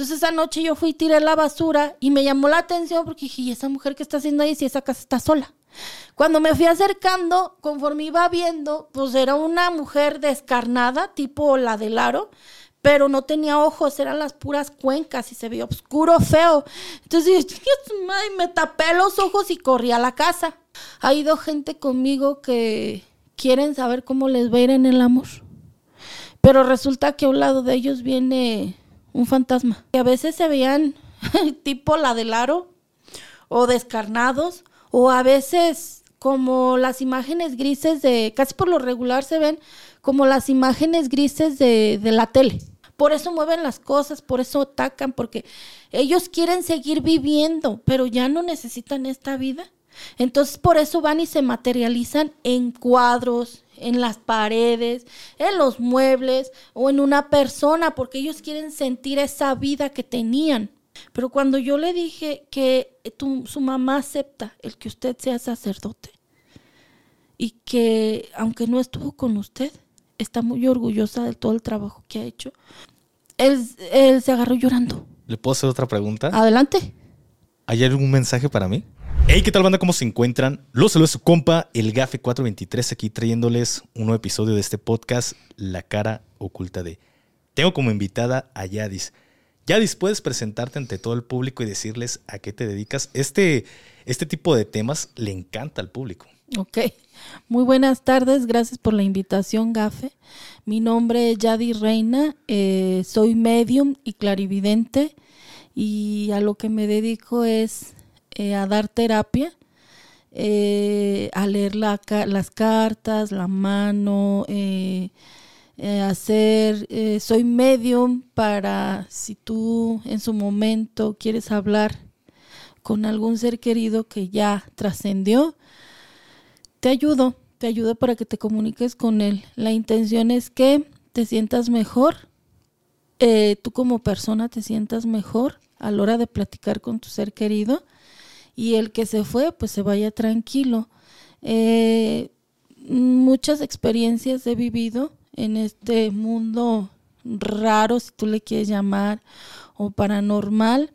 Entonces esa noche yo fui y tiré la basura y me llamó la atención porque dije, ¿y esa mujer que está haciendo ahí si esa casa está sola? Cuando me fui acercando, conforme iba viendo, pues era una mujer descarnada, tipo la del aro, pero no tenía ojos, eran las puras cuencas y se veía oscuro, feo. Entonces dije, me tapé los ojos y corrí a la casa. Ha ido gente conmigo que quieren saber cómo les va a ir en el amor. Pero resulta que a un lado de ellos viene un fantasma. Y a veces se veían tipo la del aro, o descarnados, o a veces como las imágenes grises de, casi por lo regular se ven como las imágenes grises de, de la tele. Por eso mueven las cosas, por eso atacan, porque ellos quieren seguir viviendo, pero ya no necesitan esta vida. Entonces por eso van y se materializan en cuadros, en las paredes, en los muebles o en una persona, porque ellos quieren sentir esa vida que tenían. Pero cuando yo le dije que su mamá acepta el que usted sea sacerdote y que aunque no estuvo con usted, está muy orgullosa de todo el trabajo que ha hecho, él, él se agarró llorando. ¿Le puedo hacer otra pregunta? Adelante. ¿Hay algún mensaje para mí? Hey, ¿qué tal banda? ¿Cómo se encuentran? Los saluda su compa, el Gafe 423, aquí trayéndoles un nuevo episodio de este podcast, La cara oculta de. Tengo como invitada a Yadis. Yadis, ¿puedes presentarte ante todo el público y decirles a qué te dedicas? Este, este tipo de temas le encanta al público. Ok, muy buenas tardes, gracias por la invitación, Gafe. Mi nombre es Yadis Reina, eh, soy medium y clarividente y a lo que me dedico es eh, a dar terapia, eh, a leer las cartas, la mano, eh, hacer, soy medium para si tú en su momento quieres hablar con algún ser querido que ya trascendió, te ayudo, te ayudo para que te comuniques con él. La intención es que te sientas mejor, tú como persona te sientas mejor a la hora de platicar con tu ser querido y el que se fue pues se vaya tranquilo. Eh, muchas experiencias he vivido en este mundo raro, si tú le quieres llamar, o paranormal.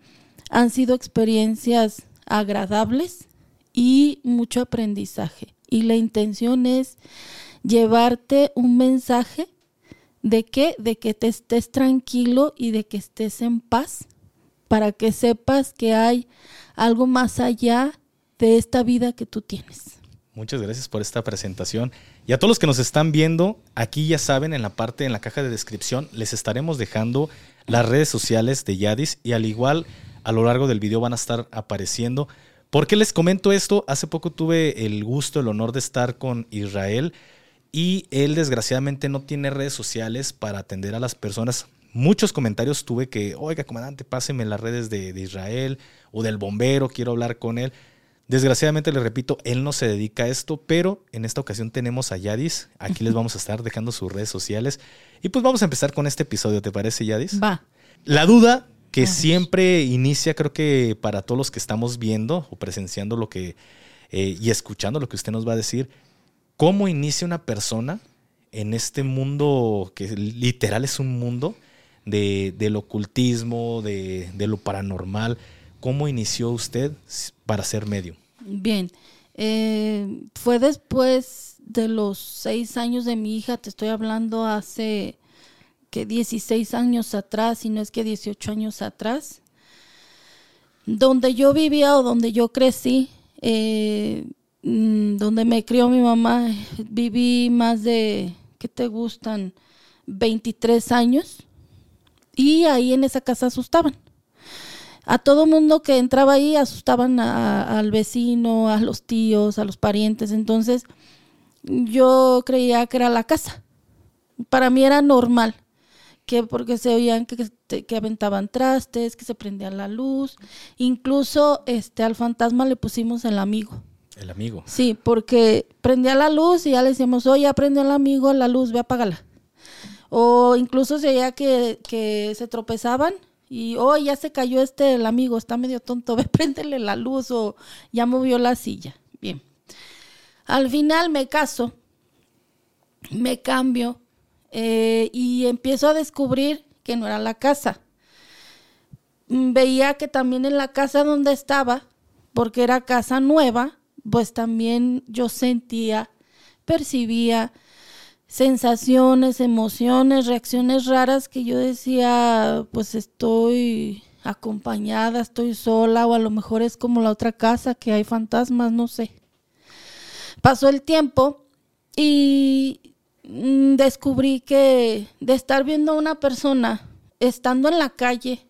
Han sido experiencias agradables y mucho aprendizaje. Y la intención es llevarte un mensaje de que, de que te estés tranquilo y de que estés en paz, para que sepas que hay algo más allá de esta vida que tú tienes. Muchas gracias por esta presentación. Y a todos los que nos están viendo, aquí ya saben, en la parte, en la caja de descripción, les estaremos dejando las redes sociales de Yadis y al igual a lo largo del video van a estar apareciendo. ¿Por qué les comento esto? Hace poco tuve el gusto, el honor de estar con Israel y él desgraciadamente no tiene redes sociales para atender a las personas. Muchos comentarios tuve que, oiga, comandante, páseme las redes de, de Israel o del bombero, quiero hablar con él. Desgraciadamente, le repito, él no se dedica a esto, pero en esta ocasión tenemos a Yadis. Aquí les vamos a estar dejando sus redes sociales. Y pues vamos a empezar con este episodio, ¿te parece, Yadis? Va. La duda que siempre inicia, creo que para todos los que estamos viendo o presenciando lo que eh, y escuchando lo que usted nos va a decir, ¿cómo inicia una persona en este mundo que literal es un mundo de, del ocultismo, de, de lo paranormal? ¿Cómo inició usted para ser medio? Bien, eh, fue después de los seis años de mi hija, te estoy hablando hace que 16 años atrás, y no es que 18 años atrás, donde yo vivía o donde yo crecí, eh, mm, donde me crió mi mamá, viví más de, ¿qué te gustan? 23 años, y ahí en esa casa asustaban a todo mundo que entraba ahí asustaban al vecino, a los tíos, a los parientes. Entonces yo creía que era la casa. Para mí era normal, que porque se oían que, que, aventaban trastes, que se prendía la luz. Incluso este, al fantasma le pusimos el amigo. El amigo. Sí, porque prendía la luz y ya le decíamos, oye, aprende el amigo la luz, ve a apagarla. O incluso se oía que, que se tropezaban y hoy oh, ya se cayó este el amigo, está medio tonto, ve, préndele la luz o ya movió la silla. Bien. Al final me caso, me cambio eh, y empiezo a descubrir que no era la casa. mm, veía que también en la casa donde estaba, porque era casa nueva, pues también yo sentía, percibía sensaciones, emociones, reacciones raras que yo decía, pues estoy acompañada, estoy sola o a lo mejor es como la otra casa que hay fantasmas, no sé. Pasó el tiempo y mm, descubrí que de estar viendo a una persona estando en la calle,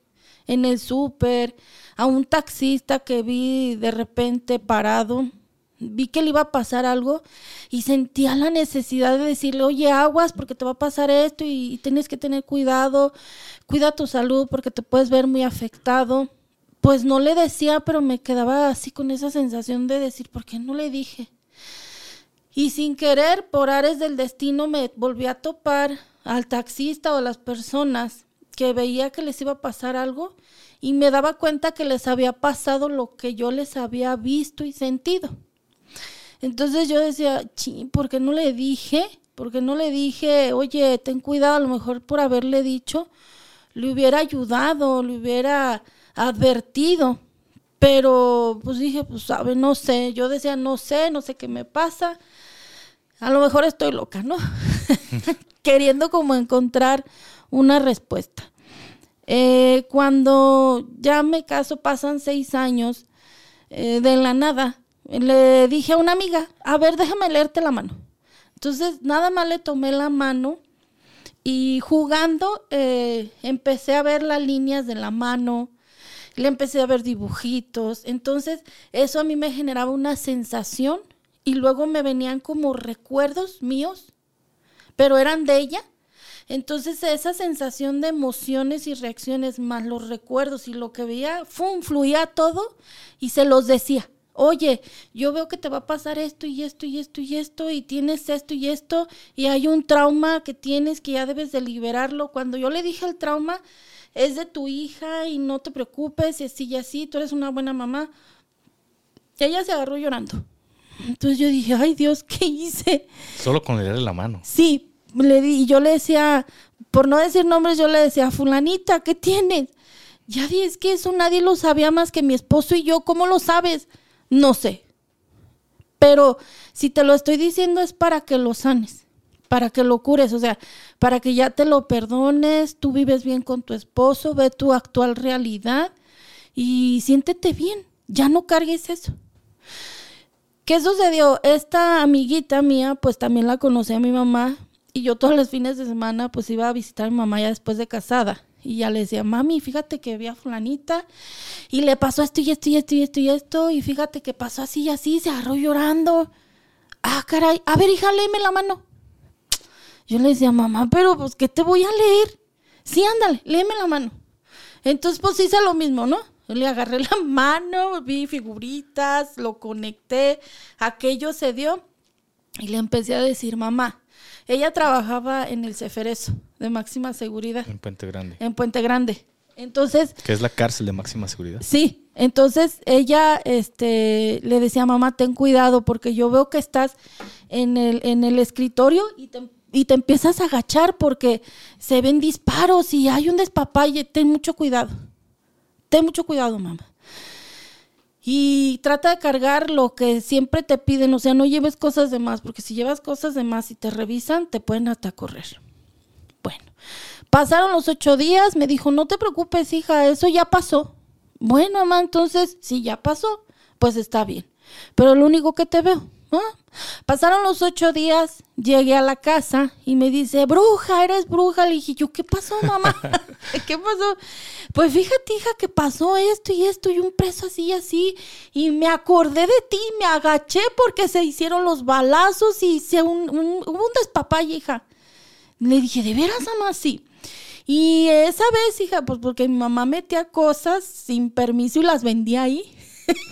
en el súper, a un taxista que vi de repente parado, vi que le iba a pasar algo y sentía la necesidad de decirle, oye, aguas porque te va a pasar esto y, tienes que tener cuidado, cuida tu salud porque te puedes ver muy afectado. Pues no le decía, pero me quedaba así con esa sensación de decir, ¿por qué no le dije? Y sin querer, por ares del destino, me volví a topar al taxista o a las personas que veía que les iba a pasar algo y me daba cuenta que les había pasado lo que yo les había visto y sentido. Entonces yo decía, ¿por qué no le dije? ¿Por qué no le dije, oye, ten cuidado, a lo mejor por haberle dicho, le hubiera ayudado, le hubiera advertido. Pero pues dije, pues sabe, no sé. Yo decía, no sé, no sé qué me pasa. A lo mejor estoy loca, ¿no? Queriendo como encontrar una respuesta. Eh, cuando ya me caso, pasan seis años eh, de la nada le dije a una amiga, a ver, déjame leerte la mano. Entonces, nada más le tomé la mano y jugando eh, empecé a ver las líneas de la mano, le empecé a ver dibujitos. Entonces, eso a mí me generaba una sensación y luego me venían como recuerdos míos, pero eran de ella. Entonces esa sensación de emociones y reacciones más los recuerdos y lo que veía, fluía todo y se los decía oye, yo veo que te va a pasar esto y esto y esto y esto y tienes esto y esto y hay un trauma que tienes que ya debes de liberarlo. Cuando yo le dije el trauma es de tu hija y no te preocupes y así y así, tú eres una buena mamá. Ella se agarró llorando. Entonces yo dije, ay Dios, ¿qué hice? Solo con leerle la mano. Sí, le di, y yo le decía, por no decir nombres, yo le decía, fulanita, ¿qué tienes? Ya di, es que eso nadie lo sabía más que mi esposo y yo, ¿cómo lo sabes? No sé. Pero si te lo estoy diciendo es para que lo sanes, para que lo cures, o sea, para que ya te lo perdones, tú vives bien con tu esposo, ve tu actual realidad y siéntete bien, ya no cargues eso. ¿Qué sucedió? Esta amiguita mía, pues también la conocí a mi mamá y yo todos los fines de semana pues iba a visitar a mi mamá ya después de casada. Y ya le decía, mami, fíjate que vi a fulanita y le pasó esto y esto y esto y esto y esto. Y fíjate que pasó así y así, se agarró llorando. Ah, caray, a ver, hija, léeme la mano. Yo le decía, mamá, pero pues, ¿qué te voy a leer? Sí, ándale, léeme la mano. Entonces, pues hice lo mismo, ¿no? Le agarré la mano, vi figuritas, lo conecté, aquello se dio y le empecé a decir, mamá, ella trabajaba en el Ceferezo de máxima seguridad. En Puente Grande. En Puente Grande. Entonces. Que es la cárcel de máxima seguridad. Sí. Entonces ella este, le decía, mamá, ten cuidado porque yo veo que estás en el, en el escritorio y te, y te empiezas a agachar porque se ven disparos y hay un despapalle. Ten mucho cuidado. Ten mucho cuidado, mamá y trata de cargar lo que siempre te piden, o sea, no lleves cosas de más, porque si llevas cosas de más y te revisan, te pueden hasta correr. Pasaron los ocho días, me dijo, no te preocupes, hija, eso ya pasó. Bueno, mamá, entonces, si ya pasó, pues está bien. Pero lo único que te veo, Pasaron los ocho días, llegué a la casa y me dice, bruja, eres bruja. Le dije, yo, ¿qué pasó, mamá? ¿Qué pasó? Pues fíjate, hija, que pasó esto y esto y un preso así y así. Y me acordé de ti, me agaché porque se hicieron los balazos y se un, hubo un despapalle, hija. Le dije, ¿de veras, mamá? Sí. Y esa vez, hija, pues porque mi mamá metía cosas sin permiso y las vendía ahí.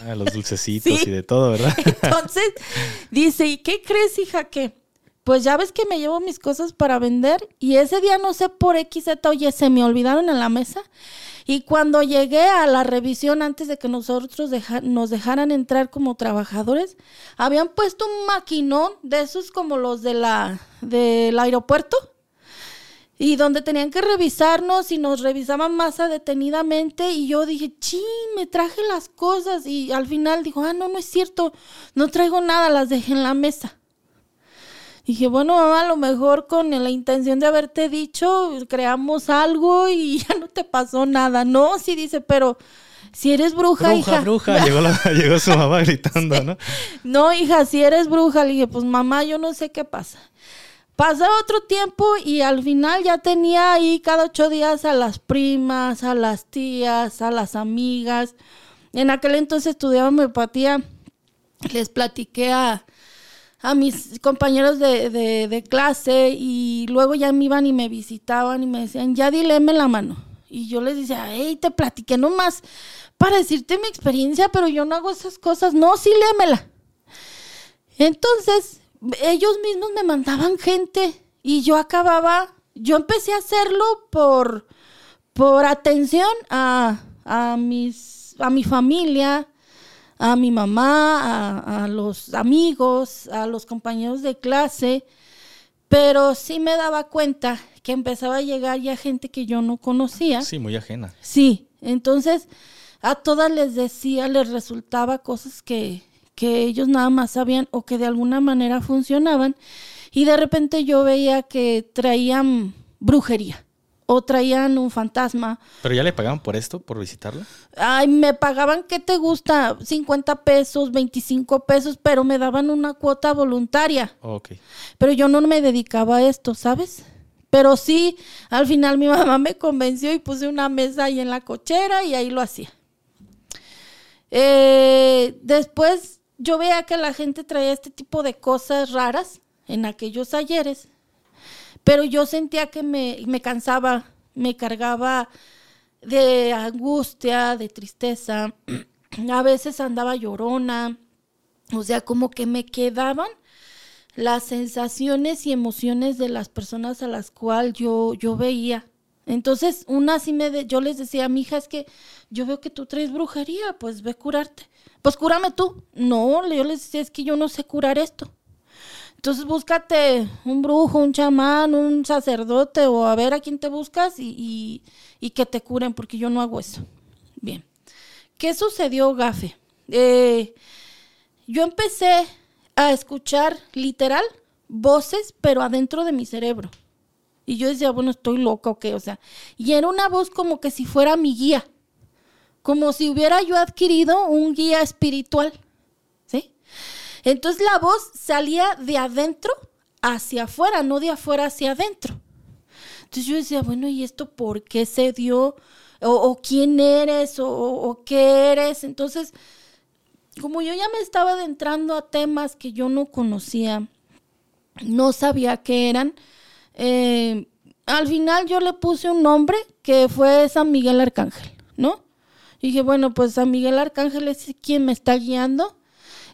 Ah, los dulcecitos y de todo, ¿verdad? Entonces, dice, ¿y qué crees, hija? Que, pues ya ves que me llevo mis cosas para vender y ese día no sé por X, Z, oye, se me olvidaron en la mesa. Y cuando llegué a la revisión antes de que nosotros nos dejaran entrar como trabajadores, habían puesto un maquinón de esos como los de la, del aeropuerto y donde tenían que revisarnos y nos revisaban más detenidamente y yo dije, sí, me traje las cosas y al final dijo, ah, no, no es cierto, no traigo nada, las dejé en la mesa. Dije, bueno, mamá, a lo mejor con la intención de haberte dicho, creamos algo y ya no te pasó nada. No, sí dice, pero si eres bruja, bruja hija. Bruja, llegó, llegó su mamá gritando, ¿no? No, hija, si eres bruja, le dije, pues mamá, yo no sé qué pasa. Pasó otro tiempo y al final ya tenía ahí cada ocho días a las primas, a las tías, a las amigas. En aquel entonces estudiaba homeopatía. Les platiqué a, a mis compañeros de, de, clase y luego ya me iban y me visitaban y me decían, ya dileme la mano. Y yo les decía, hey, te platiqué nomás para decirte mi experiencia, pero yo no hago esas cosas. No, sí, léemela. Entonces, ellos mismos me mandaban gente y yo acababa, yo empecé a hacerlo por, por atención a, a, mis, a mi familia, a mi mamá, a, los amigos, a los compañeros de clase, pero sí me daba cuenta que empezaba a llegar ya gente que yo no conocía. Sí, muy ajena. Sí, entonces a todas les decía, les resultaba cosas que, que ellos nada más sabían o que de alguna manera funcionaban y de repente yo veía que traían brujería o traían un fantasma. ¿Pero ya le pagaban por esto, por visitarlo? Ay, me pagaban, ¿qué te gusta? 50 pesos, 25 pesos, pero me daban una cuota voluntaria. Ok. Pero yo no me dedicaba a esto, ¿sabes? Pero sí, al final mi mamá me convenció y puse una mesa ahí en la cochera y ahí lo hacía. Eh, después yo veía que la gente traía este tipo de cosas raras en aquellos ayeres pero yo sentía que me, me cansaba, me cargaba de angustia, de tristeza, a veces andaba llorona, o sea, como que me quedaban las sensaciones y emociones de las personas a las cuales yo, yo veía. Entonces, una sí me, yo les decía, mi hija, es que yo veo que tú traes brujería, pues ve curarte. Pues cúrame tú. No, yo les decía, es que yo no sé curar esto. Entonces búscate un brujo, un chamán, un sacerdote o a ver a quién te buscas y, que te curen, porque yo no hago eso. Bien. ¿Qué sucedió, Gafe? Eh, yo empecé a escuchar literal voces, pero adentro de mi cerebro. Y yo decía, bueno, estoy loca o qué, o sea, y era una voz como que si fuera mi guía, como si hubiera yo adquirido un guía espiritual. Entonces la voz salía de adentro hacia afuera, no de afuera hacia adentro. Entonces yo decía, bueno, ¿y esto por qué se dio? ¿O, quién eres? O, qué eres? Entonces, como yo ya me estaba adentrando a temas que yo no conocía, no sabía qué eran, eh, al final yo le puse un nombre que fue San Miguel Arcángel, ¿no? Y dije, bueno, pues San Miguel Arcángel es quien me está guiando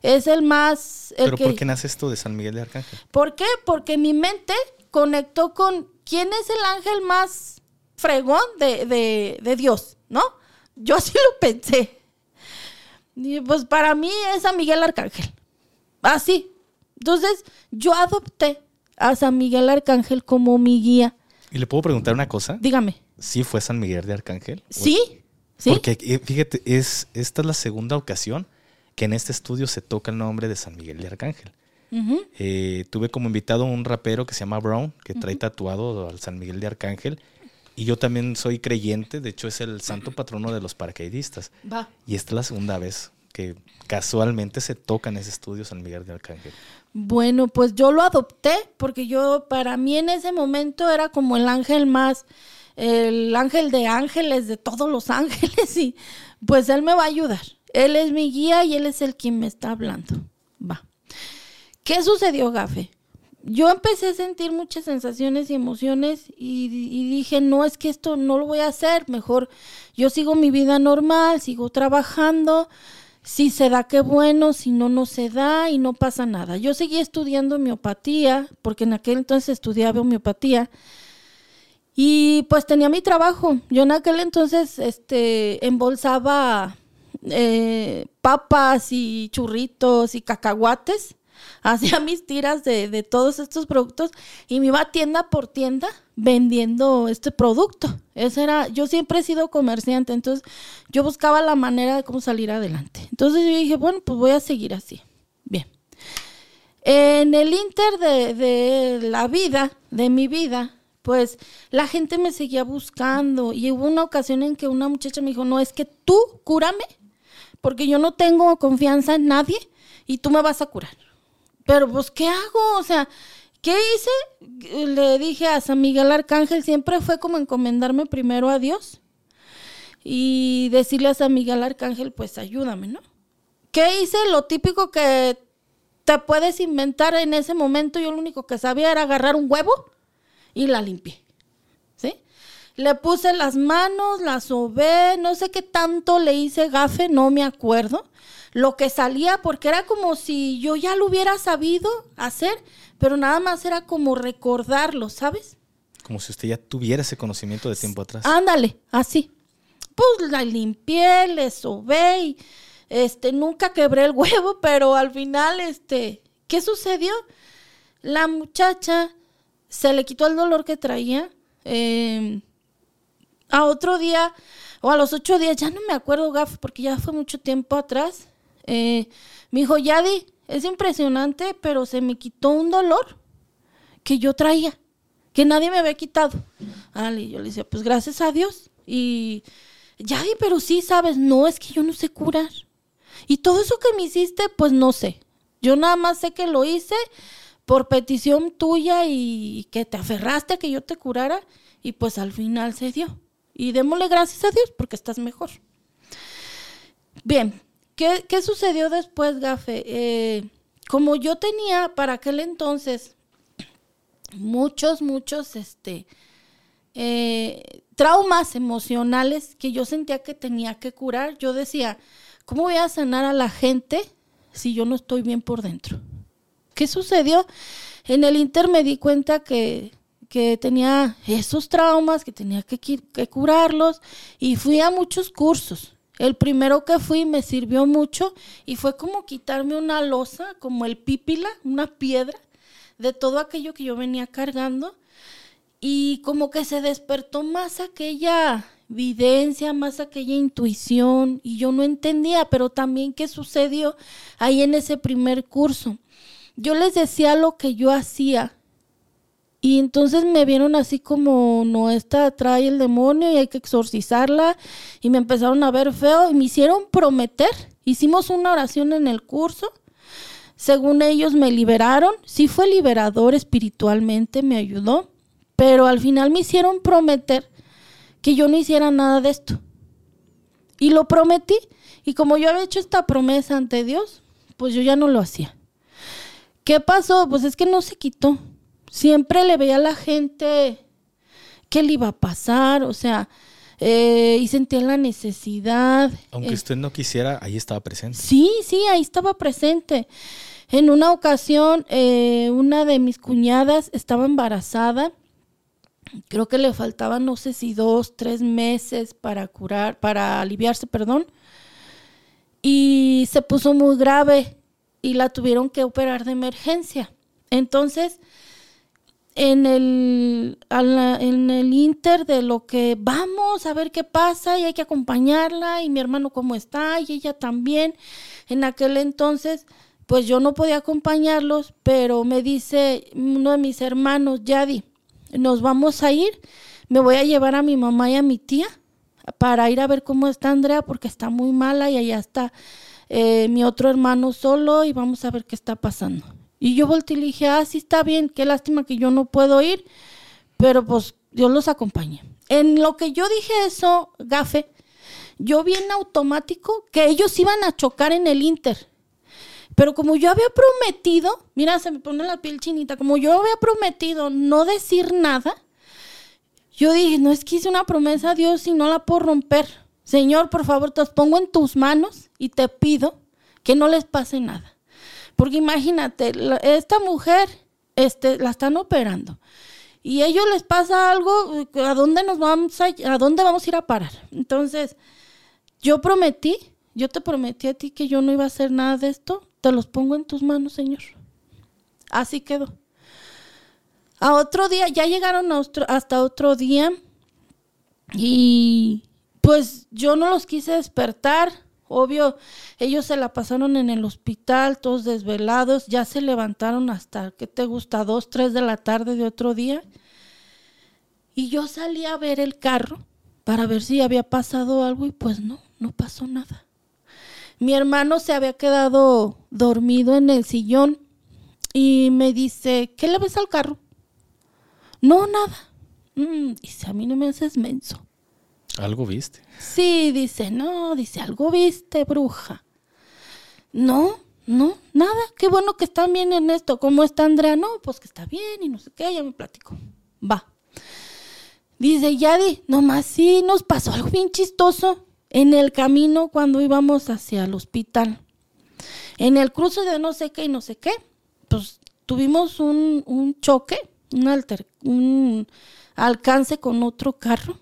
es el más... ¿Pero por qué nace esto de San Miguel de Arcángel? ¿Por qué? Porque mi mente conectó con quién es el ángel más fregón de, Dios, ¿no? Yo así lo pensé. Y pues para mí es San Miguel Arcángel. Así. Entonces yo adopté a San Miguel Arcángel como mi guía. ¿Y le puedo preguntar una cosa? Dígame. ¿Sí fue San Miguel de Arcángel? Sí, sí. Porque eh, fíjate, es, esta es la segunda ocasión que en este estudio se toca el nombre de San Miguel de Arcángel. Eh, tuve como invitado un rapero que se llama Brown, que trae tatuado al San Miguel de Arcángel. Y yo también soy creyente, de hecho es el santo patrono de los paracaidistas. Y esta es la segunda vez que casualmente se toca en ese estudio San Miguel de Arcángel. Bueno, pues yo lo adopté porque yo, para mí en ese momento era como el ángel más, el ángel de ángeles, de todos los ángeles, y pues él me va a ayudar. Él es mi guía y él es el quien me está hablando. Va. ¿Qué sucedió, Gafe? Yo empecé a sentir muchas sensaciones y emociones y, dije, no, es que esto no lo voy a hacer, mejor yo sigo mi vida normal, sigo trabajando, si se da, qué bueno, si no, no se da y no pasa nada. Yo seguí estudiando homeopatía, porque en aquel entonces estudiaba homeopatía, y pues tenía mi trabajo. Yo en aquel entonces este, embolsaba eh, papas y churritos y cacahuates hacía mis tiras de, de todos estos productos y me iba tienda por tienda vendiendo este producto. Ese era, yo siempre he sido comerciante, entonces yo buscaba la manera de cómo salir adelante. Entonces yo dije, bueno, pues voy a seguir así. Bien. En el inter de, de la vida, de mi vida, pues la gente me seguía buscando y hubo una ocasión en que una muchacha me dijo, no, es que tú cúrame, porque yo no tengo confianza en nadie y tú me vas a curar. Pero pues, ¿qué hago? O sea, ¿qué hice? Le dije a San Miguel Arcángel, siempre fue como encomendarme primero a Dios y decirle a San Miguel Arcángel, pues ayúdame, ¿no? ¿Qué hice? Lo típico que te puedes inventar en ese momento, yo lo único que sabía era agarrar un huevo y la limpié. ¿Sí? Le puse las manos, la sobé, no sé qué tanto le hice gafe, no me acuerdo. Lo que salía, porque era como si yo ya lo hubiera sabido hacer, pero nada más era como recordarlo, ¿sabes? Como si usted ya tuviera ese conocimiento de tiempo atrás. Ándale, así. Pues la limpié, le sobé y este, nunca quebré el huevo, pero al final, este, ¿qué sucedió? La muchacha se le quitó el dolor que traía. Eh, a otro día, o a los ocho días, ya no me acuerdo, Gaf, porque ya fue mucho tiempo atrás. Eh, me dijo, Yadi, es impresionante, pero se me quitó un dolor que yo traía, que nadie me había quitado. y yo le decía, pues gracias a Dios. Y Yadi, pero sí, sabes, no, es que yo no sé curar. Y todo eso que me hiciste, pues no sé. Yo nada más sé que lo hice por petición tuya y que te aferraste a que yo te curara y pues al final se dio. Y démosle gracias a Dios porque estás mejor. Bien, ¿qué, sucedió después, Gafe? Eh, como yo tenía para aquel entonces muchos, muchos, este, eh, traumas emocionales que yo sentía que tenía que curar, yo decía, ¿cómo voy a sanar a la gente si yo no estoy bien por dentro? ¿Qué sucedió? En el Inter me di cuenta que, tenía esos traumas, que tenía que, que curarlos y fui a muchos cursos. El primero que fui me sirvió mucho y fue como quitarme una losa, como el pípila, una piedra, de todo aquello que yo venía cargando. Y como que se despertó más aquella videncia, más aquella intuición. Y yo no entendía, pero también qué sucedió ahí en ese primer curso yo les decía lo que yo hacía. Y entonces me vieron así como, no, esta trae el demonio y hay que exorcizarla. Y me empezaron a ver feo y me hicieron prometer. Hicimos una oración en el curso. Según ellos me liberaron. Sí fue liberador espiritualmente, me ayudó. Pero al final me hicieron prometer que yo no hiciera nada de esto. Y lo prometí. Y como yo había hecho esta promesa ante Dios, pues yo ya no lo hacía. ¿Qué pasó? Pues es que no se quitó. Siempre le veía a la gente qué le iba a pasar, o sea, eh, y sentía la necesidad. Aunque usted no quisiera, ahí estaba presente. Sí, sí, ahí estaba presente. En una ocasión, eh, una de mis cuñadas estaba embarazada. Creo que le faltaban, no sé si dos, tres meses para curar, para aliviarse, perdón. Y se puso muy grave y la tuvieron que operar de emergencia. Entonces, en el, en el inter de lo que vamos a ver qué pasa y hay que acompañarla y mi hermano cómo está y ella también, en aquel entonces, pues yo no podía acompañarlos, pero me dice uno de mis hermanos, Yadi, nos vamos a ir, me voy a llevar a mi mamá y a mi tía para ir a ver cómo está Andrea porque está muy mala y allá está eh, mi otro hermano solo y vamos a ver qué está pasando. Y yo volteé y le dije, ah, sí está bien, qué lástima que yo no puedo ir, pero pues Dios los acompañe. En lo que yo dije eso, gafe, yo vi en automático que ellos iban a chocar en el Inter. Pero como yo había prometido, mira, se me pone la piel chinita, como yo había prometido no decir nada, yo dije, no es que hice una promesa a Dios y no la puedo romper. Señor, por favor, te los pongo en tus manos y te pido que no les pase nada. Porque imagínate, esta mujer este, la están operando y a ellos les pasa algo, ¿a dónde nos vamos a, a dónde vamos a ir a parar? Entonces, yo prometí, yo te prometí a ti que yo no iba a hacer nada de esto, te los pongo en tus manos, Señor. Así quedó. A otro día, ya llegaron hasta otro día y pues yo no los quise despertar. Obvio, ellos se la pasaron en el hospital, todos desvelados, ya se levantaron hasta, ¿qué te gusta? Dos, tres de la tarde de otro día. Y yo salí a ver el carro para ver si había pasado algo y pues no, no pasó nada. Mi hermano se había quedado dormido en el sillón y me dice, ¿qué le ves al carro? No, nada. Mm, dice, a mí no me haces menso. Algo viste. Sí, dice, no, dice, algo viste, bruja. No, no, nada. Qué bueno que están bien en esto. ¿Cómo está Andrea? No, pues que está bien y no sé qué, ya me platico. Va. Dice Yadi, nomás sí nos pasó algo bien chistoso en el camino cuando íbamos hacia el hospital. En el cruce de no sé qué y no sé qué, pues tuvimos un, un choque, un, alter, un alcance con otro carro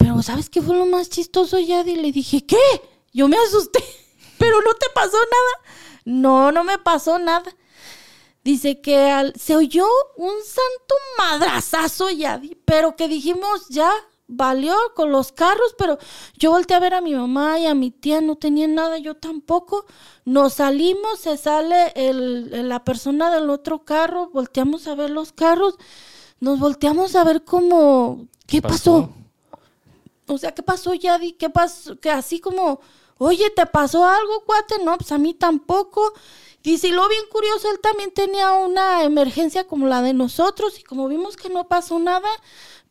pero ¿sabes qué fue lo más chistoso, Yadi? Le dije, ¿qué? Yo me asusté, pero no te pasó nada. No, no me pasó nada. Dice que al, se oyó un santo madrazazo, Yadi, pero que dijimos, ya, valió con los carros, pero yo volteé a ver a mi mamá y a mi tía, no tenían nada, yo tampoco. Nos salimos, se sale el, la persona del otro carro, volteamos a ver los carros, nos volteamos a ver como, ¿qué pasó? O sea, ¿qué pasó, Yadi? ¿Qué pasó? Que así como, oye, ¿te pasó algo, cuate? No, pues a mí tampoco. Y si lo bien curioso, él también tenía una emergencia como la de nosotros y como vimos que no pasó nada,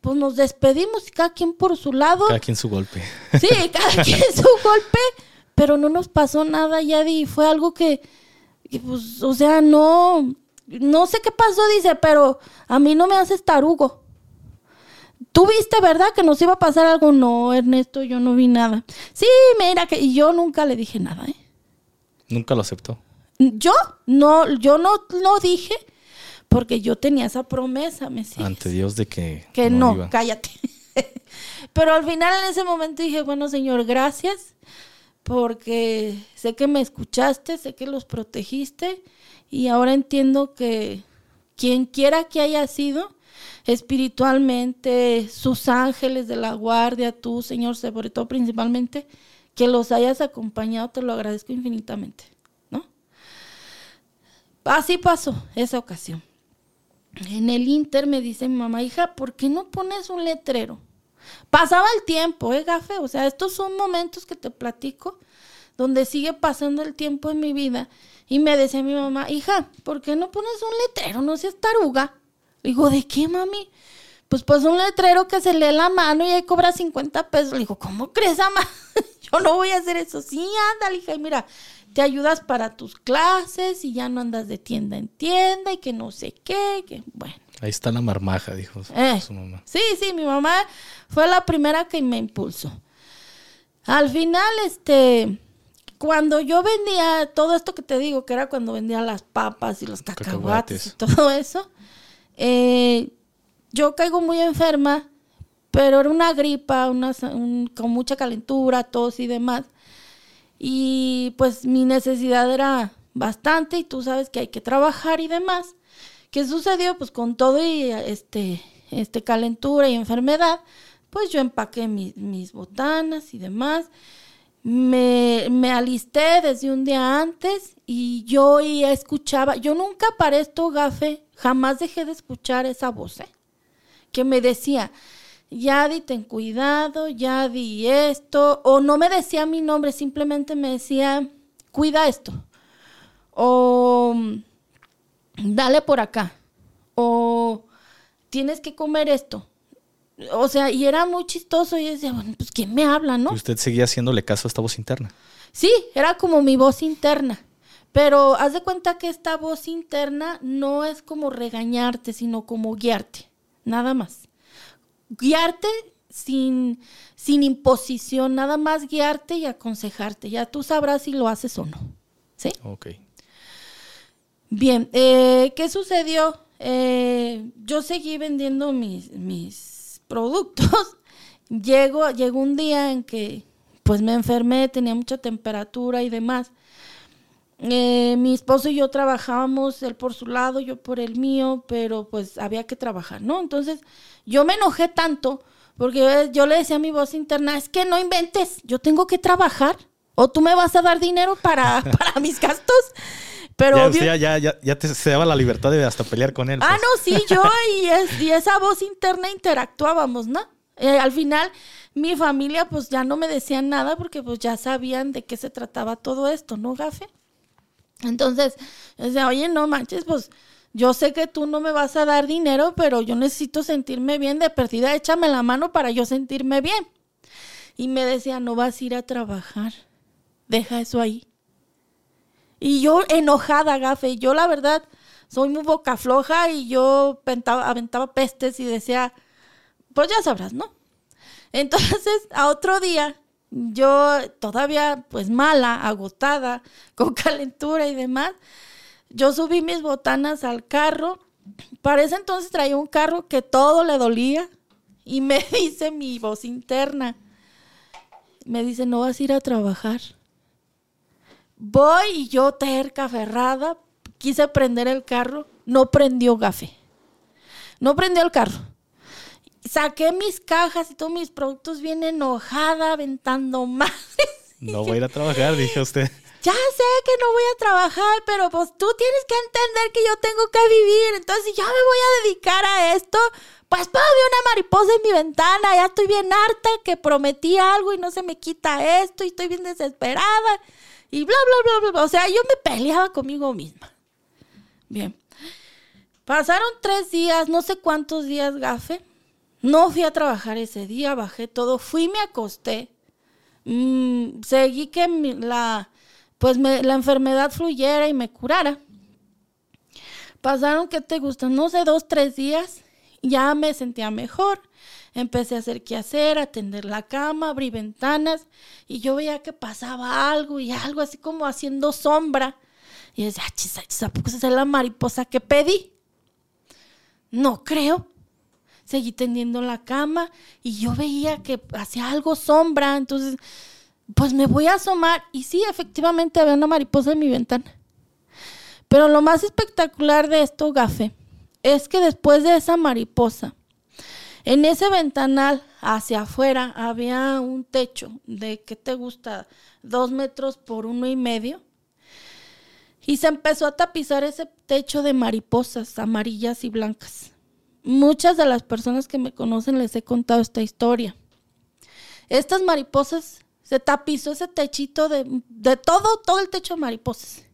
pues nos despedimos y cada quien por su lado. Cada quien su golpe. Sí, cada quien su golpe, pero no nos pasó nada, Yadi. Fue algo que, que, pues, o sea, no, no sé qué pasó, dice, pero a mí no me haces tarugo. ¿Tú viste, verdad, que nos iba a pasar algo? No, Ernesto, yo no vi nada. Sí, mira, que y yo nunca le dije nada, ¿eh? Nunca lo aceptó. Yo no, yo no lo dije porque yo tenía esa promesa, me Ante Dios de que. Que no, cállate. Pero al final en ese momento dije, bueno, Señor, gracias, porque sé que me escuchaste, sé que los protegiste, y ahora entiendo que quien quiera que haya sido, espiritualmente, sus ángeles de la guardia, tú, Señor, sobre todo principalmente, que los hayas acompañado, te lo agradezco infinitamente, ¿no? Así pasó esa ocasión. En el Inter me dice mi mamá, hija, ¿por qué no pones un letrero? Pasaba el tiempo, ¿eh, Gafe? O sea, estos son momentos que te platico donde sigue pasando el tiempo en mi vida. Y me decía mi mamá, hija, ¿por qué no pones un letrero? No seas taruga. Digo, ¿de qué, mami? Pues pues un letrero que se lee la mano y ahí cobra 50 pesos. Le digo, ¿cómo crees, mamá? Yo no voy a hacer eso. Sí, anda, hija, y mira, te ayudas para tus clases y ya no andas de tienda en tienda y que no sé qué, que bueno. Ahí está la marmaja, dijo eh, su mamá. Sí, sí, mi mamá fue la primera que me impulsó. Al final, este, cuando yo vendía todo esto que te digo, que era cuando vendía las papas y los cacahuates. y todo eso, eh, yo caigo muy enferma, pero era una gripa, una, con mucha calentura, tos y demás. Y pues mi necesidad era bastante y tú sabes que hay que trabajar y demás. ¿Qué sucedió? Pues con todo y este, este calentura y enfermedad, pues yo empaqué mis botanas y demás. Me, me, alisté desde un día antes y yo ya escuchaba, yo nunca para esto, Gafe, jamás dejé de escuchar esa voz, ¿eh? que me decía, Yadi, ten cuidado, Yadi, esto, o no me decía mi nombre, simplemente me decía, cuida esto, o dale por acá, o tienes que comer esto. O sea, y era muy chistoso. Y yo decía, bueno, pues ¿quién me habla, no? Y usted seguía haciéndole caso a esta voz interna. Sí, era como mi voz interna. Pero haz de cuenta que esta voz interna no es como regañarte, sino como guiarte, nada más. Guiarte sin, sin imposición, nada más guiarte y aconsejarte. Ya tú sabrás si lo haces o no. ¿Sí? Ok. Bien, eh, ¿qué sucedió? Eh, yo seguí vendiendo mis, mis productos. Llego, llegó un día en que pues me enfermé, tenía mucha temperatura y demás. Eh, mi esposo y yo trabajábamos, él por su lado, yo por el mío, pero pues había que trabajar, ¿no? Entonces yo me enojé tanto porque yo, le decía a mi voz interna, es que no inventes, yo tengo que trabajar o tú me vas a dar dinero para, para mis gastos. Pero ya, ya, ya, ya, te se daba la libertad de hasta pelear con él. Ah, pues. no, sí, yo y, y, esa voz interna interactuábamos, ¿no? Eh, al final mi familia pues ya no me decían nada porque pues ya sabían de qué se trataba todo esto, ¿no, Gafe? Entonces, yo decía, oye, no manches, pues yo sé que tú no me vas a dar dinero, pero yo necesito sentirme bien de perdida, échame la mano para yo sentirme bien. Y me decía, no vas a ir a trabajar, deja eso ahí. Y yo enojada, gafe, yo la verdad soy muy boca floja y yo aventaba pestes y decía, pues ya sabrás, ¿no? Entonces, a otro día, yo todavía pues mala, agotada, con calentura y demás, yo subí mis botanas al carro. Para ese entonces traía un carro que todo le dolía y me dice mi voz interna, me dice, no vas a ir a trabajar. Voy y yo terca, aferrada, quise prender el carro, no prendió gafe. No prendió el carro saqué mis cajas y todos mis productos bien enojada, aventando más. No voy a ir a trabajar, dije usted. Ya sé que no voy a trabajar, pero pues tú tienes que entender que yo tengo que vivir. Entonces, si ya me voy a dedicar a esto, pues puedo ver una mariposa en mi ventana. Ya estoy bien harta que prometí algo y no se me quita esto y estoy bien desesperada. Y bla, bla, bla, bla. O sea, yo me peleaba conmigo misma. Bien. Pasaron tres días, no sé cuántos días, gafe. No fui a trabajar ese día, bajé todo, fui me acosté. Mm, seguí que la, pues la enfermedad fluyera y me curara. Pasaron, ¿qué te gusta? No sé, dos, tres días, ya me sentía mejor. Empecé a hacer qué hacer, atender la cama, abrí ventanas y yo veía que pasaba algo y algo así como haciendo sombra. Y decía, ah, chisa, chisa, ¿por qué es la mariposa que pedí? No creo seguí tendiendo la cama y yo veía que hacía algo sombra, entonces pues me voy a asomar y sí, efectivamente había una mariposa en mi ventana. Pero lo más espectacular de esto, Gafe, es que después de esa mariposa, en ese ventanal hacia afuera había un techo de, ¿qué te gusta? Dos metros por uno y medio. Y se empezó a tapizar ese techo de mariposas amarillas y blancas. Muchas de las personas que me conocen les he contado esta historia. Estas mariposas, se tapizó ese techito de, todo, todo el techo de mariposas.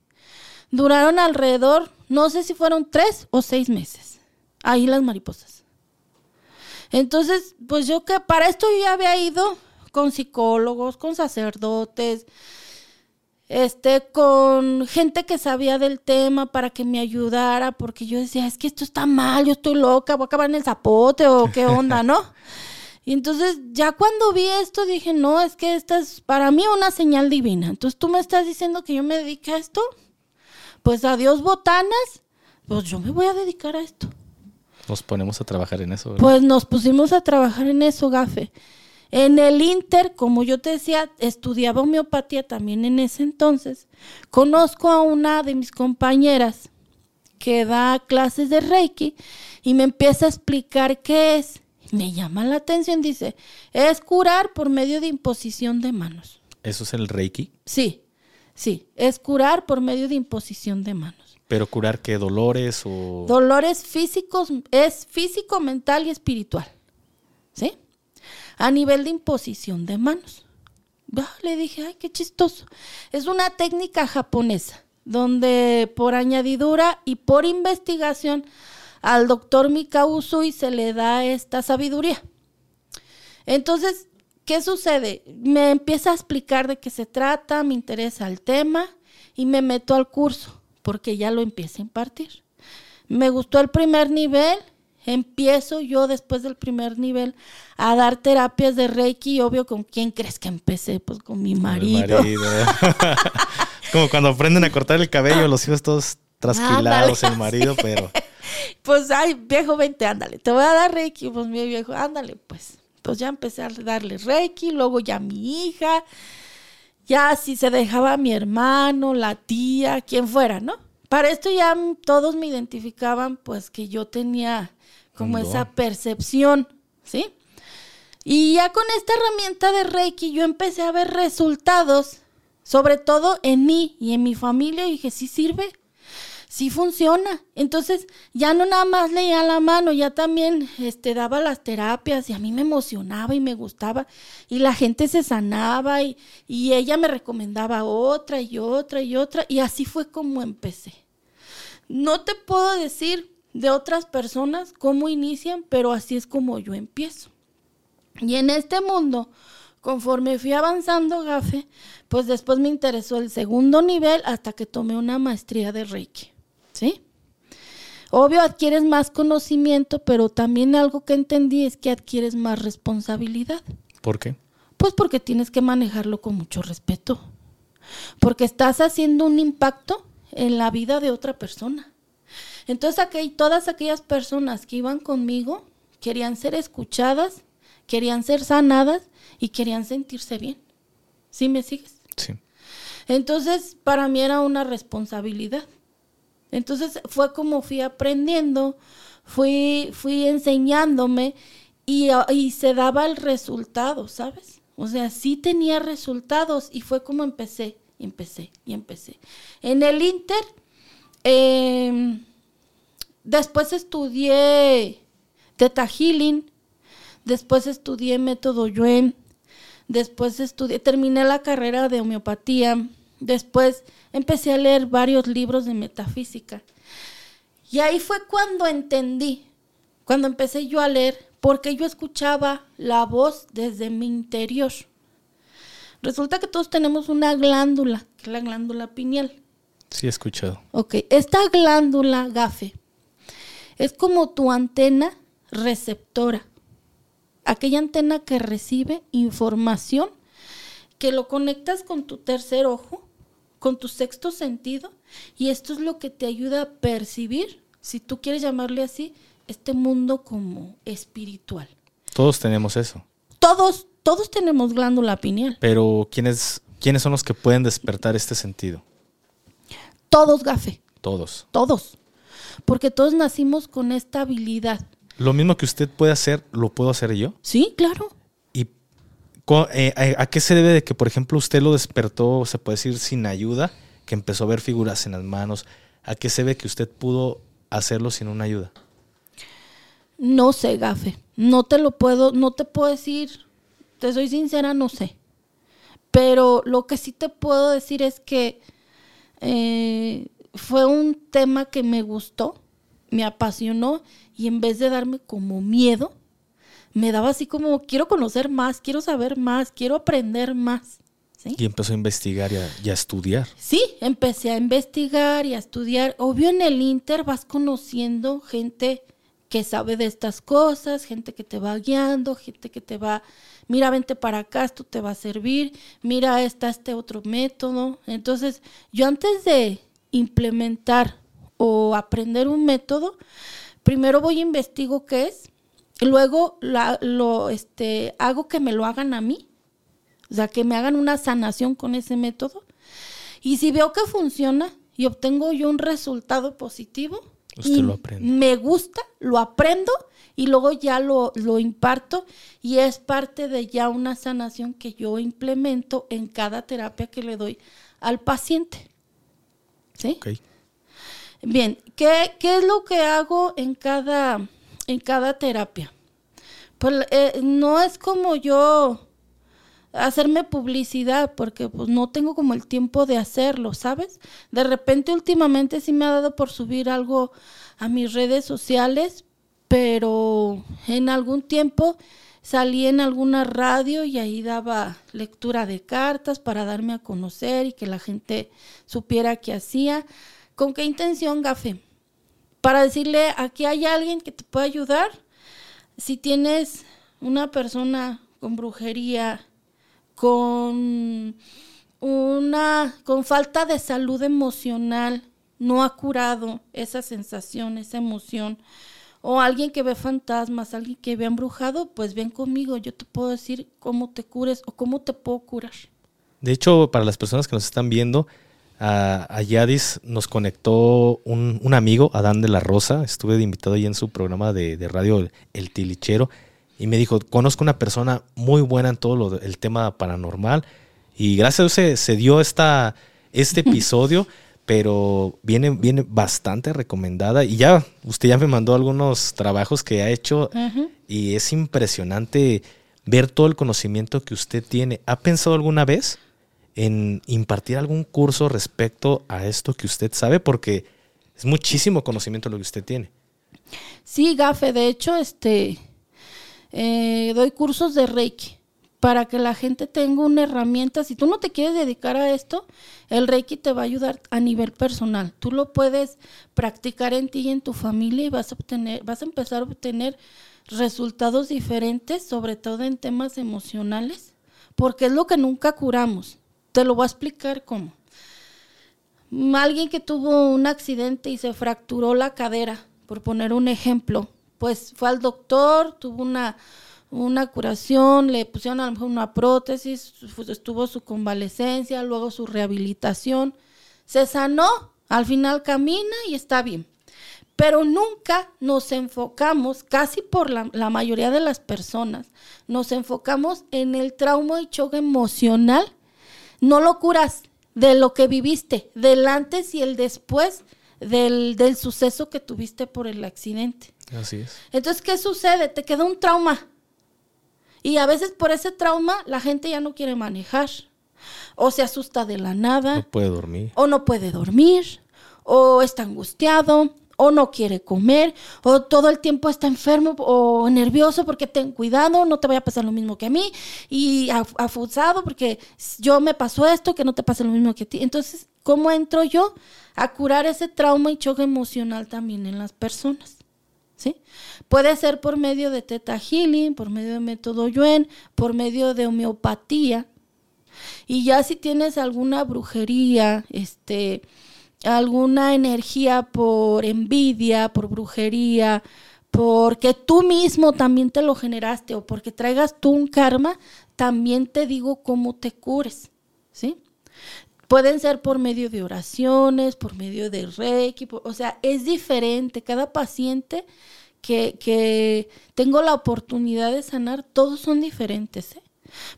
Duraron alrededor, no sé si fueron tres o seis meses. Ahí las mariposas. Entonces, pues yo que para esto yo ya había ido con psicólogos, con sacerdotes, este, con gente que sabía del tema para que me ayudara, porque yo decía, es que esto está mal, yo estoy loca, voy a acabar en el zapote o qué onda, ¿no? Y entonces ya cuando vi esto dije, no, es que esta es para mí una señal divina. Entonces tú me estás diciendo que yo me dedique a esto. Pues adiós botanas, pues yo me voy a dedicar a esto. Nos ponemos a trabajar en eso. Pues nos pusimos a trabajar en eso, Gafe. En el Inter, como yo te decía, estudiaba homeopatía también en ese entonces. Conozco a una de mis compañeras que da clases de Reiki y me empieza a explicar qué es. Me llama la atención, dice, es curar por medio de imposición de manos. ¿Eso es el Reiki? Sí, sí, es curar por medio de imposición de manos. ¿Pero curar qué? ¿Dolores o...? Dolores físicos, es físico, mental y espiritual. ¿Sí? A nivel de imposición de manos. le dije, ay, qué chistoso. Es una técnica japonesa, donde por añadidura y por investigación al doctor Mika Usui se le da esta sabiduría. Entonces, ¿qué sucede? Me empieza a explicar de qué se trata, me interesa el tema y me meto al curso, porque ya lo empieza a impartir. Me gustó el primer nivel empiezo yo después del primer nivel a dar terapias de Reiki, obvio, ¿con quién crees que empecé? Pues con mi marido. como cuando aprenden a cortar el cabello, los hijos todos trasquilados, el marido, pero... Pues, ay, viejo, vente, ándale, te voy a dar Reiki, pues mi viejo, ándale, pues. Pues ya empecé a darle Reiki, luego ya mi hija. ya si se dejaba mi hermano, la tía, quien fuera, ¿no? Para esto ya todos me identificaban pues que yo tenía como esa percepción, ¿sí? Y ya con esta herramienta de Reiki yo empecé a ver resultados, sobre todo en mí y en mi familia, y dije, sí sirve, sí funciona. Entonces ya no nada más leía la mano, ya también este, daba las terapias y a mí me emocionaba y me gustaba y la gente se sanaba y, y ella me recomendaba otra y otra y otra y así fue como empecé. No te puedo decir de otras personas cómo inician, pero así es como yo empiezo. Y en este mundo, conforme fui avanzando, Gafe, pues después me interesó el segundo nivel hasta que tomé una maestría de Reiki. ¿sí? Obvio adquieres más conocimiento, pero también algo que entendí es que adquieres más responsabilidad. ¿Por qué? Pues porque tienes que manejarlo con mucho respeto. Porque estás haciendo un impacto en la vida de otra persona. Entonces todas aquellas personas que iban conmigo querían ser escuchadas, querían ser sanadas y querían sentirse bien. ¿Sí me sigues? Sí. Entonces, para mí era una responsabilidad. Entonces fue como fui aprendiendo, fui, fui enseñándome y, y se daba el resultado, ¿sabes? O sea, sí tenía resultados y fue como empecé, empecé y empecé. En el Inter, em, después estudié Teta Healing, después estudié método Yuen, después estudié, terminé la carrera de homeopatía, después empecé a leer varios libros de metafísica. Y ahí fue cuando entendí, cuando empecé yo a leer, porque yo escuchaba la voz desde mi interior. Resulta que todos tenemos una glándula, que es la glándula pineal. Sí, he escuchado. Ok, esta glándula gafe es como tu antena receptora. Aquella antena que recibe información, que lo conectas con tu tercer ojo con tu sexto sentido y esto es lo que te ayuda a percibir, si tú quieres llamarle así, este mundo como espiritual. Todos tenemos eso. Todos, todos tenemos glándula pineal. Pero ¿quiénes, ¿quiénes son los que pueden despertar este sentido? Todos, Gafe. Todos. Todos. Porque todos nacimos con esta habilidad. Lo mismo que usted puede hacer, ¿lo puedo hacer yo? Sí, claro. Eh, eh, ¿A qué se debe de que, por ejemplo, usted lo despertó, se puede decir, sin ayuda, que empezó a ver figuras en las manos? ¿A qué se ve que usted pudo hacerlo sin una ayuda? No sé, Gafe. No te lo puedo, no te puedo decir, te soy sincera, no sé. Pero lo que sí te puedo decir es que eh, fue un tema que me gustó, me apasionó y en vez de darme como miedo, me daba así como, quiero conocer más, quiero saber más, quiero aprender más. Y empezó a investigar y a, estudiar. Sí, empecé a investigar y a estudiar. Obvio en el Inter vas conociendo gente que sabe de estas cosas, gente que te va guiando, gente que te va, mira, vente para acá, esto te va a servir, mira, está este otro método. Entonces, yo antes de implementar o aprender un método, primero voy a investigo qué es, Luego lo este, hago que me lo hagan a mí, o sea, que me hagan una sanación con ese método. Y si veo que funciona y obtengo yo un resultado positivo, Usted lo aprende. me gusta, lo aprendo y luego ya lo, lo imparto y es parte de ya una sanación que yo implemento en cada terapia que le doy al paciente. ¿Sí? Bien, ¿qué, ¿qué es lo que hago en cada en cada terapia. Pues eh, no es como yo hacerme publicidad porque pues no tengo como el tiempo de hacerlo, ¿sabes? De repente últimamente sí me ha dado por subir algo a mis redes sociales, pero en algún tiempo salí en alguna radio y ahí daba lectura de cartas para darme a conocer y que la gente supiera qué hacía. ¿Con qué intención, Gafe? para decirle, aquí hay alguien que te puede ayudar. Si tienes una persona con brujería, con una con falta de salud emocional, no ha curado esa sensación, esa emoción, o alguien que ve fantasmas, alguien que ve embrujado, pues ven conmigo, yo te puedo decir cómo te cures o cómo te puedo curar. De hecho, para las personas que nos están viendo, a, Yadis nos conectó un, amigo, Adán de la Rosa. Estuve de invitado ahí en su programa de, radio El Tilichero. Y me dijo, conozco una persona muy buena en todo lo, el tema paranormal. Y gracias a Dios se, se dio esta, este episodio pero viene, viene bastante recomendada. Y ya, usted ya me mandó algunos trabajos que ha hecho y es impresionante ver todo el conocimiento que usted tiene. ¿Ha pensado alguna vez en impartir algún curso respecto a esto que usted sabe? Porque es muchísimo conocimiento lo que usted tiene. Sí, Gafe, de hecho, este, eh, doy cursos de Reiki para que la gente tenga una herramienta. Si tú no te quieres dedicar a esto, el Reiki te va a ayudar a nivel personal. Tú lo puedes practicar en ti y en tu familia y vas a obtener, vas a empezar a obtener resultados diferentes, sobre todo en temas emocionales, porque es lo que nunca curamos. Te lo voy a explicar cómo. Alguien que tuvo un accidente y se fracturó la cadera, por poner un ejemplo, pues fue al doctor, tuvo una una curación, le pusieron a lo mejor una prótesis, estuvo su convalecencia, luego su rehabilitación, se sanó, al final camina y está bien. Pero nunca nos enfocamos, casi por la, la mayoría de las personas, nos enfocamos en el trauma y choque emocional. No lo curas de lo que viviste, del antes y el después del, del suceso que tuviste por el accidente. Así es. Entonces, ¿qué sucede? Te queda un trauma y a veces por ese trauma la gente ya no quiere manejar. O se asusta de la nada. No puede dormir. O no puede dormir. O está angustiado. O no quiere comer. O todo el tiempo está enfermo o nervioso porque ten cuidado. No te vaya a pasar lo mismo que a mí. Y afusado porque yo me pasó esto, que no te pase lo mismo que a ti. Entonces, ¿cómo entro yo a curar ese trauma y choque emocional también en las personas? ¿Sí? Puede ser por medio de Teta Healing, por medio de método Yuen, por medio de homeopatía. Y ya si tienes alguna brujería, este, alguna energía por envidia, por brujería, porque tú mismo también te lo generaste o porque traigas tú un karma, también te digo cómo te cures, ¿sí? Pueden ser por medio de oraciones, por medio de reiki, o sea, es diferente. Cada paciente que, que, tengo la oportunidad de sanar, todos son diferentes. ¿eh?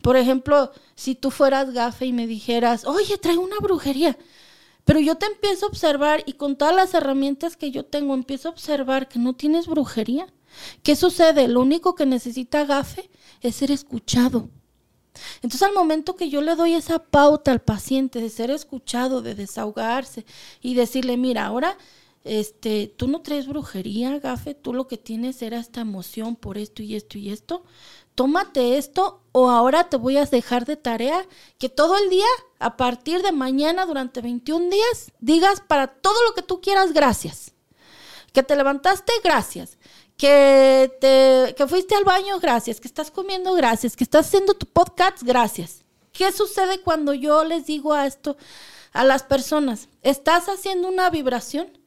Por ejemplo, si tú fueras gafe y me dijeras, oye, traigo una brujería, pero yo te empiezo a observar y con todas las herramientas que yo tengo, empiezo a observar que no tienes brujería. ¿Qué sucede? Lo único que necesita gafe es ser escuchado. Entonces al momento que yo le doy esa pauta al paciente de ser escuchado, de desahogarse y decirle, mira, ahora este, tú no traes brujería, gafe, tú lo que tienes era esta emoción por esto y esto y esto. Tómate esto o ahora te voy a dejar de tarea que todo el día, a partir de mañana, durante 21 días, digas para todo lo que tú quieras gracias. Que te levantaste, gracias que, te, que fuiste al baño, gracias, que estás comiendo, gracias, que estás haciendo tu podcast, gracias. ¿Qué sucede cuando yo les digo a esto a las personas? Estás haciendo una vibración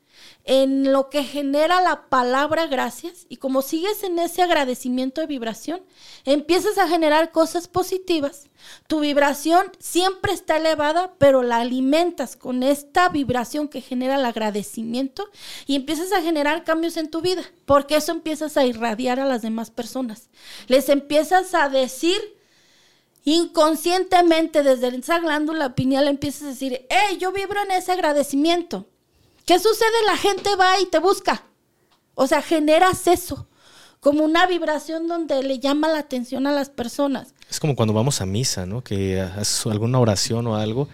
en lo que genera la palabra gracias y como sigues en ese agradecimiento de vibración, empiezas a generar cosas positivas. Tu vibración siempre está elevada, pero la alimentas con esta vibración que genera el agradecimiento y empiezas a generar cambios en tu vida, porque eso empiezas a irradiar a las demás personas. Les empiezas a decir inconscientemente desde esa glándula pineal empiezas a decir, hey, yo vibro en ese agradecimiento. ¿Qué sucede? La gente va y te busca. O sea, generas eso, como una vibración donde le llama la atención a las personas. Es como cuando vamos a misa, ¿no? Que haces alguna oración o algo,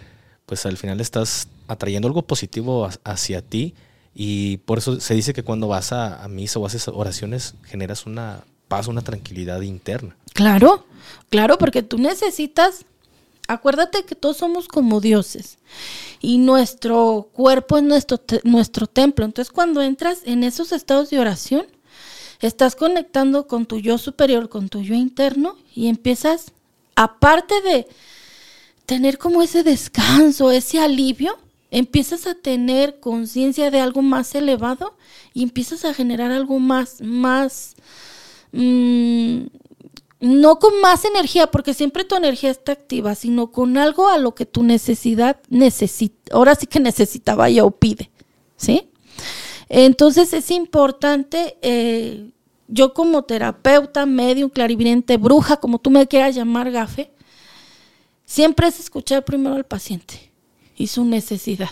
pues al final estás atrayendo algo positivo hacia ti y por eso se dice que cuando vas a, a misa o haces oraciones generas una paz, una tranquilidad interna. Claro, claro, porque tú necesitas acuérdate que todos somos como dioses y nuestro cuerpo es nuestro, nuestro templo. Entonces cuando entras en esos estados de oración, estás conectando con tu yo superior, con tu yo interno y empiezas, aparte de tener como ese descanso, ese alivio, empiezas a tener conciencia de algo más elevado y empiezas a generar algo más, más, mm, no con más energía, porque siempre tu energía está activa, sino con algo a lo que tu necesidad necesita, ahora sí que necesitaba ya o pide, ¿sí? Entonces es importante, eh, yo como terapeuta, medio, clarividente, bruja, como tú me quieras llamar, gafe, siempre es escuchar primero al paciente y su necesidad.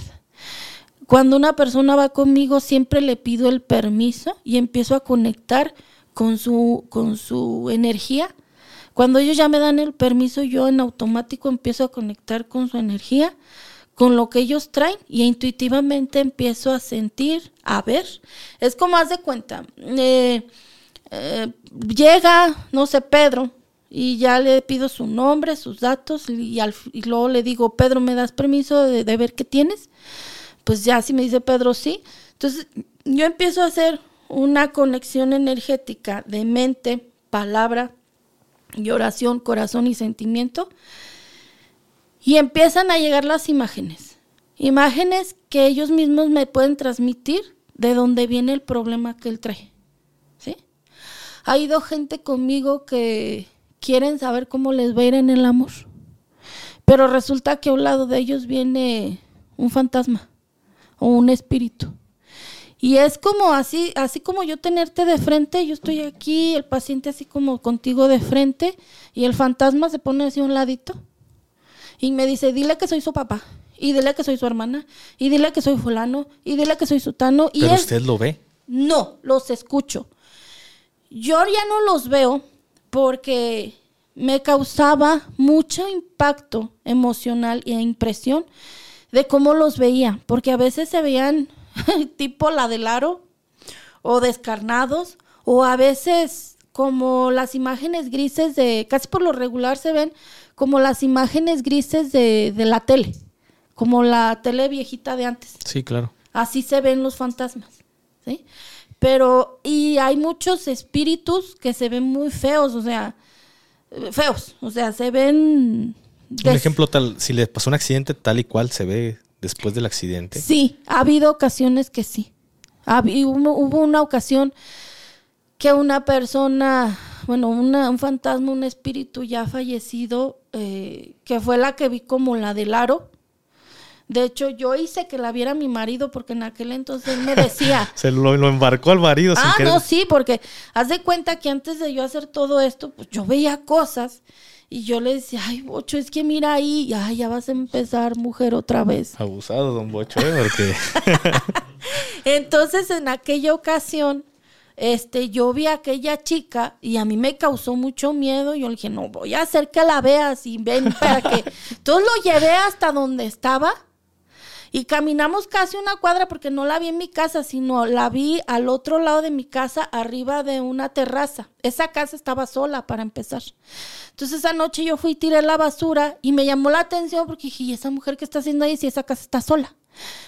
Cuando una persona va conmigo, siempre le pido el permiso y empiezo a conectar con su, con su energía. Cuando ellos ya me dan el permiso, yo en automático empiezo a conectar con su energía, con lo que ellos traen y intuitivamente empiezo a sentir, a ver. Es como haz de cuenta, eh, eh, llega, no sé, Pedro, y ya le pido su nombre, sus datos, y, luego le digo, Pedro, ¿me das permiso de, de ver qué tienes? Pues ya si me dice Pedro, sí. Entonces yo empiezo a hacer una conexión energética de mente, palabra y oración, corazón y sentimiento. Y empiezan a llegar las imágenes. Imágenes que ellos mismos me pueden transmitir de dónde viene el problema que él trae. ¿Sí? Ha ido gente conmigo que quieren saber cómo les va a ir en el amor. Pero resulta que a un lado de ellos viene un fantasma o un espíritu. Y es como así, así como yo tenerte de frente, yo estoy aquí, el paciente así como contigo de frente, y el fantasma se pone así a un ladito y me dice, dile que soy su papá, y dile que soy su hermana, y dile que soy fulano, y dile que soy sutano. Y ¿Pero usted lo ve? No, los escucho. Yo ya no los veo porque me causaba mucho impacto emocional e impresión de cómo los veía, porque a veces se veían tipo la del aro, o descarnados, o a veces como las imágenes grises de, casi por lo regular se ven como las imágenes grises de, de la tele, como la tele viejita de antes. Sí, claro. Así se ven los fantasmas, ¿sí? Pero, y hay muchos espíritus que se ven muy feos, o sea, feos, o sea, se ven... Un ejemplo tal, si le pasó un accidente tal y cual se ve después del accidente? Sí, ha habido ocasiones que sí. hubo, una ocasión que una persona, bueno, un fantasma, un espíritu ya fallecido, eh, que fue la que vi como la del aro. De hecho, yo hice que la viera mi marido porque en aquel entonces él me decía. Se lo, embarcó al marido. Ah, no, sí, porque haz de cuenta que antes de yo hacer todo esto, pues yo veía cosas y yo le decía, ay, Bocho, es que mira ahí, ya, ya vas a empezar, mujer, otra vez. Abusado, don Bocho, ¿eh? Porque... Entonces, en aquella ocasión, este, yo vi a aquella chica y a mí me causó mucho miedo. Yo le dije, no, voy a hacer que la veas y ven para que... Entonces lo llevé hasta donde estaba y caminamos casi una cuadra porque no la vi en mi casa, sino la vi al otro lado de mi casa, arriba de una terraza. Esa casa estaba sola para empezar. Entonces esa noche yo fui y tiré la basura y me llamó la atención porque dije, ¿y esa mujer que está haciendo ahí si esa casa está sola?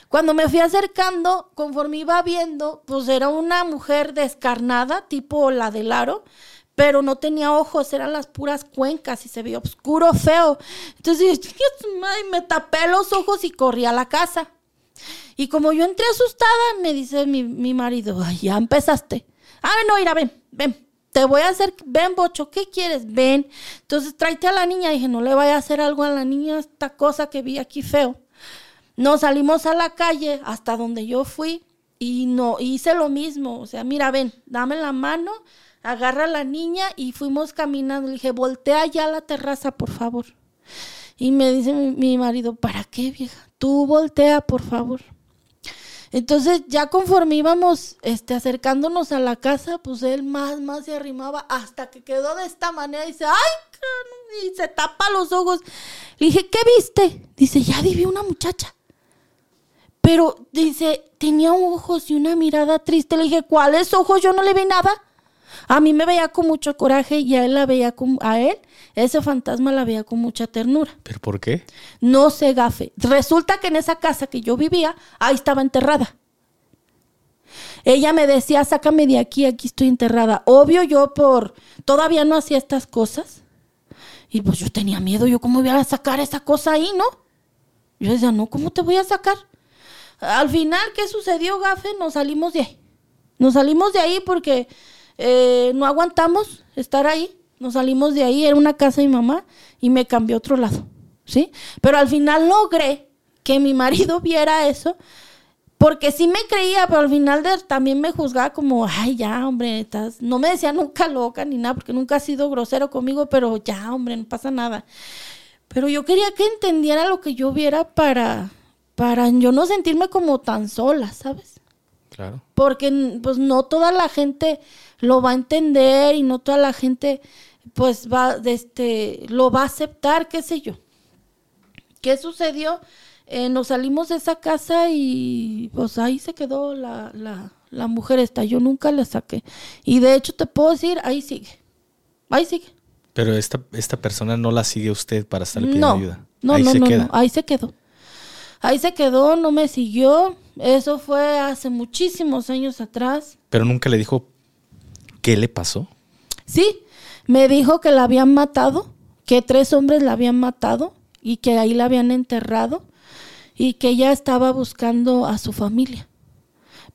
Cuando me fui acercando, conforme iba viendo, pues era una mujer descarnada, tipo la del aro, pero no tenía ojos, eran las puras cuencas y se veía oscuro, feo. Entonces me tapé los ojos y corrí a la casa. Y como yo entré asustada, me dice mi, mi marido, Ay, ya empezaste. Ah, no, mira, ven, ven, te voy a hacer, ven, Bocho, ¿qué quieres? Ven. Entonces tráete a la niña. dije, no le vaya a hacer algo a la niña, esta cosa que vi aquí feo. Nos salimos a la calle hasta donde yo fui y no hice lo mismo. O sea, mira, ven, dame la mano agarra a la niña y fuimos caminando. Le dije, voltea ya a la terraza, por favor. Y me dice mi, marido, ¿para qué, vieja? Tú voltea, por favor. Entonces, ya conforme íbamos este, acercándonos a la casa, pues él más, más se arrimaba hasta que quedó de esta manera y dice, ¡ay! Y se tapa los ojos. Le dije, ¿qué viste? Dice, ya viví una muchacha. Pero dice, tenía ojos y una mirada triste. Le dije, ¿cuáles ojos? Yo no le vi nada. A mí me veía con mucho coraje y a él la veía con, a él, ese fantasma la veía con mucha ternura. ¿Pero por qué? No sé, gafe. Resulta que en esa casa que yo vivía, ahí estaba enterrada. Ella me decía, sácame de aquí, aquí estoy enterrada. Obvio yo por, todavía no hacía estas cosas. Y pues yo tenía miedo, yo cómo voy a sacar esa cosa ahí, ¿no? Yo decía, no, ¿cómo te voy a sacar? Al final, ¿qué sucedió, Gafe? Nos salimos de ahí. Nos salimos de ahí porque eh, no aguantamos estar ahí. Nos salimos de ahí, era una casa de mi mamá y me cambió a otro lado, ¿sí? Pero al final logré que mi marido viera eso, porque sí me creía, pero al final también me juzgaba como, ay, ya, hombre, no me decía nunca loca ni nada, porque nunca ha sido grosero conmigo, pero ya, hombre, no pasa nada. Pero yo quería que entendiera lo que yo viera para, para yo no sentirme como tan sola, ¿sabes? Claro. Porque pues no toda la gente lo va a entender y no toda la gente pues va, este, lo va a aceptar, qué sé yo. ¿Qué sucedió? Eh, nos salimos de esa casa y pues ahí se quedó la, la, la mujer esta. Yo nunca la saqué. Y de hecho te puedo decir, ahí sigue. Ahí sigue. Pero esta, esta persona no la sigue usted para estar pidiendo No, ayuda. no, Ahí no, se no, queda. no, ahí se quedó. Ahí se quedó, no me siguió. Eso fue hace muchísimos años atrás. Pero nunca le dijo qué le pasó. Sí, me dijo que la habían matado, que tres hombres la habían matado y que ahí la habían enterrado y que ella estaba buscando a su familia.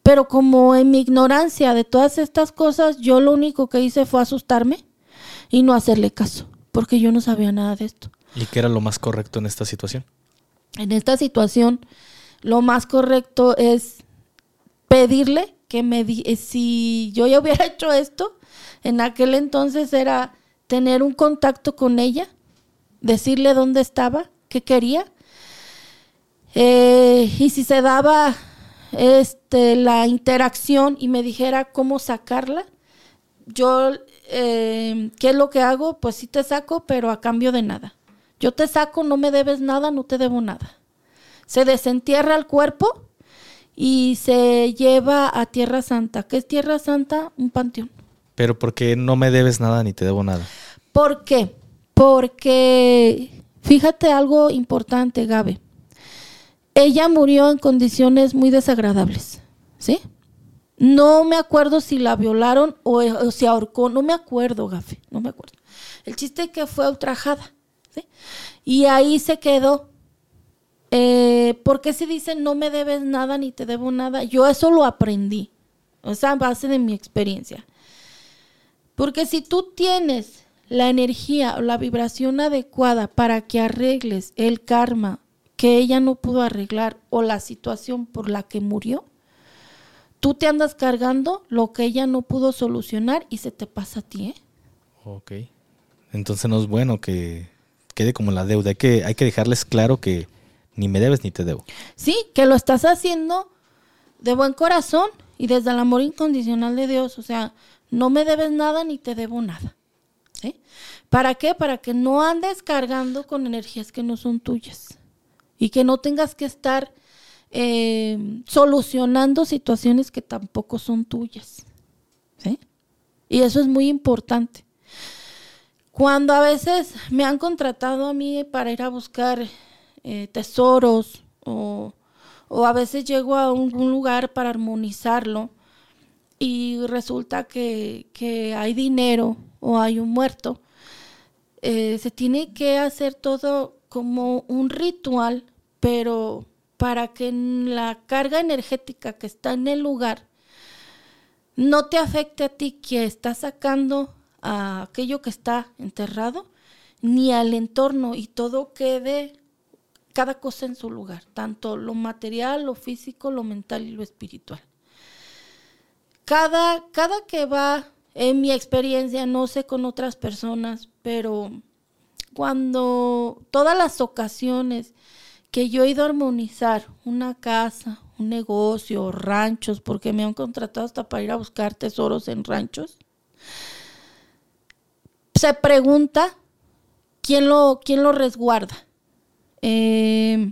Pero como en mi ignorancia de todas estas cosas, yo lo único que hice fue asustarme y no hacerle caso, porque yo no sabía nada de esto. ¿Y qué era lo más correcto en esta situación? En esta situación, lo más correcto es pedirle que me di eh, si yo ya hubiera hecho esto, en aquel entonces era tener un contacto con ella, decirle dónde estaba, qué quería, eh, y si se daba este, la interacción y me dijera cómo sacarla, yo, eh, ¿qué es lo que hago? Pues sí te saco, pero a cambio de nada. Yo te saco, no me debes nada, no te debo nada. Se desentierra el cuerpo y se lleva a Tierra Santa. ¿Qué es Tierra Santa? Un panteón. Pero porque no me debes nada ni te debo nada. ¿Por qué? Porque, fíjate algo importante, Gabe. Ella murió en condiciones muy desagradables, ¿sí? No me acuerdo si la violaron o, o se ahorcó, no me acuerdo, Gabe, no me acuerdo. El chiste es que fue ultrajada, ¿sí? Y ahí se quedó. Eh, ¿Por qué se dice no me debes nada ni te debo nada? Yo eso lo aprendí, o sea, a base de mi experiencia. Porque si tú tienes la energía o la vibración adecuada para que arregles el karma que ella no pudo arreglar o la situación por la que murió, tú te andas cargando lo que ella no pudo solucionar y se te pasa a ti, ¿eh? Ok. Entonces no es bueno que quede como la deuda. Hay que, hay que dejarles claro que ni me debes ni te debo. Sí, que lo estás haciendo de buen corazón y desde el amor incondicional de Dios. O sea, no me debes nada ni te debo nada. ¿sí? ¿Para qué? Para que no andes cargando con energías que no son tuyas y que no tengas que estar eh, solucionando situaciones que tampoco son tuyas. ¿sí? Y eso es muy importante. Cuando a veces me han contratado a mí para ir a buscar eh, tesoros o, o, a veces llego a un, lugar para armonizarlo y resulta que, que hay dinero o hay un muerto, eh, se tiene que hacer todo como un ritual, pero para que la carga energética que está en el lugar no te afecte a ti que está sacando a aquello que está enterrado, ni al entorno y todo quede cada cosa en su lugar, tanto lo material, lo físico, lo mental y lo espiritual. Cada, cada que va, en mi experiencia, no sé con otras personas, pero cuando todas las ocasiones que yo he ido a armonizar una casa, un negocio, ranchos, porque me han contratado hasta para ir a buscar tesoros en ranchos, se pregunta quién lo, quién lo resguarda. Eh,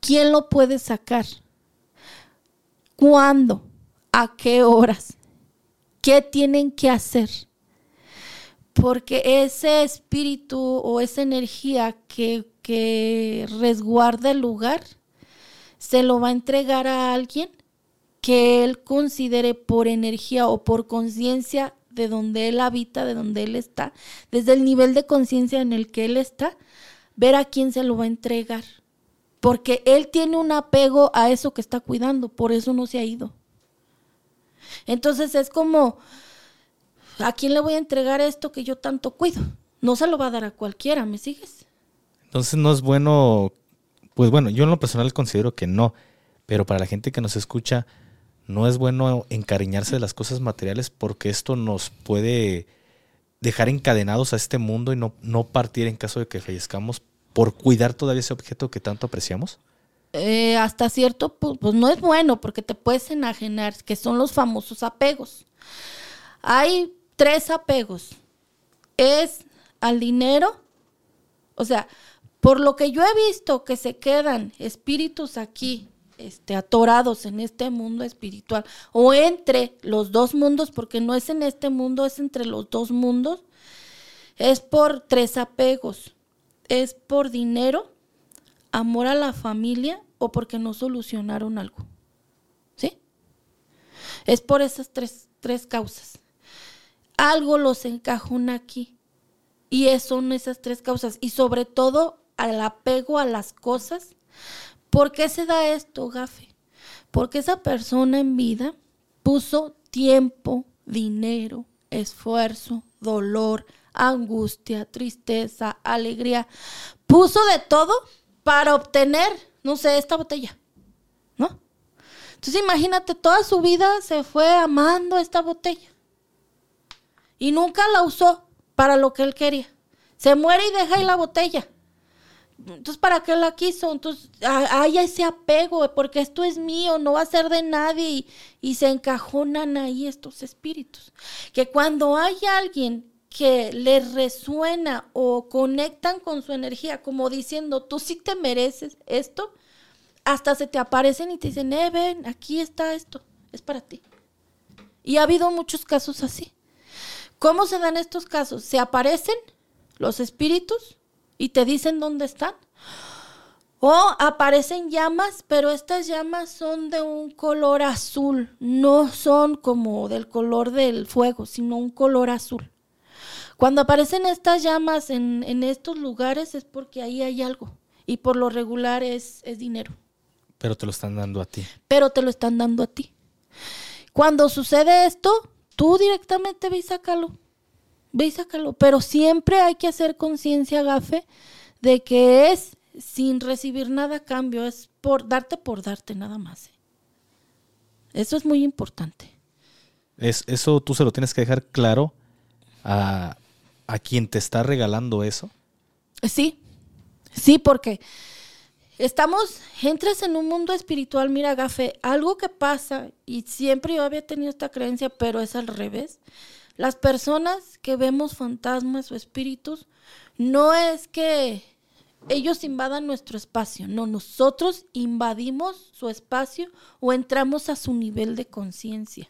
¿Quién lo puede sacar? ¿Cuándo? ¿A qué horas? ¿Qué tienen que hacer? Porque ese espíritu o esa energía que, que resguarda el lugar se lo va a entregar a alguien que él considere por energía o por conciencia de donde él habita, de donde él está, desde el nivel de conciencia en el que él está, ver a quién se lo va a entregar. Porque él tiene un apego a eso que está cuidando, por eso no se ha ido. Entonces es como, ¿a quién le voy a entregar esto que yo tanto cuido? No se lo va a dar a cualquiera, ¿me sigues? Entonces no es bueno, pues bueno, yo en lo personal considero que no, pero para la gente que nos escucha, no es bueno encariñarse de las cosas materiales porque esto nos puede dejar encadenados a este mundo y no, no partir en caso de que fallezcamos por cuidar todavía ese objeto que tanto apreciamos? Eh, hasta cierto, pues, pues no es bueno porque te puedes enajenar, que son los famosos apegos. Hay tres apegos. Es al dinero, o sea, por lo que yo he visto que se quedan espíritus aquí, este, atorados en este mundo espiritual, o entre los dos mundos, porque no es en este mundo, es entre los dos mundos, es por tres apegos. Es por dinero, amor a la familia o porque no solucionaron algo. ¿Sí? Es por esas tres, tres causas. Algo los encajona aquí. Y son esas tres causas. Y sobre todo al apego a las cosas. ¿Por qué se da esto, Gafe? Porque esa persona en vida puso tiempo, dinero, esfuerzo, dolor, angustia, tristeza, alegría. Puso de todo para obtener, no sé, esta botella, ¿no? Entonces imagínate, toda su vida se fue amando esta botella y nunca la usó para lo que él quería. Se muere y deja ahí la botella. Entonces, ¿para qué la quiso? Entonces, hay ese apego, porque esto es mío, no va a ser de nadie, y, se encajonan ahí estos espíritus. Que cuando hay alguien que les resuena o conectan con su energía, como diciendo, tú sí te mereces esto, hasta se te aparecen y te dicen, eh, ven, aquí está esto, es para ti. Y ha habido muchos casos así. ¿Cómo se dan estos casos? Se aparecen los espíritus y te dicen dónde están. O aparecen llamas, pero estas llamas son de un color azul, no son como del color del fuego, sino un color azul. Cuando aparecen estas llamas en, estos lugares es porque ahí hay algo y por lo regular es, es dinero. Pero te lo están dando a ti. Pero te lo están dando a ti. Cuando sucede esto, tú directamente ve y sácalo. Ve y sácalo. Pero siempre hay que hacer conciencia, Gafe, de que es sin recibir nada a cambio, es por darte por darte nada más. ¿eh? Eso es muy importante. Es, eso tú se lo tienes que dejar claro a, a quien te está regalando eso? Sí, sí, porque estamos, entras en un mundo espiritual, mira, Gafe, algo que pasa, y siempre yo había tenido esta creencia, pero es al revés. Las personas que vemos fantasmas o espíritus, no es que ellos invadan nuestro espacio, no, nosotros invadimos su espacio o entramos a su nivel de conciencia.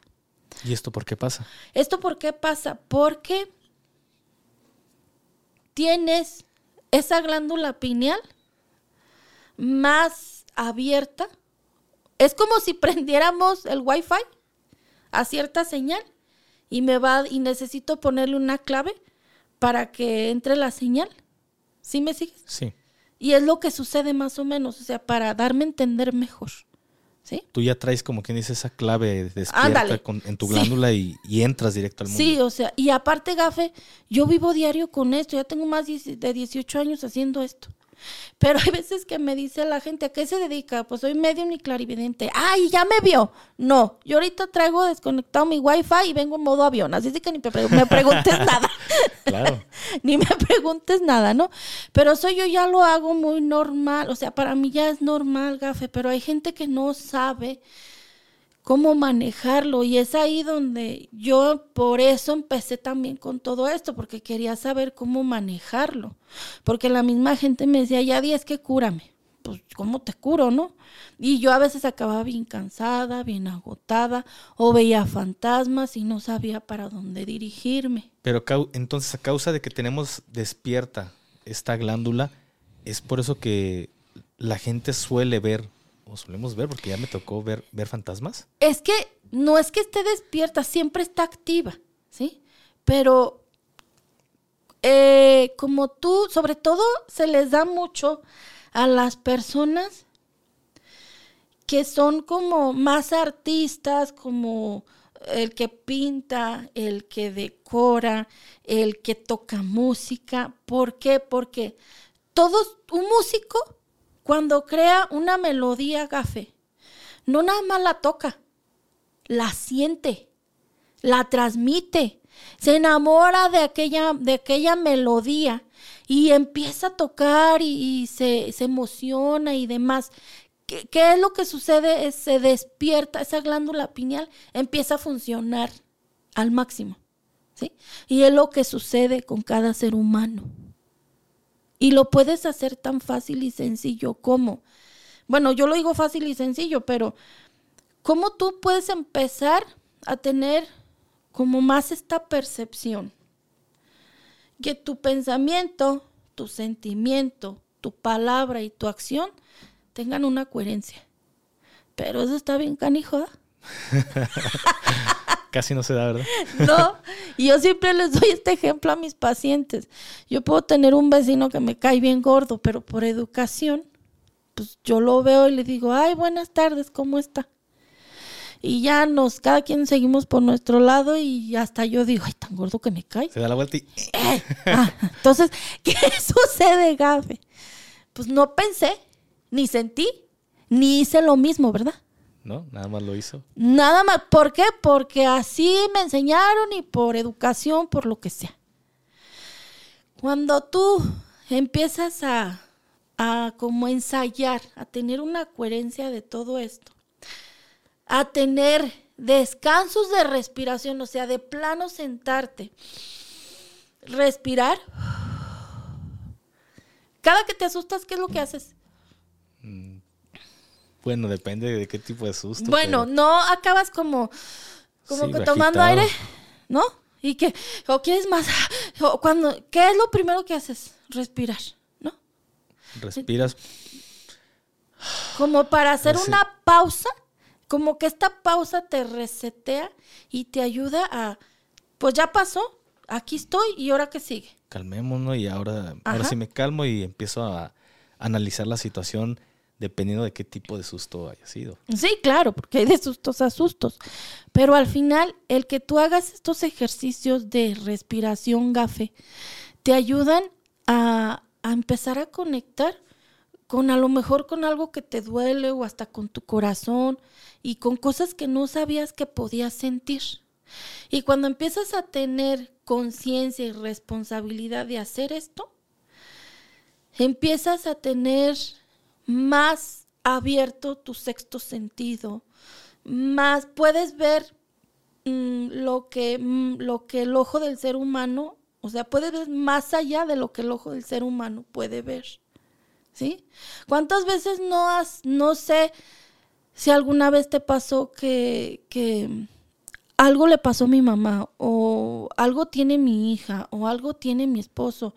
¿Y esto por qué pasa? ¿Esto por qué pasa? Porque tienes esa glándula pineal más abierta. Es como si prendiéramos el wifi a cierta señal y me va y necesito ponerle una clave para que entre la señal. ¿Sí me sigues? Sí. Y es lo que sucede más o menos, o sea, para darme a entender mejor. ¿Sí? Tú ya traes como quien dice esa clave despierta en tu glándula y, entras directo al mundo. Sí, o sea, y aparte, Gafe, yo vivo diario con esto, ya tengo más de 18 años haciendo esto. Pero hay veces que me dice la gente, ¿a qué se dedica? Pues soy medio ni clarividente. ¡Ay, ya me vio! No, yo ahorita traigo desconectado mi wifi y vengo en modo avión, así que ni me, preguntes nada. Claro. ni me preguntes nada, ¿no? Pero eso yo ya lo hago muy normal, o sea, para mí ya es normal, gafe, pero hay gente que no sabe cómo manejarlo. Y es ahí donde yo por eso empecé también con todo esto, porque quería saber cómo manejarlo. Porque la misma gente me decía, ya es que cúrame. Pues, ¿cómo te curo, no? Y yo a veces acababa bien cansada, bien agotada, o veía fantasmas y no sabía para dónde dirigirme. Pero entonces, a causa de que tenemos despierta esta glándula, es por eso que la gente suele ver o solemos ver, porque ya me tocó ver, ver fantasmas. Es que no es que esté despierta, siempre está activa, ¿sí? Pero eh, como tú, sobre todo se les da mucho a las personas que son como más artistas, como el que pinta, el que decora, el que toca música. ¿Por qué? Porque todos, un músico, cuando crea una melodía gafe, no nada más la toca, la siente, la transmite, se enamora de aquella, de aquella melodía y empieza a tocar y, se, se, emociona y demás. ¿Qué, ¿Qué, es lo que sucede? Se despierta, esa glándula pineal empieza a funcionar al máximo. ¿sí? Y es lo que sucede con cada ser humano. Y lo puedes hacer tan fácil y sencillo como, bueno, yo lo digo fácil y sencillo, pero ¿cómo tú puedes empezar a tener como más esta percepción? Que tu pensamiento, tu sentimiento, tu palabra y tu acción tengan una coherencia. Pero eso está bien canijo. ¿eh? Casi no se da, ¿verdad? no, y yo siempre les doy este ejemplo a mis pacientes. Yo puedo tener un vecino que me cae bien gordo, pero por educación, pues yo lo veo y le digo, ay, buenas tardes, ¿cómo está? Y ya nos, cada quien seguimos por nuestro lado y hasta yo digo, ay, tan gordo que me cae. Se da la vuelta y... Eh, ah, entonces, ¿qué sucede, Gafe? Pues no pensé, ni sentí, ni hice lo mismo, ¿verdad? ¿No? Nada más lo hizo. Nada más. ¿Por qué? Porque así me enseñaron y por educación, por lo que sea. Cuando tú empiezas a, a como ensayar, a tener una coherencia de todo esto, a tener descansos de respiración, o sea, de plano sentarte, respirar. Cada que te asustas, ¿qué es lo que haces? Bueno, depende de qué tipo de susto. Bueno, pero... no acabas como, como Sí, que tomando agitado. aire, ¿no? Y que, o quieres más, o cuando, ¿qué es lo primero que haces? Respirar, ¿no? Respiras. Como para hacer Ese- una pausa, como que esta pausa te resetea y te ayuda a, pues ya pasó, aquí estoy y ahora qué sigue. calmémonos y ahora, ahora sí me calmo y empiezo a analizar la situación dependiendo de qué tipo de susto haya sido. Sí, claro, porque hay de sustos a sustos. Pero al final, el que tú hagas estos ejercicios de respiración gafe, te ayudan a, a empezar a conectar con a lo mejor con algo que te duele o hasta con tu corazón y con cosas que no sabías que podías sentir. Y cuando empiezas a tener conciencia y responsabilidad de hacer esto, empiezas a tener más abierto tu sexto sentido, más puedes ver mm, lo, que, mm, lo que el ojo del ser humano, o sea, puedes ver más allá de lo que el ojo del ser humano puede ver. ¿Sí? ¿Cuántas veces no has, no sé si alguna vez te pasó que, que algo le pasó a mi mamá, o algo tiene mi hija, o algo tiene mi esposo?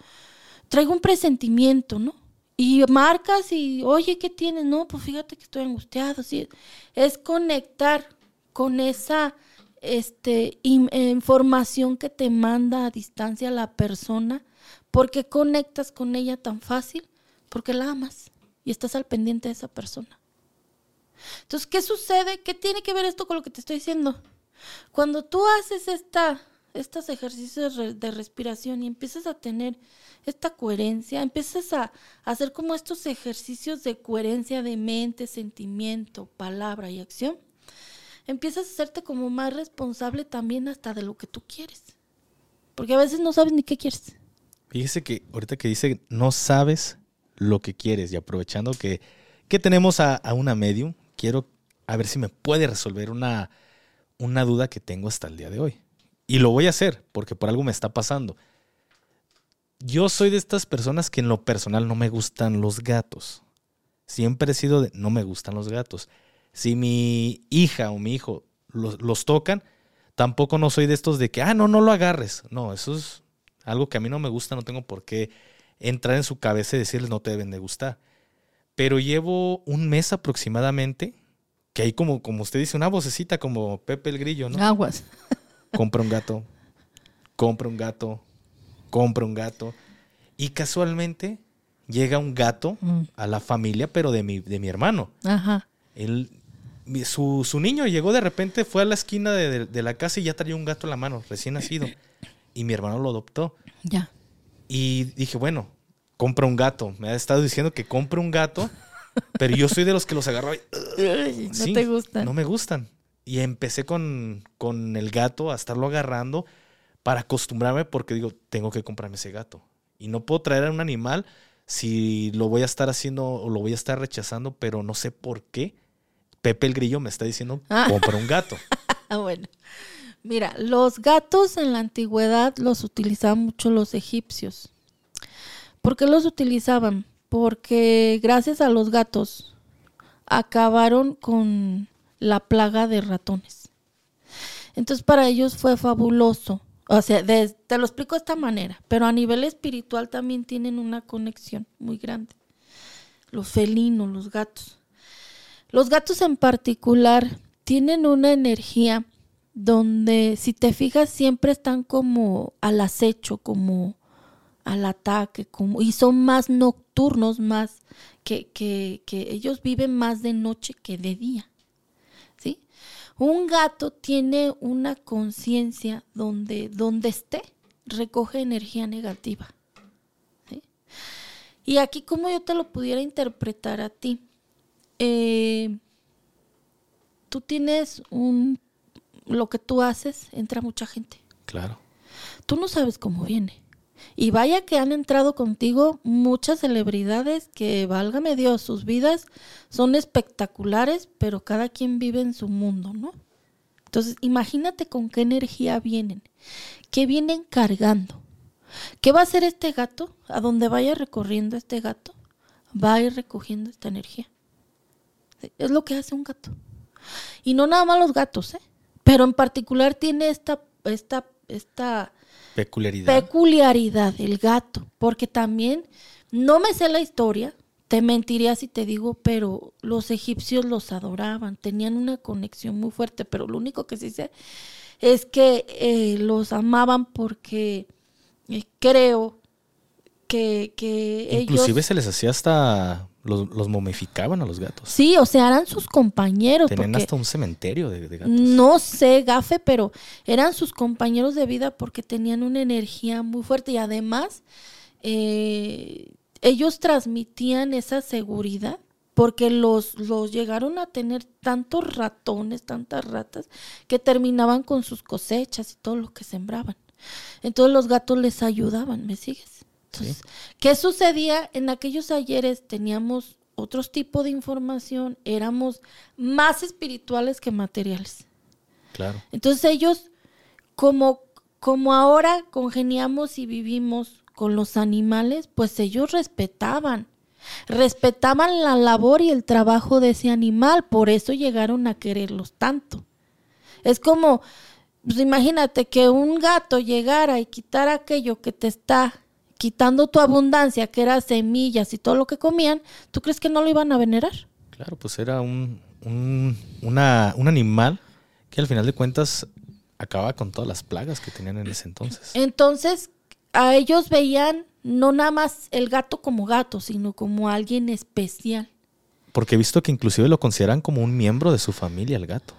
Traigo un presentimiento, ¿no? Y marcas y, oye, ¿qué tienes? No, pues fíjate que estoy angustiado. Sí. Es conectar con esa este, in- información que te manda a distancia la persona. porque conectas con ella tan fácil? Porque la amas y estás al pendiente de esa persona. Entonces, ¿qué sucede? ¿Qué tiene que ver esto con lo que te estoy diciendo? Cuando tú haces esta, estos ejercicios de re- de respiración y empiezas a tener esta coherencia, empiezas a, a hacer como estos ejercicios de coherencia de mente, sentimiento, palabra y acción, empiezas a hacerte como más responsable también hasta de lo que tú quieres. Porque a veces no sabes ni qué quieres. Fíjese que ahorita que dice no sabes lo que quieres y aprovechando que, que tenemos a, a una medium, quiero a ver si me puede resolver una, una duda que tengo hasta el día de hoy. Y lo voy a hacer porque por algo me está pasando. Yo soy de estas personas que en lo personal no me gustan los gatos. Siempre he sido de no me gustan los gatos. Si mi hija o mi hijo los, tocan, tampoco no soy de estos de que, ah, no, no lo agarres. No, eso es algo que a mí no me gusta, no tengo por qué entrar en su cabeza y decirles no te deben de gustar. Pero llevo un mes aproximadamente que hay como, como usted dice, una vocecita como Pepe el Grillo, ¿no? Aguas. Compra un gato, compra un gato, compra un gato. Y casualmente llega un gato Mm. a la familia, pero de mi, de mi hermano. Ajá. Él su, su niño llegó de repente, fue a la esquina de, de- de la casa y ya traía un gato en la mano, recién nacido. Y mi hermano lo adoptó. Ya. Y dije, bueno, compra un gato. Me ha estado diciendo que compre un gato, pero yo soy de los que los agarro y... No Sí, te gustan. No me gustan. Y empecé con, con el gato a estarlo agarrando para acostumbrarme porque digo, tengo que comprarme ese gato. Y no puedo traer a un animal si lo voy a estar haciendo o lo voy a estar rechazando, pero no sé por qué. Pepe el Grillo me está diciendo, Ah. compra un gato. Bueno. Mira, los gatos en la antigüedad los utilizaban mucho los egipcios. ¿Por qué los utilizaban? Porque gracias a los gatos acabaron con la plaga de ratones. Entonces para ellos fue fabuloso. O sea, te lo explico de esta manera, pero a nivel espiritual también tienen una conexión muy grande. Los felinos, los gatos. Los gatos en particular tienen una energía donde, si te fijas, siempre están como al acecho, como al ataque, como, y son más nocturnos, más que, que, que ellos viven más de noche que de día. Un gato tiene una conciencia donde, donde esté, recoge energía negativa. ¿sí? Y aquí, como yo te lo pudiera interpretar a ti, eh, tú tienes un lo que tú haces entra mucha gente Claro. tú no sabes cómo viene y vaya que han entrado contigo muchas celebridades que válgame Dios sus vidas son espectaculares pero cada quien vive en su mundo no entonces imagínate con qué energía vienen qué vienen cargando qué va a hacer este gato a donde vaya recorriendo este gato va a ir recogiendo esta energía Es lo que hace un gato. Y no nada más los gatos, ¿eh? Pero en particular tiene esta, esta, esta Peculiaridad. peculiaridad el gato. Porque también, no me sé la historia, te mentiría si te digo, pero los egipcios los adoraban, tenían una conexión muy fuerte, pero lo único que sí sé es que eh, los amaban porque eh, creo que, que Inclusive ellos... se les hacía hasta... Los, los momificaban a los gatos. Sí, o sea, eran sus compañeros. Tenían hasta un cementerio de, de gatos. No sé, gafe, pero eran sus compañeros de vida porque tenían una energía muy fuerte y además eh, ellos transmitían esa seguridad porque los, los llegaron a tener tantos ratones, tantas ratas, que terminaban con sus cosechas y todo lo que sembraban. Entonces los gatos les ayudaban, ¿me sigues? Entonces, ¿qué sucedía? En aquellos ayeres teníamos otros tipos de información, éramos más espirituales que materiales. Claro. Entonces ellos, como, como ahora congeniamos y vivimos con los animales, pues ellos respetaban, respetaban la labor y el trabajo de ese animal, por eso llegaron a quererlos tanto. Es como, pues imagínate que un gato llegara y quitara aquello que te está quitando tu abundancia, que era semillas y todo lo que comían, ¿tú crees que no lo iban a venerar? Claro, pues era un, un, una- un animal que al final de cuentas acababa con todas las plagas que tenían en ese entonces. Entonces, a ellos veían no nada más el gato como gato, sino como alguien especial. Porque he visto que inclusive lo consideran como un miembro de su familia, el gato.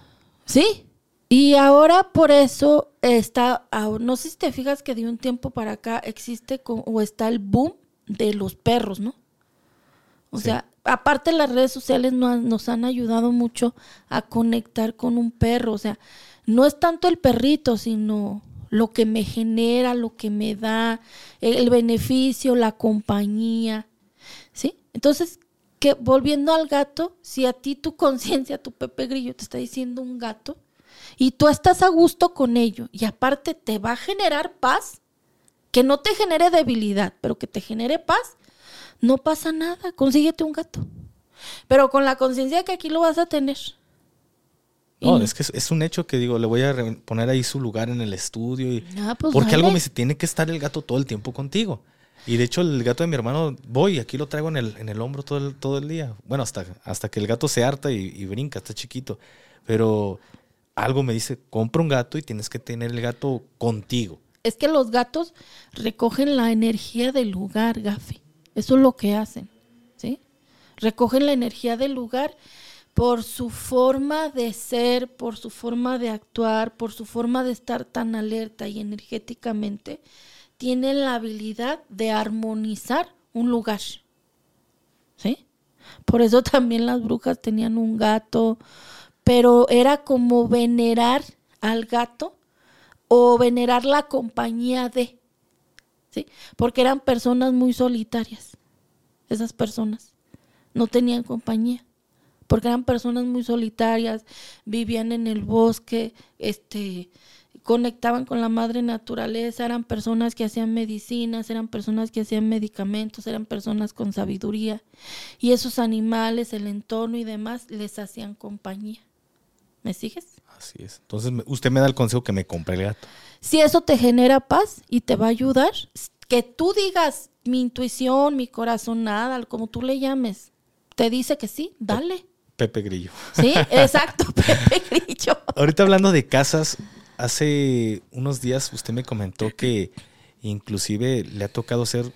¿Sí? Y ahora por eso está, no sé si te fijas que de un tiempo para acá existe o está el boom de los perros, ¿no? O Sí. sea, aparte las redes sociales no han- nos han ayudado mucho a conectar con un perro, o sea, no es tanto el perrito, sino lo que me genera, lo que me da, el beneficio, la compañía, ¿sí? Entonces, que volviendo al gato, si a ti tu conciencia, tu Pepe Grillo te está diciendo un gato y tú estás a gusto con ello y aparte te va a generar paz, que no te genere debilidad, pero que te genere paz, no pasa nada, consíguete un gato. Pero con la conciencia de que aquí lo vas a tener. No, Y- es que es, es un hecho que digo, le voy a poner ahí su lugar en el estudio y Ah, pues porque algo me dice, tiene que estar el gato todo el tiempo contigo. Y de hecho el gato de mi hermano, voy, aquí lo traigo en el, en el hombro todo el, todo el día. Bueno, hasta, hasta que el gato se harta y, y brinca, está chiquito. Pero algo me dice, compra un gato y tienes que tener el gato contigo. Es que los gatos recogen la energía del lugar, Gafe. Eso es lo que hacen, ¿sí? Recogen la energía del lugar por su forma de ser, por su forma de actuar, por su forma de estar tan alerta y energéticamente, tienen la habilidad de armonizar un lugar. ¿Sí? Por eso también las brujas tenían un gato, pero era como venerar al gato o venerar la compañía de, ¿sí? Porque eran personas muy solitarias, esas personas, no tenían compañía, porque eran personas muy solitarias, vivían en el bosque, este, conectaban con la madre naturaleza, eran personas que hacían medicinas, eran personas que hacían medicamentos, eran personas con sabiduría, y esos animales, el entorno y demás les hacían compañía. ¿Me sigues? Así es. Entonces, usted me da el consejo que me compre el gato. Si eso te genera paz y te va a ayudar, que tú digas mi intuición, mi corazón, nada, como tú le llames, te dice que sí, dale. Pepe Grillo. Sí, exacto, Pepe Grillo. Ahorita hablando de casas, hace unos días usted me comentó que inclusive le ha tocado hacer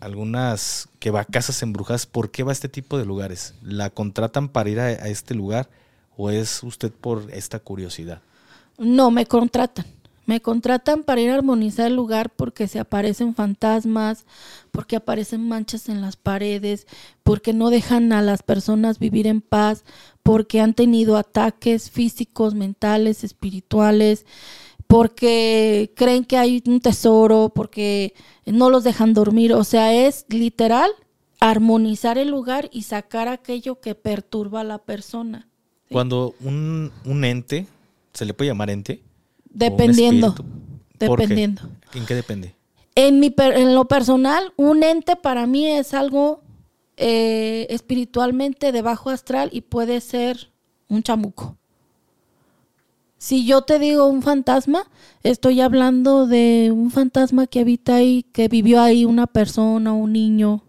algunas que va a casas embrujadas. ¿Por qué va a este tipo de lugares? ¿La contratan para ir a, a este lugar? ¿O es usted por esta curiosidad? No, me contratan. Me contratan para ir a armonizar el lugar porque se aparecen fantasmas, porque aparecen manchas en las paredes, porque no dejan a las personas vivir en paz, porque han tenido ataques físicos, mentales, espirituales, porque creen que hay un tesoro, porque no los dejan dormir. O sea, es literal armonizar el lugar y sacar aquello que perturba a la persona. Cuando un, un, ente, ¿se le puede llamar ente? Dependiendo. Dependiendo. ¿En qué depende? En, mi, en lo personal, un ente para mí es algo eh, espiritualmente de bajo astral y puede ser un chamuco. Si yo te digo un fantasma, estoy hablando de un fantasma que habita ahí, que vivió ahí una persona, un niño.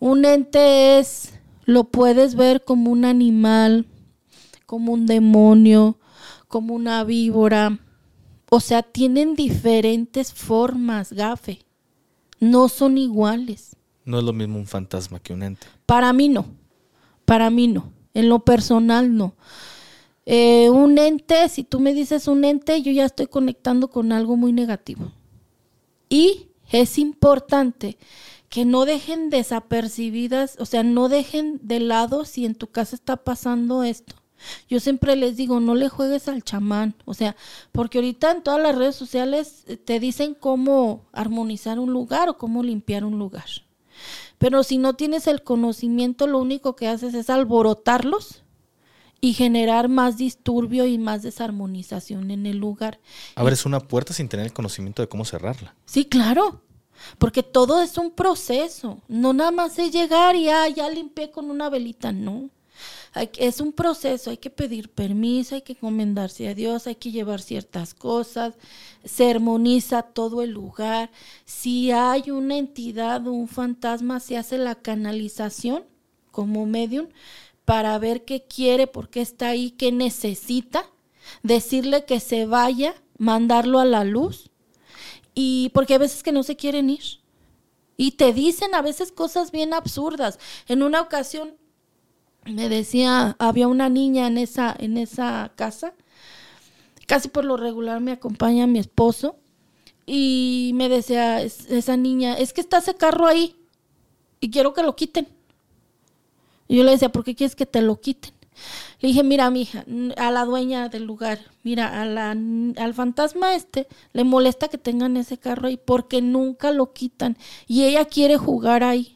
Un ente es, lo puedes ver como un animal, como un demonio, como una víbora. O sea, tienen diferentes formas, gafe. No son iguales. No es lo mismo un fantasma que un ente. Para mí no. Para mí no. En lo personal no. Eh, un ente, si tú me dices un ente, yo ya estoy conectando con algo muy negativo. Y es importante que no dejen desapercibidas, o sea, no dejen de lado si en tu casa está pasando esto. Yo siempre les digo, no le juegues al chamán, o sea, porque ahorita en todas las redes sociales eh, te dicen cómo armonizar un lugar o cómo limpiar un lugar. Pero si no tienes el conocimiento, lo único que haces es alborotarlos y generar más disturbio y más desarmonización en el lugar. Abres una puerta sin tener el conocimiento de cómo cerrarla. Sí, claro. Porque todo es un proceso. No nada más es llegar y ah, ya limpié con una velita, no es un proceso, hay que pedir permiso, hay que encomendarse a Dios, hay que llevar ciertas cosas, se armoniza todo el lugar. Si hay una entidad un fantasma, se hace la canalización como medium para ver qué quiere, por qué está ahí, qué necesita, decirle que se vaya, mandarlo a la luz. Y porque a veces que no se quieren ir. Y te dicen a veces cosas bien absurdas. En una ocasión me decía, había una niña en esa, en esa casa, casi por lo regular me acompaña mi esposo, y me decía esa niña, es que está ese carro ahí y quiero que lo quiten. Y yo le decía, ¿por qué quieres que te lo quiten? Le dije, mira, mi hija, a la dueña del lugar, mira, a la, al fantasma este le molesta que tengan ese carro ahí porque nunca lo quitan y ella quiere jugar ahí.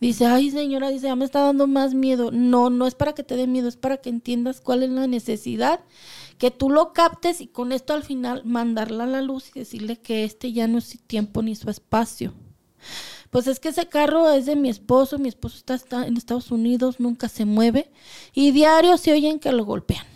Dice, ay señora, dice, ya me está dando más miedo. No, no es para que te dé miedo, es para que entiendas cuál es la necesidad, que tú lo captes y con esto al final mandarla a la luz y decirle que este ya no es su tiempo ni su espacio. Pues es que ese carro es de mi esposo, mi esposo está, en Estados Unidos, nunca se mueve y diario se oyen que lo golpean.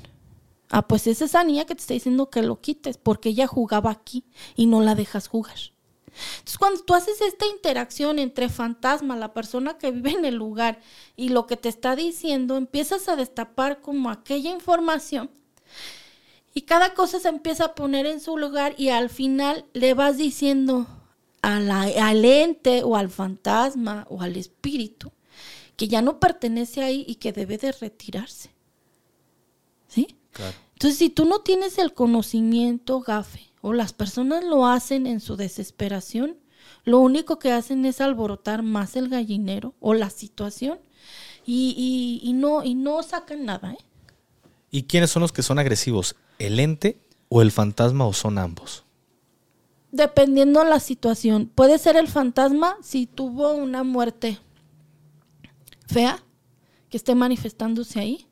Ah, pues es esa niña que te está diciendo que lo quites porque ella jugaba aquí y no la dejas jugar. Entonces, cuando tú haces esta interacción entre fantasma, la persona que vive en el lugar y lo que te está diciendo, empiezas a destapar como aquella información y cada cosa se empieza a poner en su lugar y al final le vas diciendo al ente o al fantasma o al espíritu que ya no pertenece ahí y que debe de retirarse. ¿Sí? Claro. Entonces, si tú no tienes el conocimiento, gafe, o las personas lo hacen en su desesperación, lo único que hacen es alborotar más el gallinero o la situación y, y- y no, y no sacan nada, ¿eh? ¿Y quiénes son los que son agresivos? ¿El ente o el fantasma o son ambos? Dependiendo la situación. Puede ser el fantasma si tuvo una muerte fea que esté manifestándose ahí.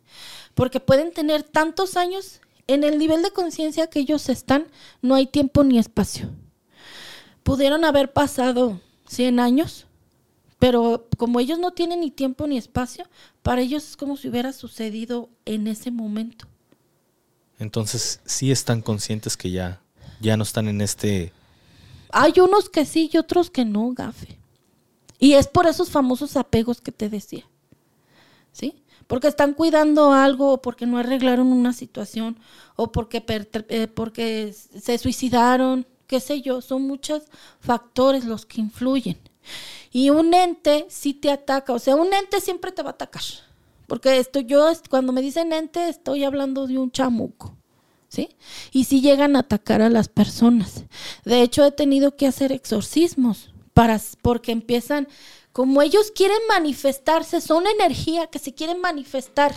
Porque pueden tener tantos años. En el nivel de conciencia que ellos están, no hay tiempo ni espacio. Pudieron haber pasado 100 años, pero como ellos no tienen ni tiempo ni espacio, para ellos es como si hubiera sucedido en ese momento. Entonces, sí están conscientes que ya, ya no están en este... Hay unos que sí y otros que no, gafe. Y es por esos famosos apegos que te decía. ¿Sí? Porque están cuidando algo, o porque no arreglaron una situación, o porque, eh, porque se suicidaron, qué sé yo. Son muchos factores los que influyen. Y un ente sí te ataca. O sea, un ente siempre te va a atacar. Porque esto yo, cuando me dicen ente, estoy hablando de un chamuco. ¿Sí? Y sí llegan a atacar a las personas. De hecho, he tenido que hacer exorcismos para, porque empiezan, como ellos quieren manifestarse, son energía que se quieren manifestar.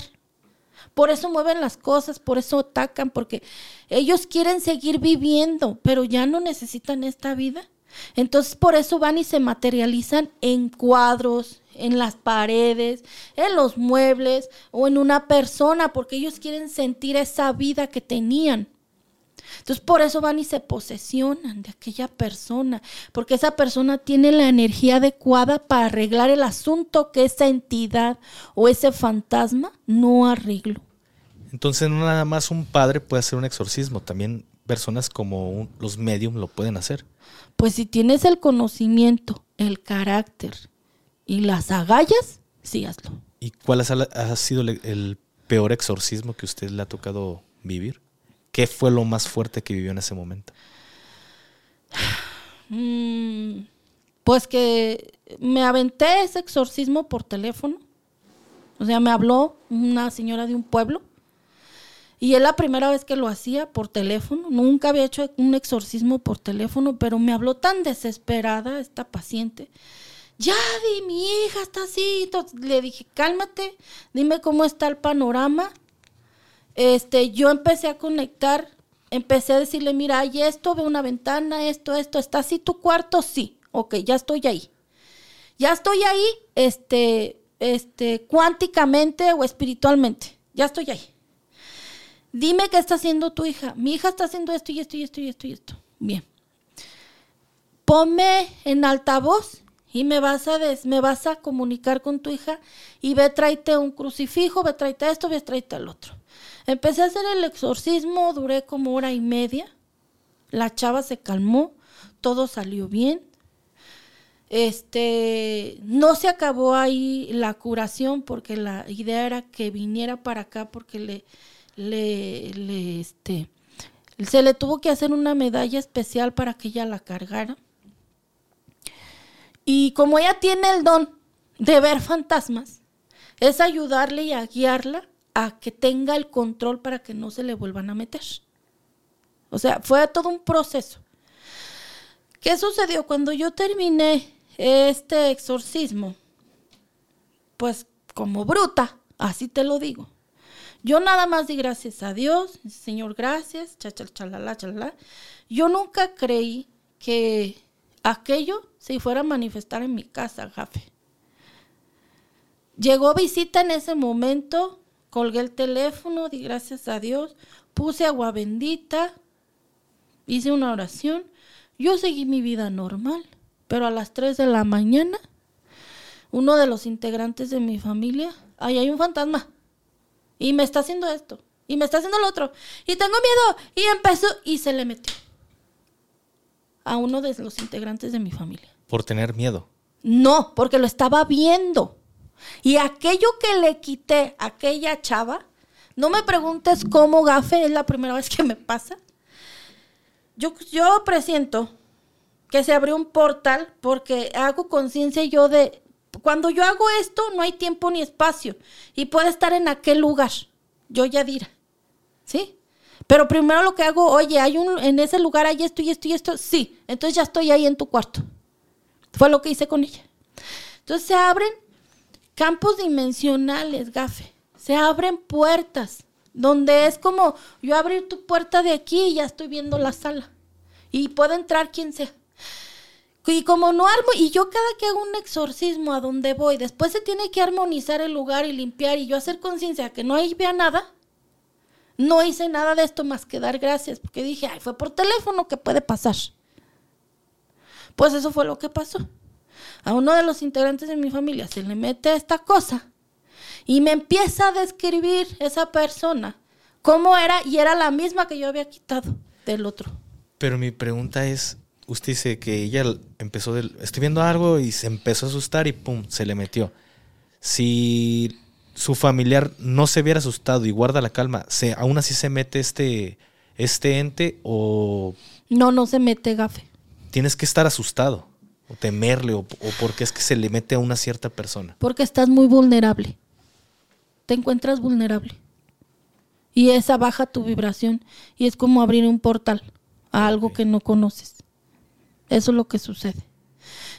Por eso mueven las cosas, por eso atacan, porque ellos quieren seguir viviendo, pero ya no necesitan esta vida. Entonces por eso van y se materializan en cuadros, en las paredes, en los muebles o en una persona, porque ellos quieren sentir esa vida que tenían. Entonces por eso van y se posesionan de aquella persona, porque esa persona tiene la energía adecuada para arreglar el asunto que esa entidad o ese fantasma no arregló. Entonces, no nada más un padre puede hacer un exorcismo, también personas como un- los medium lo pueden hacer. Pues si tienes el conocimiento, el carácter y las agallas, sí hazlo. ¿Y cuál ha, ha sido el, el peor exorcismo que usted le ha tocado vivir? ¿Qué fue lo más fuerte que vivió en ese momento? Mm, pues que me aventé ese exorcismo por teléfono. O sea, me habló una señora de un pueblo. Y es la primera vez que lo hacía por teléfono. Nunca había hecho un exorcismo por teléfono, pero me habló tan desesperada esta paciente. Ya, di, mi hija está así. Le dije, cálmate, dime cómo está el panorama. Este, yo empecé a conectar, empecé a decirle, mira, hay esto, veo una ventana, esto, esto, ¿está así tu cuarto? Sí, ok, ya estoy ahí. Ya estoy ahí, este, este, cuánticamente o espiritualmente, ya estoy ahí. Dime qué está haciendo tu hija. Mi hija está haciendo esto y esto y esto y esto y esto. Bien. Ponme en altavoz y me vas a des- me vas a comunicar con tu hija y ve tráete un crucifijo, ve tráete esto, ve tráete el otro. Empecé a hacer el exorcismo, duré como hora y media. La chava se calmó, todo salió bien. Este, no se acabó ahí la curación porque la idea era que viniera para acá porque le, le, le, este, se le tuvo que hacer una medalla especial para que ella la cargara. Y como ella tiene el don de ver fantasmas, es ayudarle y a guiarla a que tenga el control para que no se le vuelvan a meter. O sea, fue todo un proceso. ¿Qué sucedió cuando yo terminé este exorcismo? Pues como bruta, así te lo digo. Yo nada más di gracias a Dios, Señor, gracias, chachal, chalala, chalala. Yo nunca creí que aquello se fuera a manifestar en mi casa, jefe. Llegó visita en ese momento, colgué el teléfono, di gracias a Dios, puse agua bendita, hice una oración, yo seguí mi vida normal, pero a las 3 de la mañana, uno de los integrantes de mi familia, ahí hay un fantasma, y me está haciendo esto, y me está haciendo lo otro, y tengo miedo, y empezó, y se le metió a uno de los integrantes de mi familia. Por tener miedo. No, porque lo estaba viendo. Y aquello que le quité a aquella chava, no me preguntes cómo gafe, es la primera vez que me pasa. Yo, yo presiento que se abrió un portal porque hago conciencia yo de, cuando yo hago esto no hay tiempo ni espacio y puede estar en aquel lugar, yo Yadira. ¿Sí? Pero primero lo que hago, oye, hay un, en ese lugar hay esto y esto y esto. Sí, entonces ya estoy ahí en tu cuarto. Fue lo que hice con ella. Entonces se abren campos dimensionales, gafe. Se abren puertas, donde es como yo abrir tu puerta de aquí y ya estoy viendo la sala. Y puede entrar quien sea. Y como no armo, y yo cada que hago un exorcismo a donde voy, después se tiene que armonizar el lugar y limpiar y yo hacer conciencia que no hay vea nada, no hice nada de esto más que dar gracias, porque dije, ay, fue por teléfono, ¿qué puede pasar? Pues eso fue lo que pasó. A uno de los integrantes de mi familia se le mete esta cosa y me empieza a describir esa persona cómo era y era la misma que yo había quitado del otro. Pero mi pregunta es, usted dice que ella empezó, del, estoy viendo algo y se empezó a asustar y pum, se le metió. Si su familiar no se viera asustado y guarda la calma, ¿se, ¿aún así se mete este, este ente o...? No, no se mete gafe. Tienes que estar asustado temerle o, o porque es que se le mete a una cierta persona. Porque estás muy vulnerable. Te encuentras vulnerable. Y esa baja tu vibración y es como abrir un portal a algo que no conoces. Eso es lo que sucede.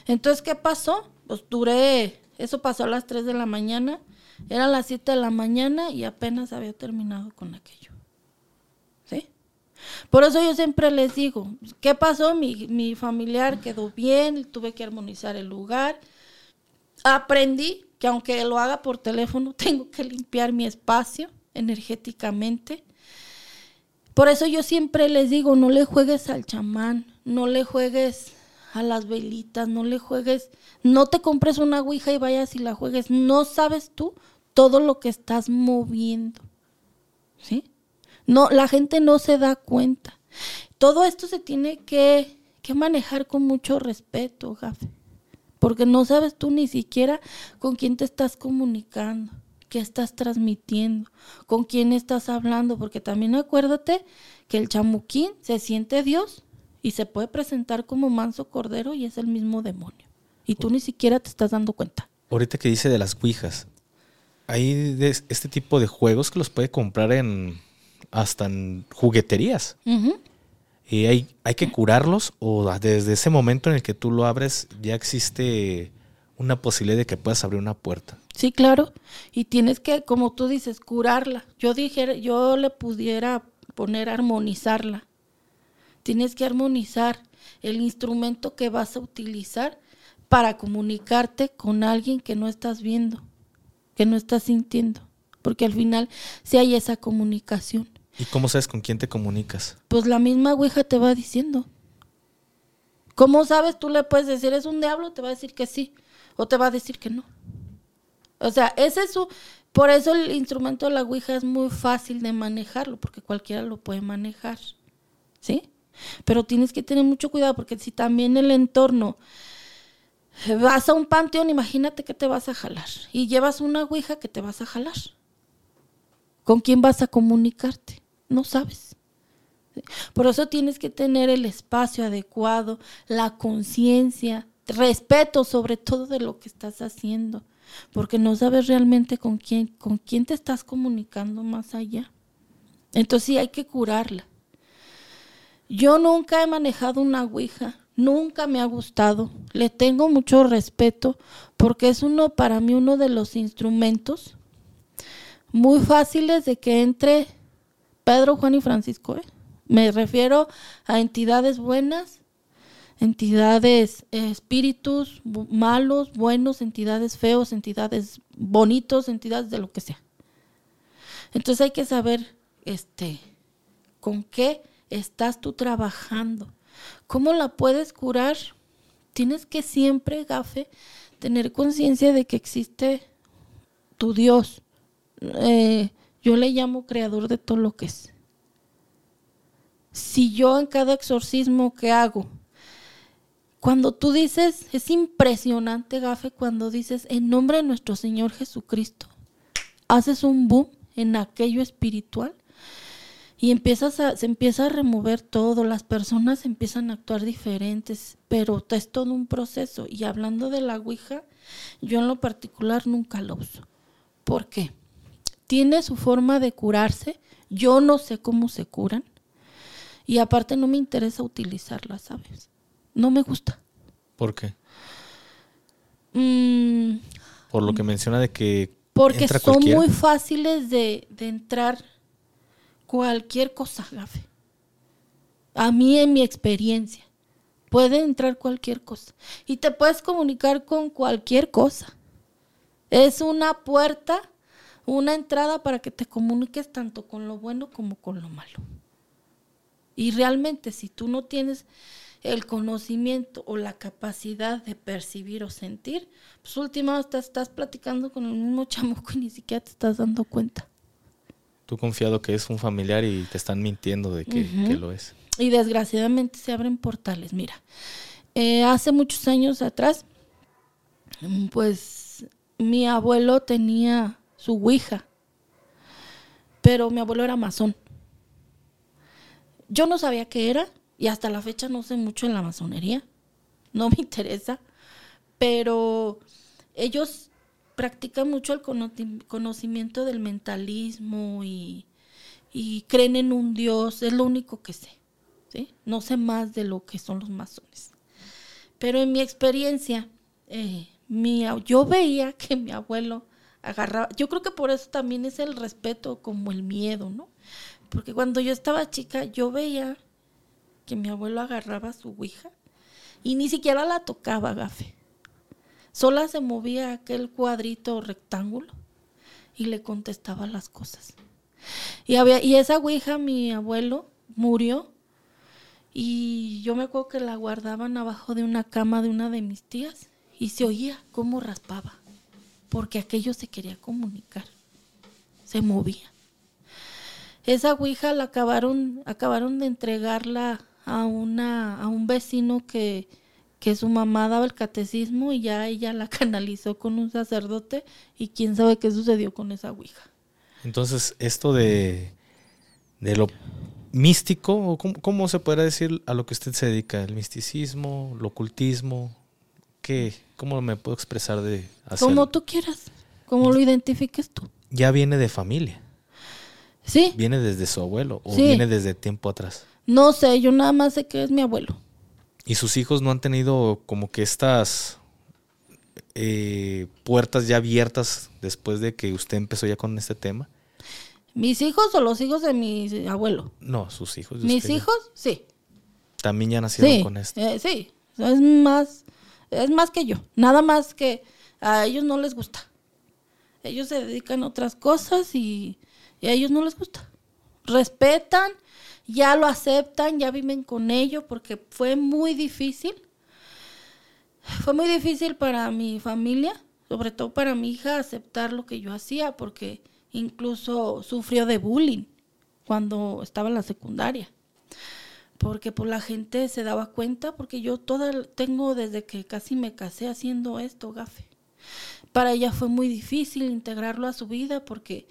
Entonces, ¿qué pasó? Pues duré, eso pasó a las 3 de la mañana eran las 7 de la mañana y apenas había terminado con aquello. Por eso yo siempre les digo, ¿qué pasó? Mi, mi familiar quedó bien, tuve que armonizar el lugar. Aprendí que aunque lo haga por teléfono, tengo que limpiar mi espacio energéticamente. Por eso yo siempre les digo, no le juegues al chamán, no le juegues a las velitas, no le juegues, no te compres una ouija y vayas y la juegues, no sabes tú todo lo que estás moviendo. ¿Sí? No, la gente no se da cuenta. Todo esto se tiene que, que manejar con mucho respeto, Gafe. Porque no sabes tú ni siquiera con quién te estás comunicando, qué estás transmitiendo, con quién estás hablando, porque también acuérdate que el chamuquín se siente Dios y se puede presentar como manso cordero y es el mismo demonio. Y tú ni siquiera te estás dando cuenta. Ahorita que dice de las cuijas, hay de este tipo de juegos que los puede comprar en hasta en jugueterías. Y hay, hay que curarlos o desde ese momento en el que tú lo abres ya existe una posibilidad de que puedas abrir una puerta. Sí, claro. Y tienes que, como tú dices, curarla. Yo dije, yo le pudiera poner armonizarla tienes que armonizar el instrumento que vas a utilizar para comunicarte con alguien que no estás viendo, que no estás sintiendo, porque al final si hay esa comunicación. ¿Y cómo sabes con quién te comunicas? Pues la misma Ouija te va diciendo. ¿Cómo sabes? Tú le puedes decir, es un diablo, te va a decir que sí, o te va a decir que no. O sea, ese es su... Por eso el instrumento de la Ouija es muy fácil de manejarlo, porque cualquiera lo puede manejar. ¿Sí? Pero tienes que tener mucho cuidado porque si también el entorno vas a un panteón, imagínate que te vas a jalar y llevas una ouija que te vas a jalar. ¿Con quién vas a comunicarte? No sabes. Por eso tienes que tener el espacio adecuado, la conciencia, respeto sobre todo de lo que estás haciendo, porque no sabes realmente con quién, con quién te estás comunicando más allá. Entonces sí hay que curarla. Yo nunca he manejado una Ouija, nunca me ha gustado. Le tengo mucho respeto porque es uno para mí uno de los instrumentos muy fáciles de que entre Pedro, Juan y Francisco. ¿eh? Me refiero a entidades buenas, entidades, eh, espíritus malos, buenos, entidades feos, entidades bonitos, entidades de lo que sea. Entonces hay que saber este con qué estás tú trabajando. ¿Cómo la puedes curar? Tienes que siempre, Gafe, tener conciencia de que existe tu Dios. Eh, yo le llamo creador de todo lo que es. Si yo en cada exorcismo que hago, cuando tú dices, es impresionante, Gafe, cuando dices, en nombre de nuestro Señor Jesucristo, haces un boom en aquello espiritual y empiezas se empieza a remover todo, las personas empiezan a actuar diferentes, pero es todo un proceso. Y hablando de la Ouija, yo en lo particular nunca lo uso. ¿Por qué? Tiene su forma de curarse. Yo no sé cómo se curan. Y aparte no me interesa utilizarlas, ¿sabes? No me gusta. ¿Por qué? Mm, Por lo que menciona de que porque entra son cualquiera. muy fáciles de, de entrar cualquier cosa, Gafe. A mí, en mi experiencia, puede entrar cualquier cosa. Y te puedes comunicar con cualquier cosa. Es una puerta, una entrada para que te comuniques tanto con lo bueno como con lo malo. Y realmente, si tú no tienes el conocimiento o la capacidad de percibir o sentir, pues últimamente estás, estás platicando con el mismo chamuco y ni siquiera te estás dando cuenta. Tú confiado que es un familiar y te están mintiendo de que, lo es. Y desgraciadamente se abren portales. Mira, eh, hace muchos años atrás, pues mi abuelo tenía su ouija, pero mi abuelo era masón. Yo no sabía qué era y hasta la fecha no sé mucho en la masonería. No me interesa, pero ellos practican mucho el cono- conocimiento del mentalismo y, creen en un Dios, es lo único que sé. No sé más de lo que son los masones. Pero en mi experiencia, eh, yo veía que mi abuelo agarraba, yo creo que por eso también es el respeto como el miedo, ¿no? Porque cuando yo estaba chica, yo veía que mi abuelo agarraba su ouija y ni siquiera la tocaba, gafe. Sola se movía aquel cuadrito rectángulo y le contestaba las cosas. Y, había, y esa ouija, mi abuelo murió y yo me acuerdo que la guardaban abajo de una cama de una de mis tías y se oía cómo raspaba, porque aquello se quería comunicar, se movía. Esa ouija la acabaron, acabaron de entregarla a una, a un vecino que, que su mamá daba el catecismo y ya ella la canalizó con un sacerdote y quién sabe qué sucedió con esa ouija. Entonces, esto de, de lo místico, ¿cómo, cómo se podría decir a lo que usted se dedica? ¿El misticismo, el ocultismo? ¿Qué? ¿Cómo me puedo expresar de hacer? Como tú quieras, como lo identifiques tú. Ya viene de familia, Sí, viene desde su abuelo o Sí. viene desde tiempo atrás. no sé, yo nada más sé que es mi abuelo. Y sus hijos no han tenido como que estas eh, puertas ya abiertas después de que usted empezó ya con este tema. ¿Mis hijos o los hijos de mi abuelo? No, sus hijos. ¿Mis ya- hijos? Sí. También ya nacieron Sí, con esto. eh, sí. Es más, es más que yo. Nada más que a ellos no les gusta. Ellos se dedican a otras cosas y, a ellos no les gusta. Respetan, ya lo aceptan, ya viven con ello porque fue muy difícil. Fue muy difícil para mi familia, sobre todo para mi hija, aceptar lo que yo hacía porque incluso sufrió de bullying cuando estaba en la secundaria porque pues la gente se daba cuenta, porque yo toda tengo desde que casi me casé haciendo esto, gafe. Para ella fue muy difícil integrarlo a su vida porque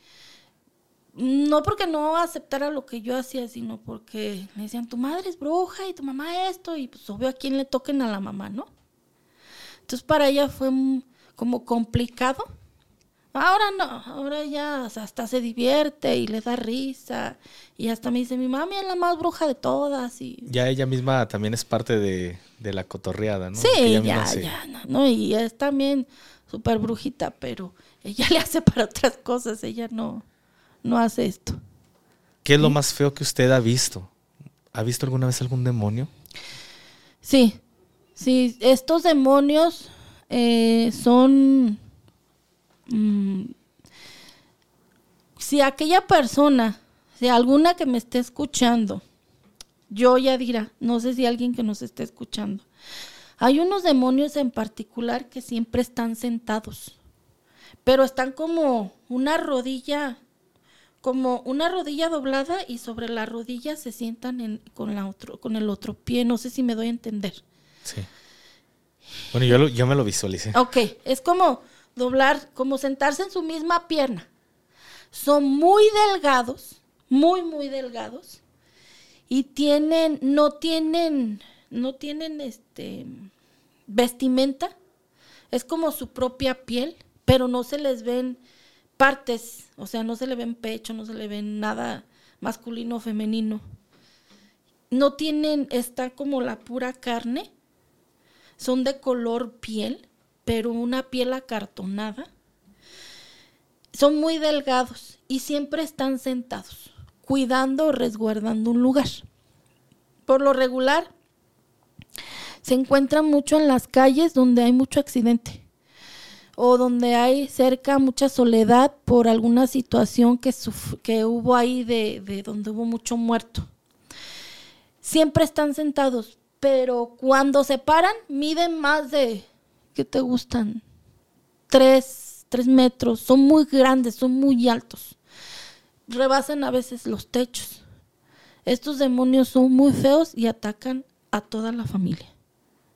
no porque no aceptara lo que yo hacía, sino porque me decían, tu madre es bruja y tu mamá esto, y pues obvio a quién le toquen a la mamá, ¿no? Entonces para ella fue como complicado. Ahora no, ahora ya o sea, hasta se divierte y le da risa. Y hasta me dice, mi mami es la más bruja de todas. Y Ya ella misma también es parte de, de la cotorreada, ¿no? sí, ella ya, se- ya, no, no, y es también súper brujita, pero ella le hace para otras cosas, ella no, no hace esto. ¿Qué es lo más feo que usted ha visto? ¿Ha visto alguna vez algún demonio? Sí, sí, estos demonios eh, son... mm, si aquella persona, si alguna que me esté escuchando, yo ya dirá, no sé si alguien que nos esté escuchando, hay unos demonios en particular que siempre están sentados, pero están como una rodilla, como una rodilla doblada y sobre la rodilla se sientan en- con, la otro, con el otro pie, no sé si me doy a entender. Sí. Bueno, yo, lo- yo me lo visualicé. Ok, es como doblar, como sentarse en su misma pierna. Son muy delgados, muy, muy delgados. Y tienen, no tienen, no tienen este vestimenta. Es como su propia piel, pero no se les ven partes, o sea, no se le ven pecho, no se le ven nada, masculino o femenino. No tienen, está como la pura carne, son de color piel, pero una piel acartonada. Son muy delgados y siempre están sentados, cuidando o resguardando un lugar. Por lo regular, se encuentran mucho en las calles donde hay mucho accidente o donde hay cerca mucha soledad por alguna situación que, que hubo ahí de, de donde hubo mucho muerto. Siempre están sentados, pero cuando se paran miden más de, ¿qué te gustan? Tres, tres metros, son muy grandes, son muy altos. Rebasan a veces los techos. Estos demonios son muy feos y atacan a toda la familia.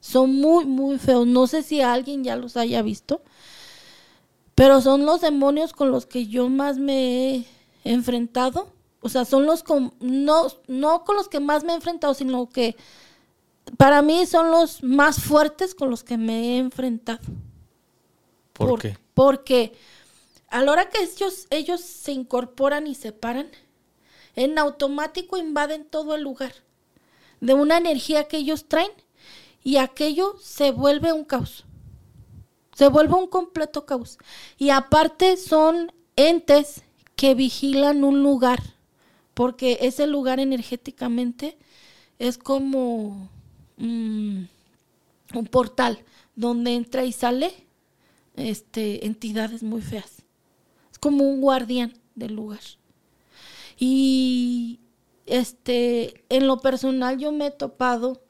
Son muy, muy feos. No sé si alguien ya los haya visto, pero son los demonios con los que yo más me he enfrentado. O sea, son los con, no, no con los que más me he enfrentado, sino que para mí son los más fuertes con los que me he enfrentado. ¿Por, qué? Porque a la hora que ellos, ellos se incorporan y se paran, en automático invaden todo el lugar de una energía que ellos traen y aquello se vuelve un caos. Se vuelve un completo caos. Y aparte son entes que vigilan un lugar, porque ese lugar energéticamente es como mm, un portal donde entra y sale este, entidades muy feas. Es como un guardián del lugar. Y este, en lo personal yo me he topado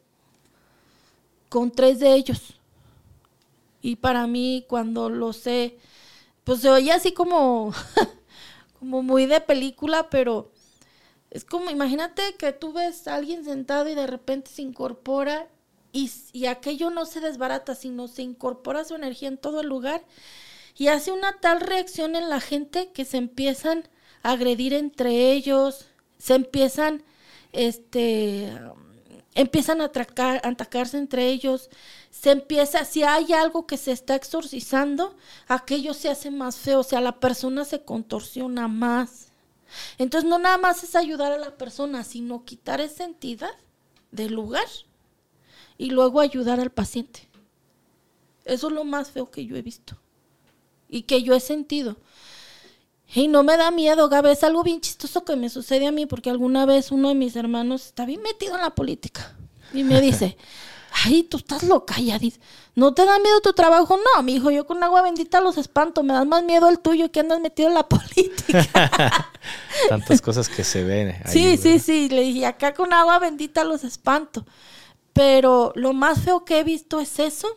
con tres de ellos. Y para mí, cuando lo sé, pues se oye así como, como muy de película, pero es como, imagínate que tú ves a alguien sentado y de repente se incorpora y, y aquello no se desbarata, sino se incorpora su energía en todo el lugar y hace una tal reacción en la gente que se empiezan a agredir entre ellos, se empiezan, este, empiezan a, a atacarse entre ellos, se empieza, si hay algo que se está exorcizando, aquello se hace más feo, o sea, la persona se contorsiona más. Entonces no nada más es ayudar a la persona, sino quitar esa entidad del lugar y luego ayudar al paciente. Eso es lo más feo que yo he visto y que yo he sentido. Y no me da miedo, Gabe, es algo bien chistoso que me sucede a mí, porque alguna vez uno de mis hermanos está bien metido en la política y me dice, ay, tú estás loca, ya dice, ¿no te da miedo tu trabajo? No, mi hijo, yo con agua bendita los espanto, me da más miedo el tuyo que andas metido en la política. Tantas cosas que se ven. sí, sí, sí, le dije, acá con agua bendita los espanto. Pero lo más feo que he visto es eso.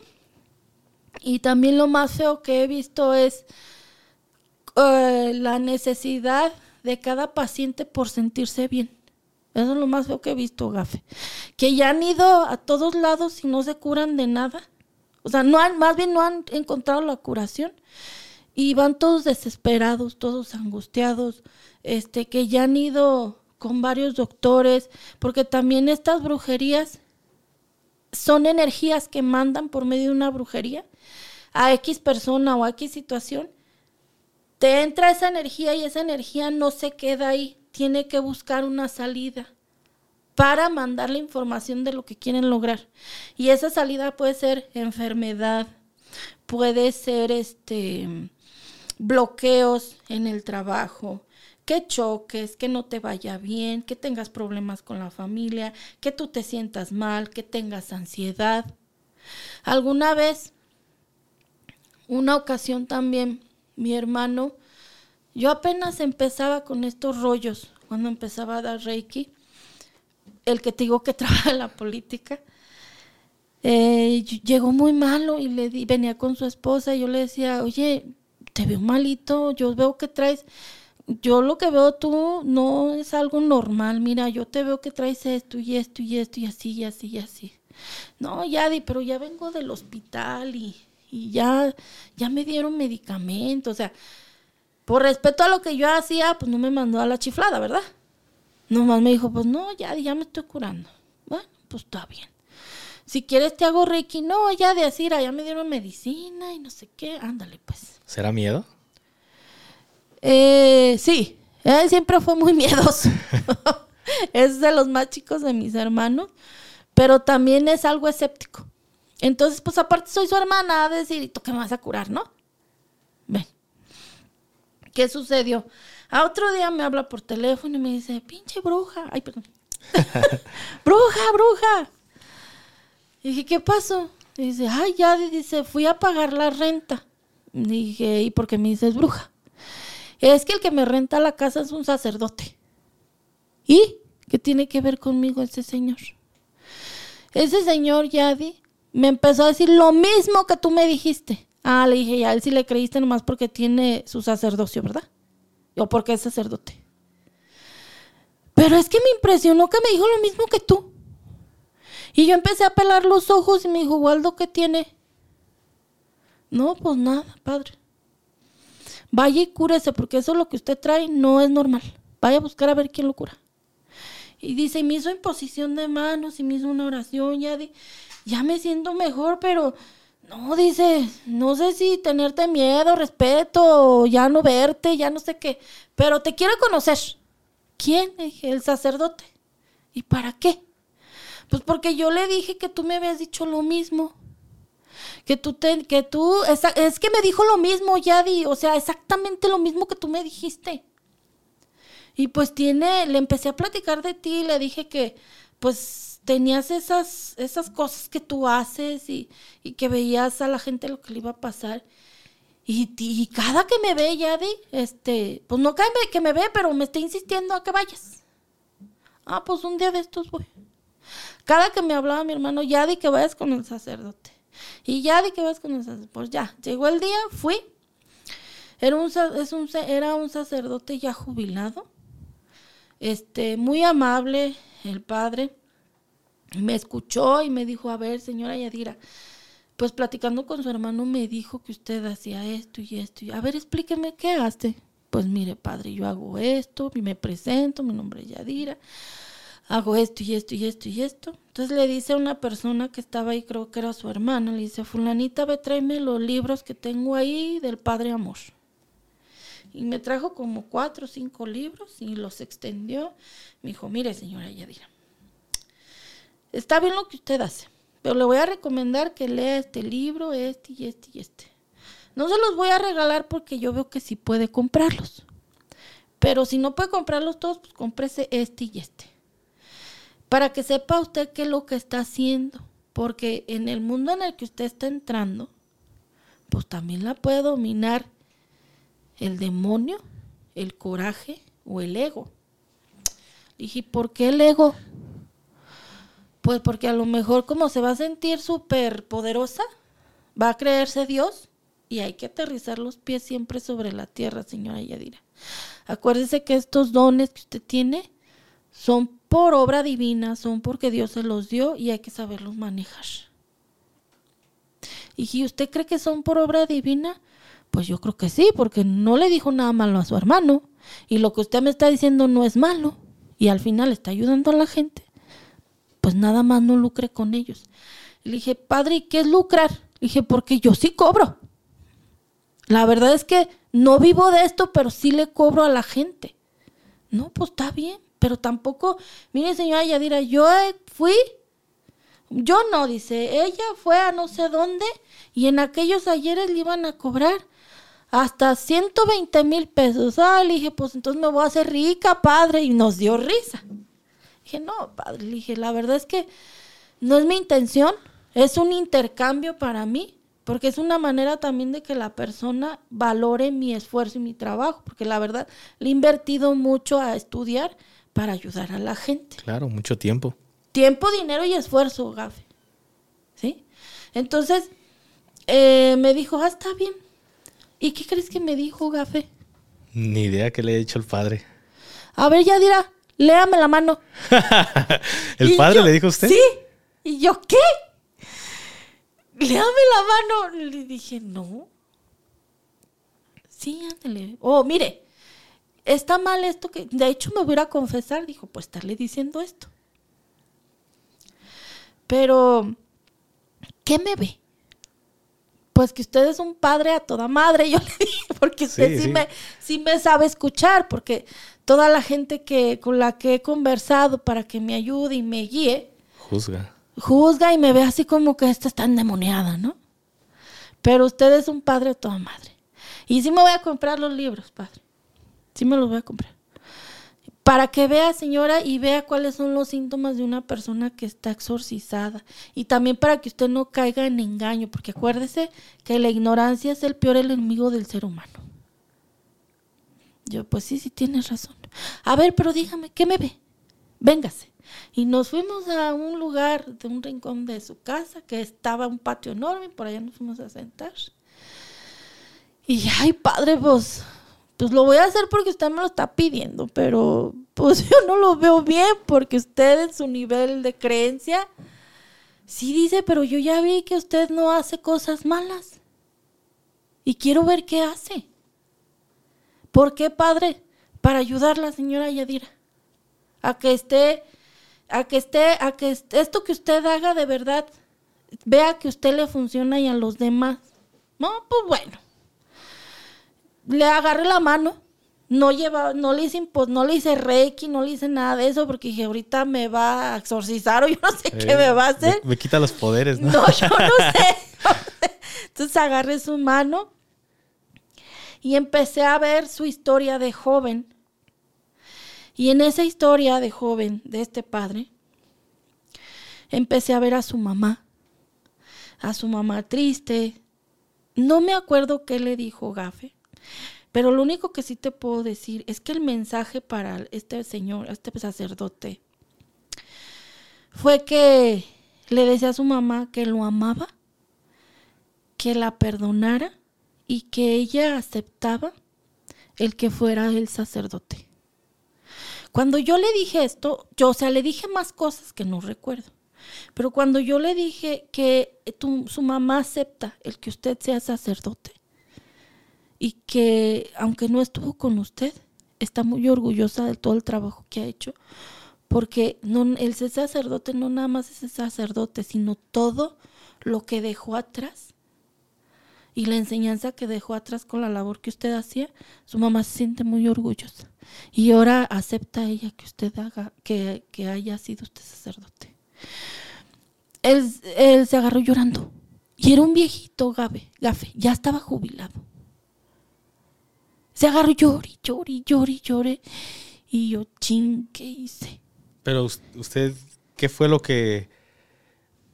Y también lo más feo que he visto es eh, la necesidad de cada paciente por sentirse bien. Eso es lo más feo que he visto, Gafe. Que ya han ido a todos lados y no se curan de nada. O sea, no han, más bien no han encontrado la curación. Y van todos desesperados, todos angustiados, este, que ya han ido con varios doctores, porque también estas brujerías son energías que mandan por medio de una brujería a X persona o a X situación te entra esa energía y esa energía no se queda ahí, tiene que buscar una salida para mandar la información de lo que quieren lograr. Y esa salida puede ser enfermedad, puede ser este bloqueos en el trabajo, que choques, que no te vaya bien, que tengas problemas con la familia, que tú te sientas mal, que tengas ansiedad. Alguna vez, una ocasión también, mi hermano, yo apenas empezaba con estos rollos, cuando empezaba a dar Reiki, el que te digo que trabaja en la política, eh, llegó muy malo y le di, venía con su esposa y yo le decía, oye, te veo malito, yo veo que traes, yo lo que veo tú no es algo normal, mira, yo te veo que traes esto y esto y esto y así y así y así. No, ya di, pero ya vengo del hospital y ya, ya me dieron medicamentos, o sea, por respeto a lo que yo hacía, pues no me mandó a la chiflada, ¿verdad? Nomás me dijo, pues no, ya, ya me estoy curando. Bueno, pues está bien. Si quieres te hago Reiki. No, ya de así, ya me dieron medicina y no sé qué. Ándale, pues. ¿Será miedo? Eh, sí, Él siempre fue muy miedoso. es de los más chicos de mis hermanos, pero también es algo escéptico. Entonces, pues aparte soy su hermana, a decir, ¿y tú qué me vas a curar, no? Ven. ¿Qué sucedió? A otro día me habla por teléfono y me dice, pinche bruja. Ay, perdón. bruja, bruja. Y dije, ¿qué pasó? Y dice, ay, ya, dice, fui a pagar la renta. Dije, ¿y por qué me dices bruja? Es que el que me renta la casa es un sacerdote. ¿Y qué tiene que ver conmigo ese señor? Ese señor, Yadi, me empezó a decir lo mismo que tú me dijiste. Ah, le dije, ya, él sí le creíste nomás porque tiene su sacerdocio, ¿verdad? O porque es sacerdote. Pero es que me impresionó que me dijo lo mismo que tú. Y yo empecé a pelar los ojos y me dijo, Waldo, ¿qué tiene? No, pues nada, padre. Vaya y cúrese, porque eso lo que usted trae no es normal. Vaya a buscar a ver quién lo cura. Y dice, y me hizo imposición de manos y me hizo una oración, ya, ya me siento mejor, pero no, dice, no sé si tenerte miedo, respeto, ya no verte, ya no sé qué, pero te quiero conocer. ¿Quién? El sacerdote. ¿Y para qué? Pues porque yo le dije que tú me habías dicho lo mismo. Que tú, te, que tú, es, que me dijo lo mismo, Yadi, o sea, exactamente lo mismo que tú me dijiste. Y pues tiene, le empecé a platicar de ti, le dije que pues tenías esas, esas cosas que tú haces y, que veías a la gente lo que le iba a pasar. Y, y cada que me ve, Yadi, este, pues no cae que me ve, pero me está insistiendo a que vayas. Ah, pues un día de estos voy. Cada que me hablaba mi hermano, Yadi, que vayas con el sacerdote. Y Yadi, que vayas con el sacerdote. Pues ya, llegó el día, fui. Era un, es un, era un sacerdote ya jubilado. Este, muy amable, el padre. Me escuchó y me dijo, a ver, señora Yadira, pues platicando con su hermano me dijo que usted hacía esto y esto. Y, a ver, explíqueme qué hace. Pues mire, padre, yo hago esto, me presento, mi nombre es Yadira, hago esto y esto y esto y esto. Entonces le dice a una persona que estaba ahí, creo que era su hermana, le dice, fulanita, ve, tráeme los libros que tengo ahí del Padre Amor. Y me trajo como cuatro o cinco libros y los extendió. Me dijo, mire, señora Yadira, está bien lo que usted hace pero le voy a recomendar que lea este libro, este y este y este. No se los voy a regalar porque yo veo que sí puede comprarlos. Pero si no puede comprarlos todos, pues cómprese este y este. Para que sepa usted qué es lo que está haciendo. Porque en el mundo en el que usted está entrando, pues también la puede dominar el demonio, el coraje o el ego. Dije, ¿por qué el ego? Pues porque a lo mejor como se va a sentir súper poderosa, va a creerse Dios y hay que aterrizar los pies siempre sobre la tierra, señora Yadira. Acuérdese que estos dones que usted tiene son por obra divina, son porque Dios se los dio y hay que saberlos manejar. Y si usted cree que son por obra divina, pues yo creo que sí, porque no le dijo nada malo a su hermano. Y lo que usted me está diciendo no es malo. Y al final está ayudando a la gente pues nada más no lucre con ellos. Le dije, padre, ¿y qué es lucrar? Le dije, porque yo sí cobro. La verdad es que no vivo de esto, pero sí le cobro a la gente. No, pues está bien, pero tampoco, mire señora Yadira, yo fui, yo no, dice, ella fue a no sé dónde y en aquellos ayeres le iban a cobrar hasta 120 mil pesos. Ah, le dije, pues entonces me voy a hacer rica, padre, y nos dio risa. Dije, no, padre, le dije, la verdad es que no es mi intención, es un intercambio para mí, porque es una manera también de que la persona valore mi esfuerzo y mi trabajo, porque la verdad le he invertido mucho a estudiar para ayudar a la gente. Claro, mucho tiempo. Tiempo, dinero y esfuerzo, Gafe. ¿Sí? Entonces, eh, me dijo, ah, está bien. ¿Y qué crees que me dijo, Gafe? Ni idea que le he dicho el padre. A ver, ya dirá, léame la mano. ¿El padre le dijo a usted? Sí. ¿Y yo qué? Léame la mano. Le dije, no. Sí, ándale. Oh, mire, está mal esto que. De hecho, me voy a confesar. Dijo, pues estarle diciendo esto. Pero, ¿qué me ve? Pues que usted es un padre a toda madre, yo le dije, porque usted sí, Me, sí me sabe escuchar, porque toda la gente que con la que he conversado para que me ayude y me guíe, Juzga. juzga y me ve así como que esta está endemoniada, ¿no? Pero usted es un padre de toda madre. Y sí me voy a comprar los libros, padre. Sí me los voy a comprar. Para que vea, señora, y vea cuáles son los síntomas de una persona que está exorcizada. Y también para que usted no caiga en engaño, porque acuérdese que la ignorancia es el peor enemigo del ser humano. Yo, pues sí, sí tienes razón. A ver, pero dígame, ¿qué me ve? Véngase. Y nos fuimos a un lugar de un rincón de su casa, que estaba un patio enorme, por allá nos fuimos a sentar. Y ay, padre, pues, pues lo voy a hacer porque usted me lo está pidiendo, pero pues yo no lo veo bien porque usted en su nivel de creencia sí dice, pero yo ya vi que usted no hace cosas malas. Y quiero ver qué hace. ¿Por qué, padre? Para ayudar a la señora Yadira a que esté a que esté, a que est- esto que usted haga de verdad, vea que usted le funciona y a los demás. No, pues bueno. Le agarré la mano. No lleva, no le hice impo- no le hice reiki, no le hice nada de eso, porque dije, ahorita me va a exorcizar o yo no sé qué Eh, me va a hacer. Me, me quita los poderes, ¿no? No, yo no sé. Entonces agarré su mano y empecé a ver su historia de joven. Y en esa historia de joven de este padre, empecé a ver a su mamá, a su mamá triste. No me acuerdo qué le dijo Gafe, pero lo único que sí te puedo decir es que el mensaje para este señor, este sacerdote, fue que le decía a su mamá que lo amaba, que la perdonara y que ella aceptaba el que fuera el sacerdote. Cuando yo le dije esto, yo, o sea, le dije más cosas que no recuerdo. Pero cuando yo le dije que tu- su mamá acepta el que usted sea sacerdote y que aunque no estuvo con usted, está muy orgullosa de todo el trabajo que ha hecho, porque no, el ser sacerdote no nada más es el sacerdote, sino todo lo que dejó atrás y la enseñanza que dejó atrás con la labor que usted hacía, su mamá se siente muy orgullosa. Y ahora acepta ella que usted haga, que, que haya sido usted sacerdote. Él, él se agarró llorando. Y era un viejito gafe, gafe, ya estaba jubilado. Se agarró llori, llori, llori, llore. Y yo, ching, ¿qué hice? Pero us- usted, ¿qué fue lo que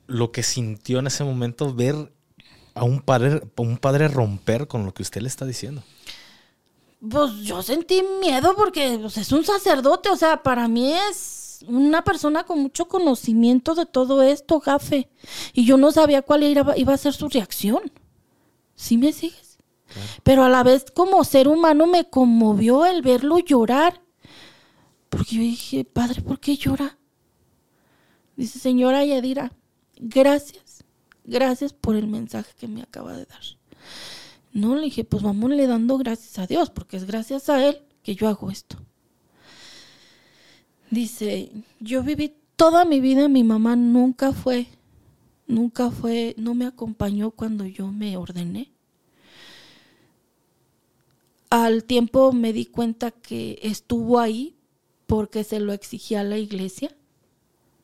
lo que sintió en ese momento ver a un padre, un padre romper con lo que usted le está diciendo? Pues yo sentí miedo porque pues, es un sacerdote, o sea, para mí es una persona con mucho conocimiento de todo esto, gafe. Y yo no sabía cuál iba, iba a ser su reacción. ¿Sí me sigues? Pero a la vez como ser humano me conmovió el verlo llorar. Porque yo dije, padre, ¿por qué llora? Dice, señora Yadira, gracias, gracias por el mensaje que me acaba de dar. No, le dije, pues vamos le dando gracias a Dios, porque es gracias a Él que yo hago esto. Dice, yo viví toda mi vida, mi mamá nunca fue, nunca fue, no me acompañó cuando yo me ordené. Al tiempo me di cuenta que estuvo ahí porque se lo exigía la iglesia,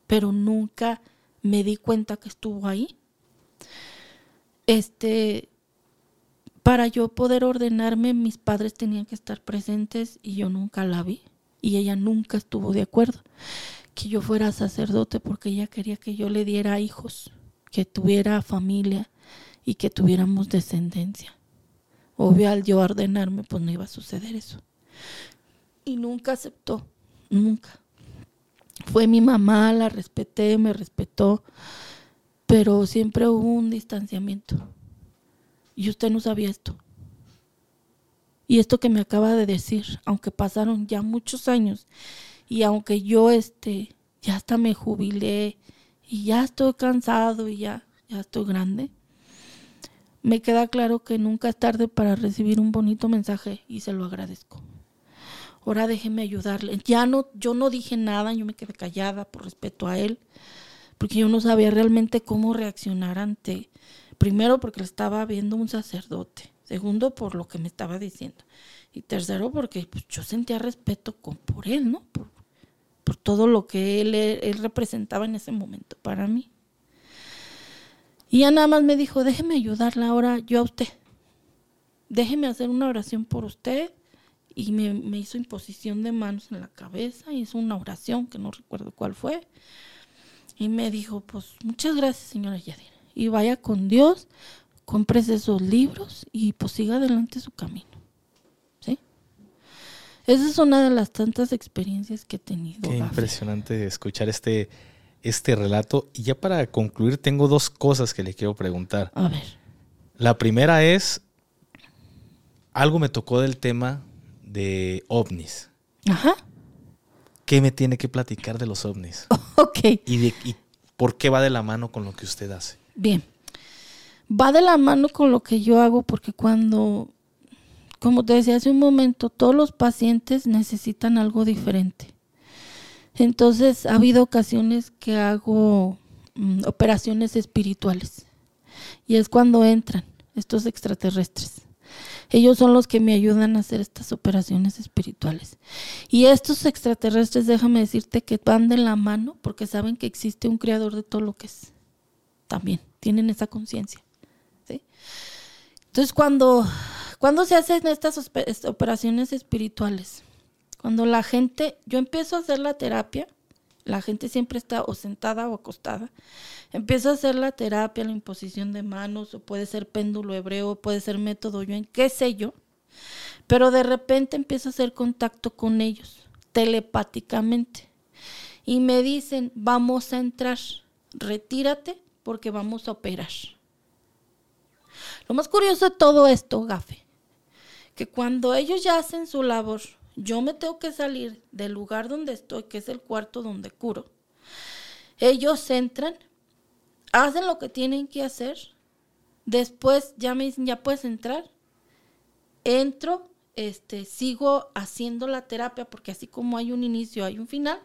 pero nunca me di cuenta que estuvo ahí. Este, para yo poder ordenarme, mis padres tenían que estar presentes y yo nunca la vi. Y ella nunca estuvo de acuerdo que yo fuera sacerdote porque ella quería que yo le diera hijos, que tuviera familia y que tuviéramos descendencia. Obvio, al yo ordenarme, pues no iba a suceder eso. Y nunca aceptó, nunca. Fue mi mamá, la respeté, me respetó, pero siempre hubo un distanciamiento. Y usted no sabía esto. Y esto que me acaba de decir, aunque pasaron ya muchos años y aunque yo este ya hasta me jubilé y ya estoy cansado y ya ya estoy grande, me queda claro que nunca es tarde para recibir un bonito mensaje y se lo agradezco. Ahora déjeme ayudarle. Ya no yo no dije nada, yo me quedé callada por respeto a él, porque yo no sabía realmente cómo reaccionar ante primero porque le estaba viendo un sacerdote Segundo, por lo que me estaba diciendo. Y tercero, porque pues, yo sentía respeto por él, ¿no? Por, por todo lo que él, él representaba en ese momento para mí. Y ya nada más me dijo, déjeme ayudarla ahora yo a usted. Déjeme hacer una oración por usted. Y me, me hizo imposición de manos en la cabeza, hizo una oración que no recuerdo cuál fue. Y me dijo, pues muchas gracias, señora Yadira. Y vaya con Dios, compres esos libros y pues siga adelante su camino. ¿Sí? Esa es una de las tantas experiencias que he tenido. Qué impresionante escuchar este, este relato. Y ya para concluir, tengo dos cosas que le quiero preguntar. A ver. La primera es, algo me tocó del tema de ovnis. Ajá. ¿Qué me tiene que platicar de los ovnis? Ok. ¿Y, de, y por qué va de la mano con lo que usted hace? Bien. Va de la mano con lo que yo hago porque cuando, como te decía hace un momento, todos los pacientes necesitan algo diferente. Entonces ha habido ocasiones que hago mm, operaciones espirituales y es cuando entran estos extraterrestres. Ellos son los que me ayudan a hacer estas operaciones espirituales. Y estos extraterrestres, déjame decirte que van de la mano porque saben que existe un creador de todo lo que es. También tienen esa conciencia. ¿sí? Entonces, cuando, cuando se hacen estas operaciones espirituales, cuando la gente, yo empiezo a hacer la terapia, la gente siempre está o sentada o acostada, empiezo a hacer la terapia, la imposición de manos, o puede ser péndulo hebreo, puede ser método yo, qué sé yo, pero de repente empiezo a hacer contacto con ellos, telepáticamente, y me dicen, vamos a entrar, retírate porque vamos a operar. Lo más curioso de todo esto, Gafe, que cuando ellos ya hacen su labor, yo me tengo que salir del lugar donde estoy, que es el cuarto donde curo. Ellos entran, hacen lo que tienen que hacer, después ya me dicen, ya puedes entrar, entro, este, sigo haciendo la terapia, porque así como hay un inicio, hay un final,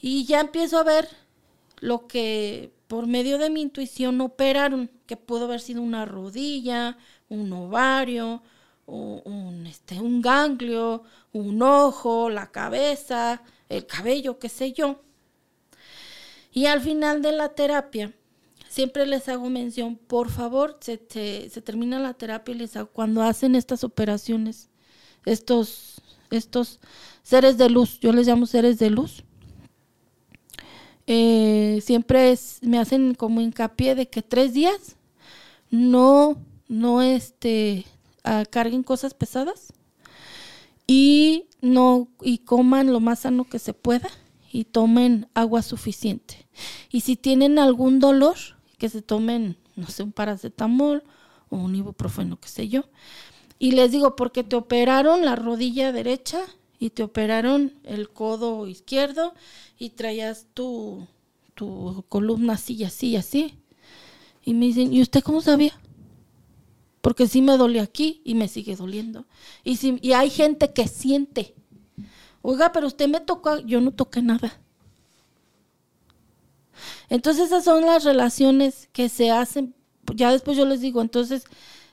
y ya empiezo a ver lo que por medio de mi intuición operaron, que pudo haber sido una rodilla, un ovario, un, este, un ganglio, un ojo, la cabeza, el cabello, qué sé yo. Y al final de la terapia, siempre les hago mención, por favor, se, se, termina la terapia y les hago, cuando hacen estas operaciones, estos, estos seres de luz, yo les llamo seres de luz, eh, siempre me hacen como hincapié de que tres días no, no este, ah, carguen cosas pesadas y no y coman lo más sano que se pueda y tomen agua suficiente. Y si tienen algún dolor, que se tomen, no sé, un paracetamol o un ibuprofeno, qué sé yo. Y les digo, porque te operaron la rodilla derecha y te operaron el codo izquierdo y traías tu, tu columna así así así. Y me dicen, ¿y usted cómo sabía? Porque sí me dolió aquí y me sigue doliendo. Y, si, y hay gente que siente. Oiga, pero usted me tocó, yo no toqué nada. Entonces esas son las relaciones que se hacen. Ya después yo les digo, entonces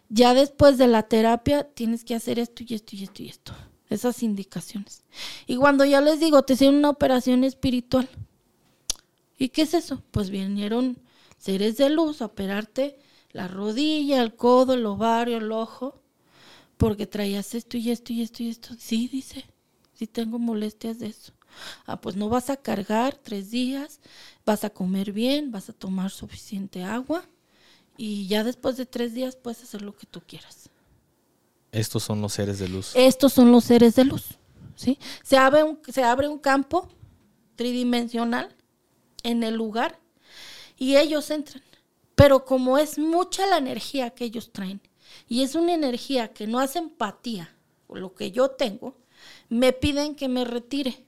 ya después de la terapia tienes que hacer esto y esto y esto y esto. Esas indicaciones. Y cuando ya les digo, te hicieron una operación espiritual. ¿Y qué es eso? Pues vinieron seres de luz a operarte la rodilla, el codo, el ovario, el ojo, porque traías esto y esto y esto y esto. Sí, dice, sí tengo molestias de eso. Ah, pues no vas a cargar tres días, vas a comer bien, vas a tomar suficiente agua y ya después de tres días puedes hacer lo que tú quieras. Estos son los seres de luz. Estos son los seres de luz, ¿sí? Se abre un, se abre un campo tridimensional en el lugar y ellos entran. Pero como es mucha la energía que ellos traen y es una energía que no hace empatía con lo que yo tengo, me piden que me retire.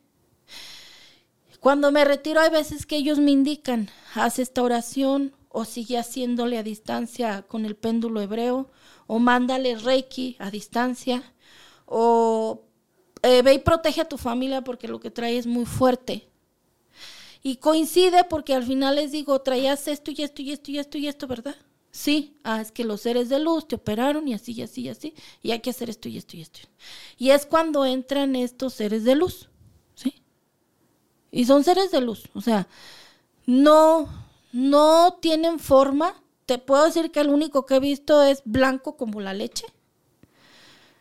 Cuando me retiro hay veces que ellos me indican, haz esta oración o sigue haciéndole a distancia con el péndulo hebreo o mándale reiki a distancia o eh, ve y protege a tu familia porque lo que trae es muy fuerte. Y coincide porque al final les digo, traías esto y esto y esto y esto y esto, ¿verdad? Sí, ah, es que los seres de luz te operaron y así, y así, y así, y hay que hacer esto y esto y esto. Y es cuando entran estos seres de luz, ¿sí? Y son seres de luz, o sea, no, no tienen forma. Te puedo decir que el único que he visto es blanco como la leche.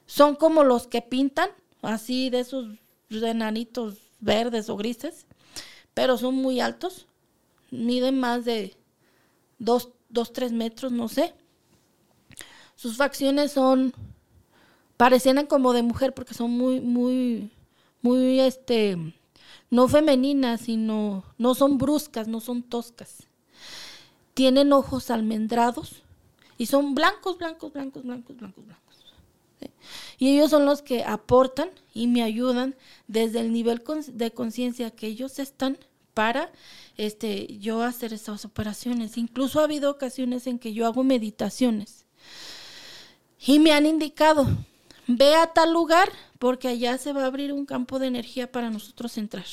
Son como los que pintan, así de esos enanitos verdes o grises, pero son muy altos, miden más de dos dos, tres metros, no sé. Sus facciones son, parecieran como de mujer porque son muy, muy, muy, este, no femeninas, sino, no son bruscas, no son toscas. Tienen ojos almendrados y son blancos, blancos, blancos, blancos, blancos, blancos. Y ellos son los que aportan y me ayudan desde el nivel de conciencia que ellos están para este, yo hacer esas operaciones. Incluso ha habido ocasiones en que yo hago meditaciones y me han indicado, ve a tal lugar porque allá se va a abrir un campo de energía para nosotros entrar.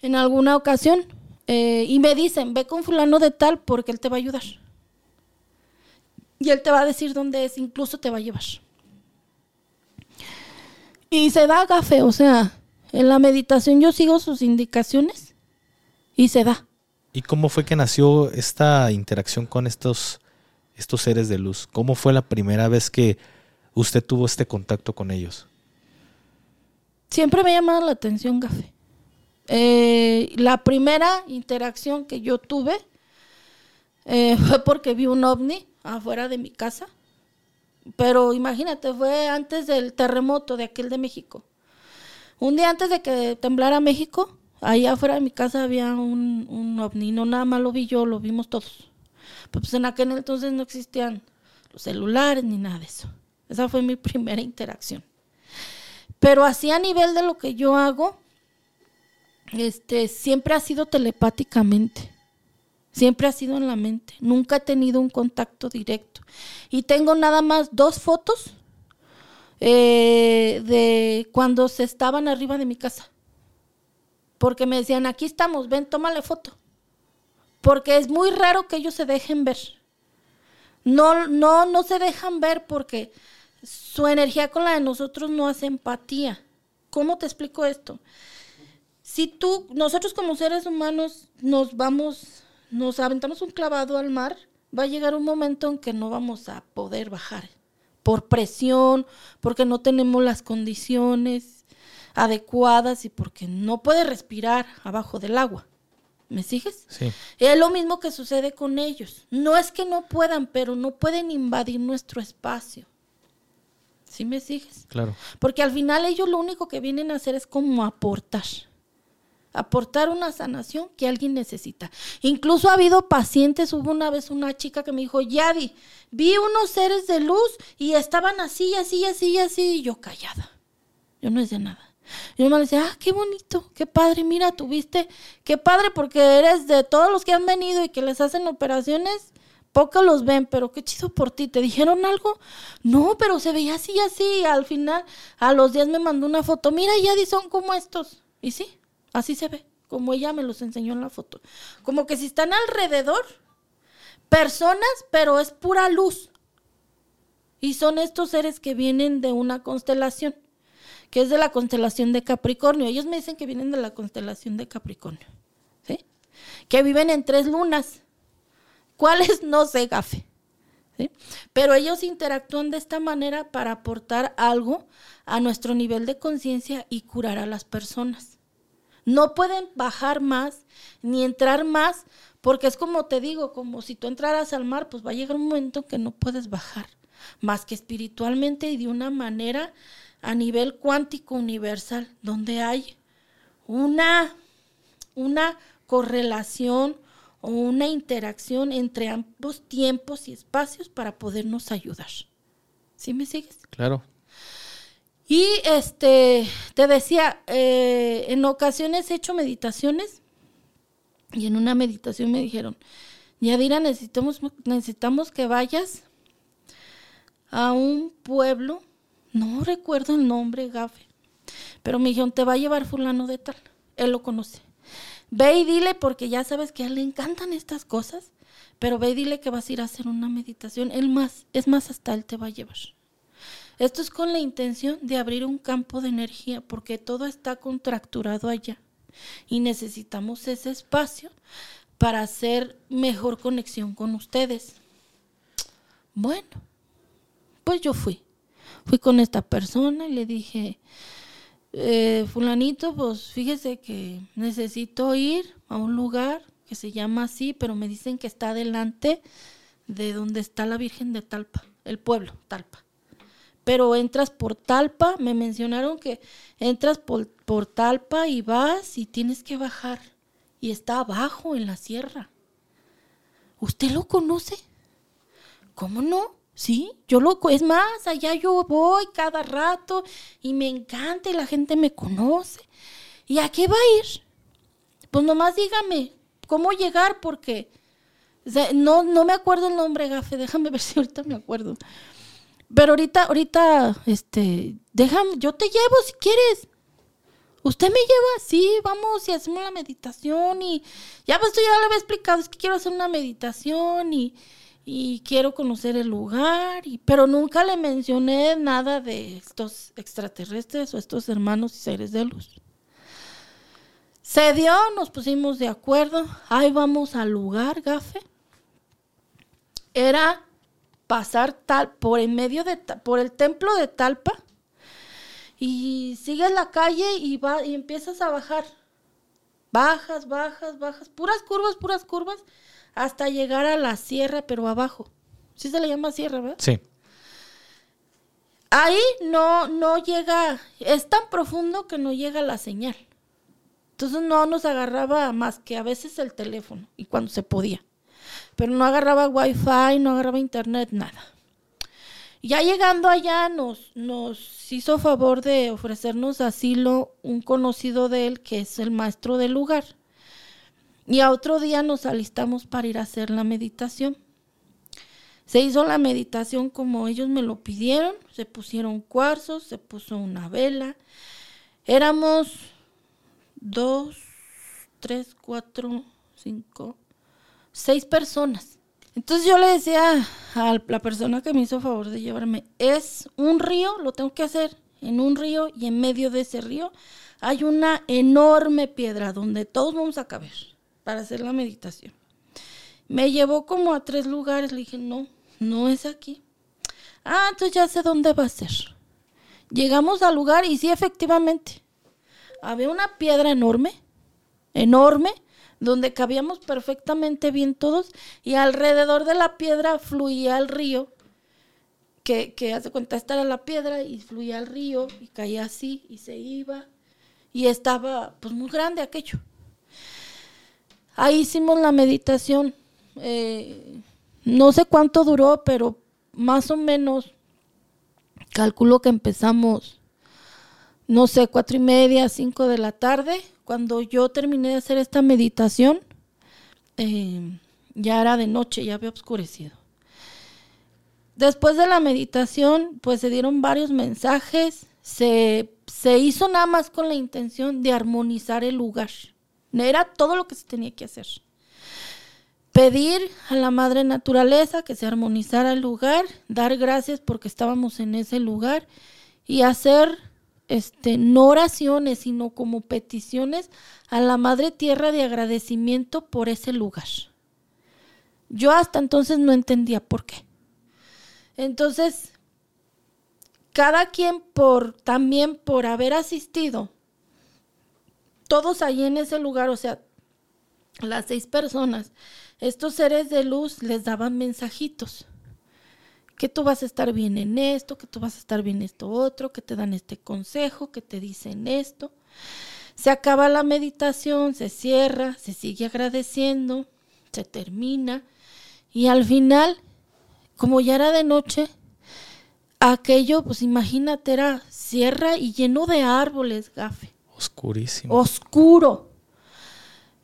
En alguna ocasión, eh, y me dicen, ve con fulano de tal porque él te va a ayudar. Y él te va a decir dónde es, incluso te va a llevar. Y se da gafe, o sea, en la meditación yo sigo sus indicaciones y se da. ¿Y cómo fue que nació esta interacción con estos, estos seres de luz? ¿Cómo fue la primera vez que usted tuvo este contacto con ellos? Siempre me ha llamado la atención, Gafe. Eh, la primera interacción que yo tuve eh, fue porque vi un ovni afuera de mi casa. Pero imagínate, fue antes del terremoto de aquel de México. Un día antes de que temblara México, allá afuera de mi casa había un, un ovni. No nada más lo vi yo, lo vimos todos. Pues en aquel entonces no existían los celulares ni nada de eso. Esa fue mi primera interacción. Pero así a nivel de lo que yo hago, este, siempre ha sido telepáticamente. Siempre ha sido en la mente. Nunca he tenido un contacto directo. Y tengo nada más dos fotos eh, de cuando se estaban arriba de mi casa. Porque me decían, aquí estamos, ven, tómale foto. Porque es muy raro que ellos se dejen ver. No, no, no se dejan ver porque su energía con la de nosotros no hace empatía. ¿Cómo te explico esto? Si tú, nosotros como seres humanos nos vamos, nos aventamos un clavado al mar, va a llegar un momento en que no vamos a poder bajar por presión, porque no tenemos las condiciones adecuadas y porque no puede respirar abajo del agua. ¿Me sigues? Sí. Es lo mismo que sucede con ellos. No es que no puedan, pero no pueden invadir nuestro espacio. ¿Sí me sigues? Claro. Porque al final ellos lo único que vienen a hacer es como aportar aportar una sanación que alguien necesita. Incluso ha habido pacientes, hubo una vez una chica que me dijo, Yadi, vi unos seres de luz y estaban así, así, así, así, y yo callada. Yo no decía nada. Yo me decía, ah, qué bonito, qué padre, mira, tuviste, qué padre, porque eres de todos los que han venido y que les hacen operaciones, pocos los ven, pero qué chido por ti. ¿Te dijeron algo? No, pero se veía así, así. Al final, a los días me mandó una foto. Mira, Yadi, son como estos. Y sí, Así se ve, como ella me los enseñó en la foto. Como que si están alrededor, personas, pero es pura luz. Y son estos seres que vienen de una constelación, que es de la constelación de Capricornio. Ellos me dicen que vienen de la constelación de Capricornio, ¿sí? Que viven en tres lunas. ¿Cuáles? No sé, gafe. ¿Sí? Pero ellos interactúan de esta manera para aportar algo a nuestro nivel de conciencia y curar a las personas. No pueden bajar más ni entrar más, porque es como te digo, como si tú entraras al mar, pues va a llegar un momento en que no puedes bajar, más que espiritualmente y de una manera a nivel cuántico universal, donde hay una, una correlación o una interacción entre ambos tiempos y espacios para podernos ayudar. ¿Sí me sigues? Claro. Y este, te decía, eh, en ocasiones he hecho meditaciones y en una meditación me dijeron, Yadira, necesitamos, necesitamos que vayas a un pueblo, no recuerdo el nombre, Gafe, pero me dijeron, te va a llevar fulano de tal, él lo conoce. Ve y dile porque ya sabes que a él le encantan estas cosas, pero ve y dile que vas a ir a hacer una meditación. Él más, es más, hasta él te va a llevar. Esto es con la intención de abrir un campo de energía, porque todo está contracturado allá y necesitamos ese espacio para hacer mejor conexión con ustedes. Bueno, pues yo fui. Fui con esta persona y le dije, eh, fulanito, pues fíjese que necesito ir a un lugar que se llama así, pero me dicen que está delante de donde está la Virgen de Talpa, el pueblo, Talpa. Pero entras por Talpa, me mencionaron que entras por, por Talpa y vas y tienes que bajar. Y está abajo en la sierra. ¿Usted lo conoce? ¿Cómo no? Sí, yo lo, es más, allá yo voy cada rato y me encanta y la gente me conoce. ¿Y a qué va a ir? Pues nomás dígame cómo llegar porque no, no me acuerdo el nombre, Gafe, déjame ver si ahorita me acuerdo. Pero ahorita, ahorita, este, déjame, yo te llevo si quieres. Usted me lleva, sí, vamos y hacemos la meditación y ya pues ya le había explicado, es que quiero hacer una meditación y y quiero conocer el lugar, y, pero nunca le mencioné nada de estos extraterrestres o estos hermanos y seres de luz. Se dio, nos pusimos de acuerdo, ahí vamos al lugar, gafe. Era pasar tal por en medio de por el templo de Talpa y sigues la calle y va y empiezas a bajar. Bajas, bajas, bajas, puras curvas, puras curvas hasta llegar a la sierra, pero abajo. Sí se le llama sierra, ¿verdad? Sí. Ahí no, no llega, es tan profundo que no llega la señal. Entonces no nos agarraba más que a veces el teléfono y cuando se podía. Pero no agarraba wifi, no agarraba internet, nada. Ya llegando allá nos, nos hizo favor de ofrecernos asilo un conocido de él que es el maestro del lugar. Y a otro día nos alistamos para ir a hacer la meditación. Se hizo la meditación como ellos me lo pidieron, se pusieron cuarzos, se puso una vela. Éramos dos, tres, cuatro, cinco, seis personas. Entonces yo le decía a la persona que me hizo favor de llevarme, es un río, lo tengo que hacer en un río y en medio de ese río hay una enorme piedra donde todos vamos a caber para hacer la meditación. Me llevó como a tres lugares, le dije, no, no es aquí. Ah, entonces ya sé dónde va a ser. Llegamos al lugar y sí, efectivamente, había una piedra enorme, enorme, donde cabíamos perfectamente bien todos y alrededor de la piedra fluía el río, que, que hace cuenta, esta era la piedra y fluía el río y caía así y se iba y estaba pues muy grande aquello. Ahí hicimos la meditación. Eh, no sé cuánto duró, pero más o menos calculo que empezamos, no sé, cuatro y media, cinco de la tarde. Cuando yo terminé de hacer esta meditación, eh, ya era de noche, ya había oscurecido. Después de la meditación, pues se dieron varios mensajes, se, se hizo nada más con la intención de armonizar el lugar. Era todo lo que se tenía que hacer. Pedir a la madre naturaleza que se armonizara el lugar, dar gracias porque estábamos en ese lugar y hacer este, no oraciones, sino como peticiones a la madre tierra de agradecimiento por ese lugar. Yo hasta entonces no entendía por qué. Entonces, cada quien por también por haber asistido todos ahí en ese lugar, o sea, las seis personas, estos seres de luz les daban mensajitos. Que tú vas a estar bien en esto, que tú vas a estar bien en esto otro, que te dan este consejo, que te dicen esto. Se acaba la meditación, se cierra, se sigue agradeciendo, se termina y al final, como ya era de noche, aquello, pues imagínate, era sierra y lleno de árboles, gafe. Oscurísimo. Oscuro.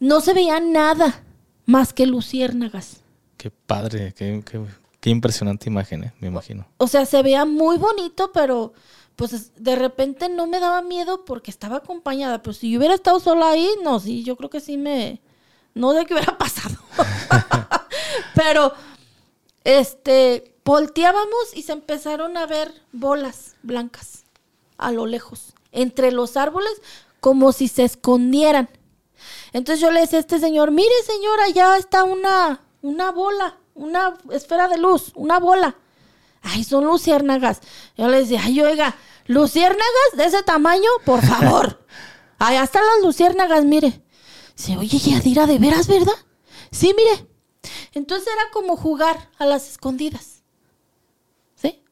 No se veía nada más que luciérnagas. Qué padre, qué, impresionante imagen, me imagino. O sea, se veía muy bonito, pero pues de repente no me daba miedo porque estaba acompañada. Pero si yo hubiera estado sola ahí, no, sí, yo creo que sí me... No sé qué hubiera pasado. Pero, este, volteábamos y se empezaron a ver bolas blancas a lo lejos, entre los árboles, como si se escondieran. Entonces yo le decía a este señor, mire señora, allá está una, una bola, una esfera de luz, una bola. Ay, son luciérnagas. Yo le decía, ay, oiga, luciérnagas de ese tamaño, por favor. Allá están las luciérnagas, mire. Dice, oye, Yadira, ¿de veras, verdad? Sí, mire. Entonces era como jugar a las escondidas. ¿Sí?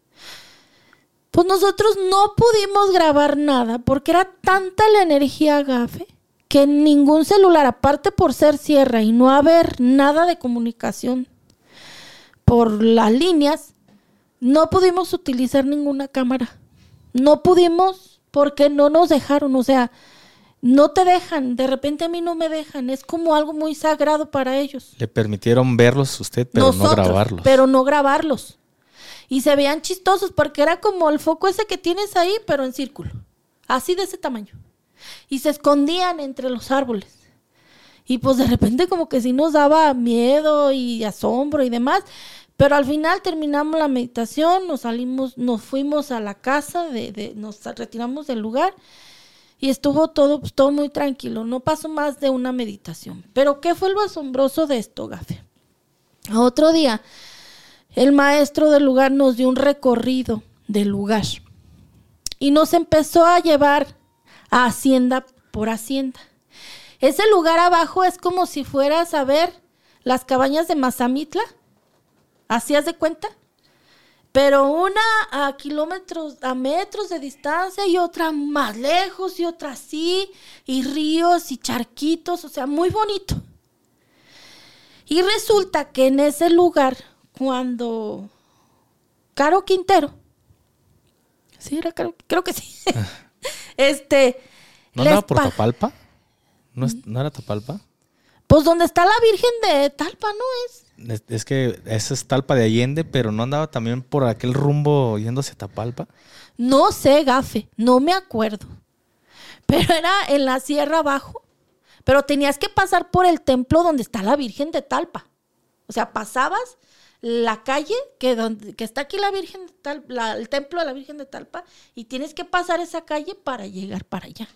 Pues nosotros no pudimos grabar nada porque era tanta la energía gafe que ningún celular, aparte por ser sierra y no haber nada de comunicación por las líneas, no pudimos utilizar ninguna cámara. No pudimos porque no nos dejaron, o sea, no te dejan, de repente a mí no me dejan, es como algo muy sagrado para ellos. Le permitieron verlos usted, pero no grabarlos. Pero no grabarlos. Y se veían chistosos porque era como el foco ese que tienes ahí, pero en círculo, así de ese tamaño. Y se escondían entre los árboles. Y pues de repente como que sí nos daba miedo y asombro y demás. Pero al final terminamos la meditación, nos salimos, nos fuimos a la casa, de, nos retiramos del lugar y estuvo todo, pues, todo muy tranquilo. No pasó más de una meditación. Pero ¿qué fue lo asombroso de esto, Gafe? Otro día, el maestro del lugar nos dio un recorrido del lugar y nos empezó a llevar a hacienda por hacienda. Ese lugar abajo es como si fueras a ver las cabañas de Mazamitla ¿Hacías de cuenta? Pero una a kilómetros, a metros de distancia y otra más lejos y otra así, y ríos y charquitos, o sea, muy bonito. Y resulta que en ese lugar, cuando Caro Quintero, sí, era Caro, creo que sí, este... ¿No andaba por Tapalpa? ¿No, ¿No era Tapalpa? Pues donde está la Virgen de Talpa, ¿no es? Es, que esa es Talpa de Allende, pero no andaba también por aquel rumbo yéndose a Tapalpa. No sé, Gafe, no me acuerdo. Pero era en la sierra abajo. Pero tenías que pasar por el templo donde está la Virgen de Talpa. O sea, pasabas la calle que, donde, que está aquí la Virgen de Talpa, el templo de la Virgen de Talpa, y tienes que pasar esa calle para llegar para allá.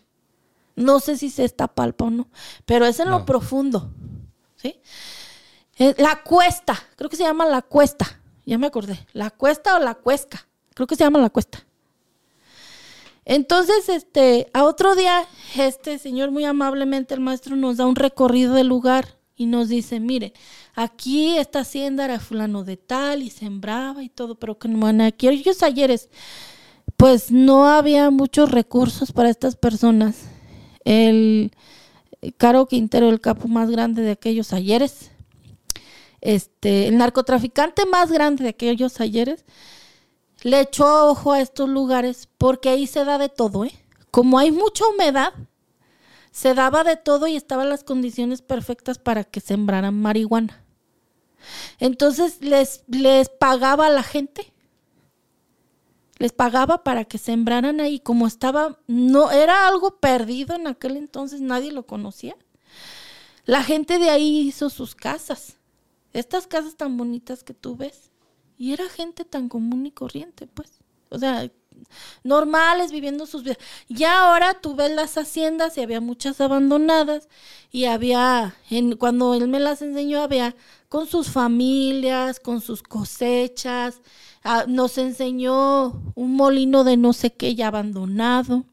No sé si se está Talpa o no, pero es en lo profundo. ¿Sí? Eh, la cuesta, creo que se llama la cuesta. Ya me acordé. La cuesta o la cuesca. Creo que se llama la cuesta. Entonces, este, a otro día, este señor muy amablemente, el maestro, nos da un recorrido del lugar y nos dice, mire, aquí esta hacienda era fulano de tal y sembraba y todo, pero que aquí aquellos ayeres, pues no había muchos recursos para estas personas. El Caro Quintero, el capo más grande de aquellos ayeres, este, el narcotraficante más grande de aquellos ayeres, le echó ojo a estos lugares porque ahí se da de todo, ¿eh? Como hay mucha humedad, se daba de todo y estaban las condiciones perfectas para que sembraran marihuana. Entonces les, les pagaba a la gente. Les pagaba para que sembraran ahí. Como estaba, no, era algo perdido en aquel entonces, nadie lo conocía. La gente de ahí hizo sus casas estas casas tan bonitas que tú ves. Y era gente tan común y corriente, pues. O sea, normales viviendo sus vidas. Ya ahora tú ves las haciendas y había muchas abandonadas y había, en, cuando él me las enseñó, había con sus familias, con sus cosechas. Ah, nos enseñó un molino de no sé qué ya abandonado.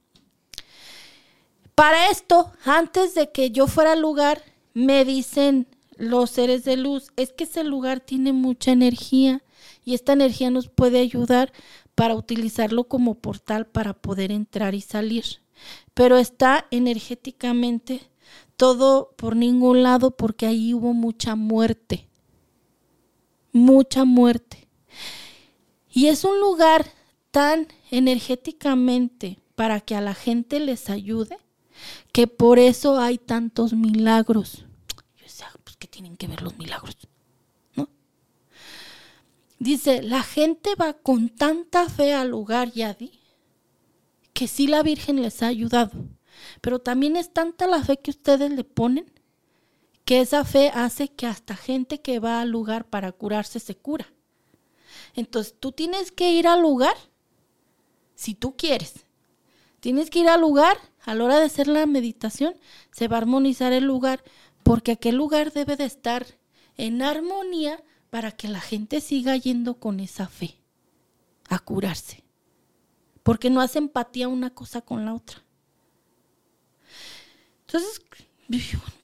Para esto, antes de que yo fuera al lugar, me dicen los seres de luz, es que ese lugar tiene mucha energía y esta energía nos puede ayudar para utilizarlo como portal para poder entrar y salir. Pero está energéticamente todo por ningún lado porque ahí hubo mucha muerte. Mucha muerte. Y es un lugar tan energéticamente para que a la gente les ayude que por eso hay tantos milagros que tienen que ver los milagros. ¿no? Dice, la gente va con tanta fe al lugar, Yadi, que sí la Virgen les ha ayudado. Pero también es tanta la fe que ustedes le ponen que esa fe hace que hasta gente que va al lugar para curarse se cura. Entonces tú tienes que ir al lugar si tú quieres. Tienes que ir al lugar, a la hora de hacer la meditación, se va a armonizar el lugar, porque aquel lugar debe de estar en armonía para que la gente siga yendo con esa fe a curarse. Porque no hace empatía una cosa con la otra. Entonces,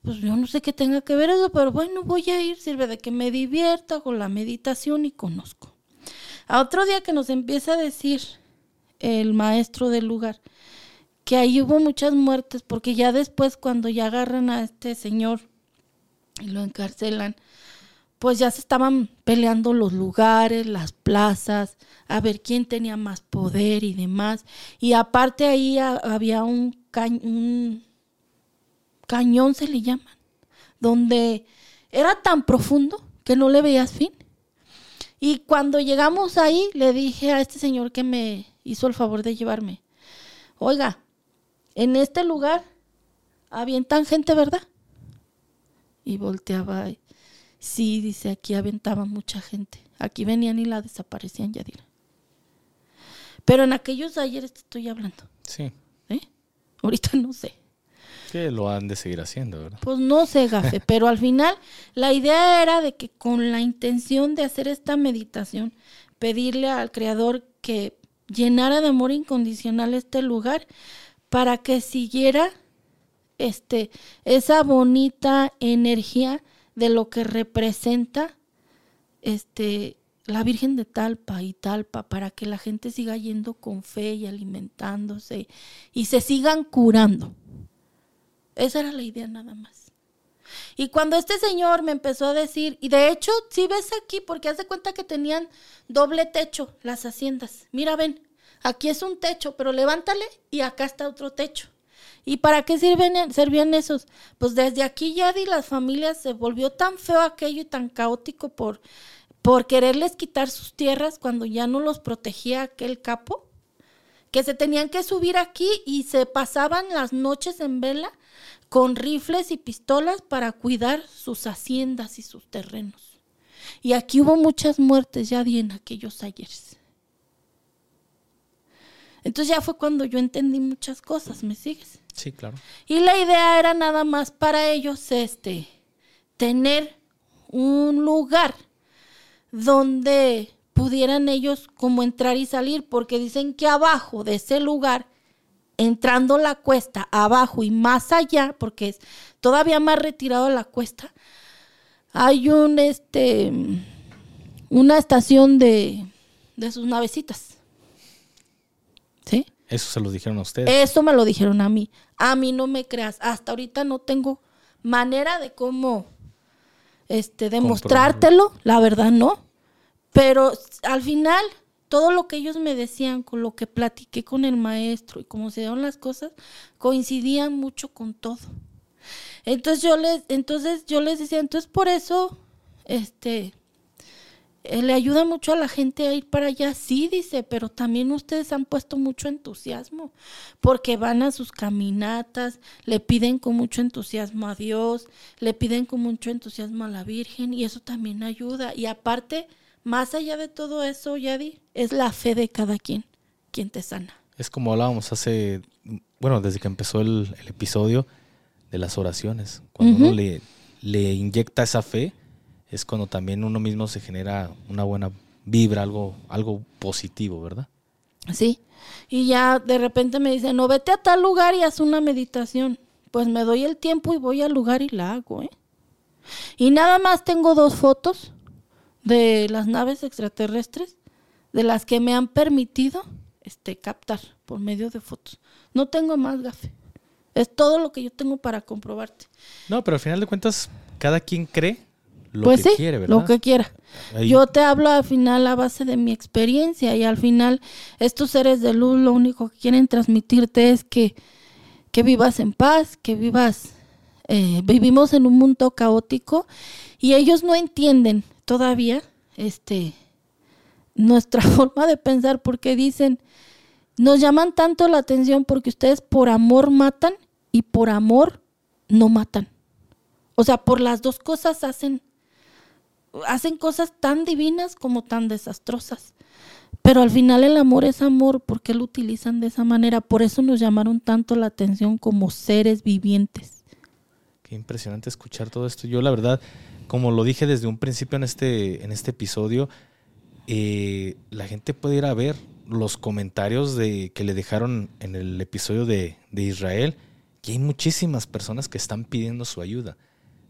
pues yo no sé qué tenga que ver eso, pero bueno, voy a ir, sirve de que me divierta con la meditación y conozco. A otro día que nos empieza a decir el maestro del lugar que ahí hubo muchas muertes, porque ya después cuando ya agarran a este señor y lo encarcelan, pues ya se estaban peleando los lugares, las plazas, a ver quién tenía más poder y demás. Y aparte ahí había un, un cañón, se le llaman, donde era tan profundo que no le veías fin. Y cuando llegamos ahí, le dije a este señor que me hizo el favor de llevarme, oiga, en este lugar avientan gente, ¿verdad? Y volteaba. Sí, dice, aquí aventaba mucha gente. Aquí venían y la desaparecían, Yadira. Pero en aquellos ayeres te estoy hablando. Sí. ¿Eh? Ahorita no sé. Lo han de seguir haciendo, ¿verdad? Pues no sé, Gafe, pero al final la idea era de que con la intención de hacer esta meditación, pedirle al Creador que llenara de amor incondicional este lugar para que siguiera este, esa bonita energía de lo que representa este, la Virgen de Talpa y Talpa, para que la gente siga yendo con fe y alimentándose y se sigan curando. Esa era la idea nada más. Y cuando este señor me empezó a decir, y de hecho, si ves aquí, porque hace cuenta que tenían doble techo las haciendas. Mira, ven, aquí es un techo, pero levántale y acá está otro techo. ¿Y para qué sirven, servían esos? Pues desde aquí ya di las familias se volvió tan feo aquello y tan caótico por, por quererles quitar sus tierras cuando ya no los protegía aquel capo, que se tenían que subir aquí y se pasaban las noches en vela con rifles y pistolas para cuidar sus haciendas y sus terrenos. Y aquí hubo muchas muertes ya en aquellos ayeres. Entonces ya fue cuando yo entendí muchas cosas, ¿me sigues? Sí, claro. Y la idea era nada más para ellos este tener un lugar donde pudieran ellos como entrar y salir, porque dicen que abajo de ese lugar, entrando la cuesta, abajo y más allá, porque es todavía más retirado la cuesta, hay un este una estación de, de sus navecitas. ¿Sí? Eso se lo dijeron a ustedes. Eso me lo dijeron a mí. A mí no me creas. Hasta ahorita no tengo manera de cómo este demostrártelo, la verdad no. Pero al final todo lo que ellos me decían, con lo que platiqué con el maestro y cómo se dieron las cosas, coincidían mucho con todo. Entonces yo les, entonces yo les decía, entonces por eso, este, eh, le ayuda mucho a la gente a ir para allá, sí, dice, pero también ustedes han puesto mucho entusiasmo, porque van a sus caminatas, le piden con mucho entusiasmo a Dios, le piden con mucho entusiasmo a la Virgen, y eso también ayuda. Y aparte, más allá de todo eso, Yadi, es la fe de cada quien, quien te sana. Es como hablábamos hace, bueno, desde que empezó el, episodio de las oraciones, cuando uno le, le inyecta esa fe, es cuando también uno mismo se genera una buena vibra, algo, algo positivo, ¿verdad? Sí. Y ya de repente me dicen, no, vete a tal lugar y haz una meditación. Pues me doy el tiempo y voy al lugar y la hago, ¿eh? Y nada más tengo dos fotos de las naves extraterrestres de las que me han permitido este, captar por medio de fotos. No tengo más gafe. Es todo lo que yo tengo para comprobarte. No, pero al final de cuentas, cada quien cree lo pues que sí, quiere, ¿verdad? Lo que quiera. Yo te hablo al final a base de mi experiencia y al final estos seres de luz lo único que quieren transmitirte es que, que vivas en paz, que vivas, eh, vivimos en un mundo caótico y ellos no entienden todavía este nuestra forma de pensar porque dicen, nos llaman tanto la atención porque ustedes por amor matan y por amor no matan. O sea, por las dos cosas hacen, hacen cosas tan divinas como tan desastrosas. Pero al final el amor es amor, ¿por qué lo utilizan de esa manera? Por eso nos llamaron tanto la atención como seres vivientes. Qué impresionante escuchar todo esto. Yo la verdad, como lo dije desde un principio en este, en este episodio, eh, la gente puede ir a ver los comentarios de, que le dejaron en el episodio de, de Israel, que hay muchísimas personas que están pidiendo su ayuda.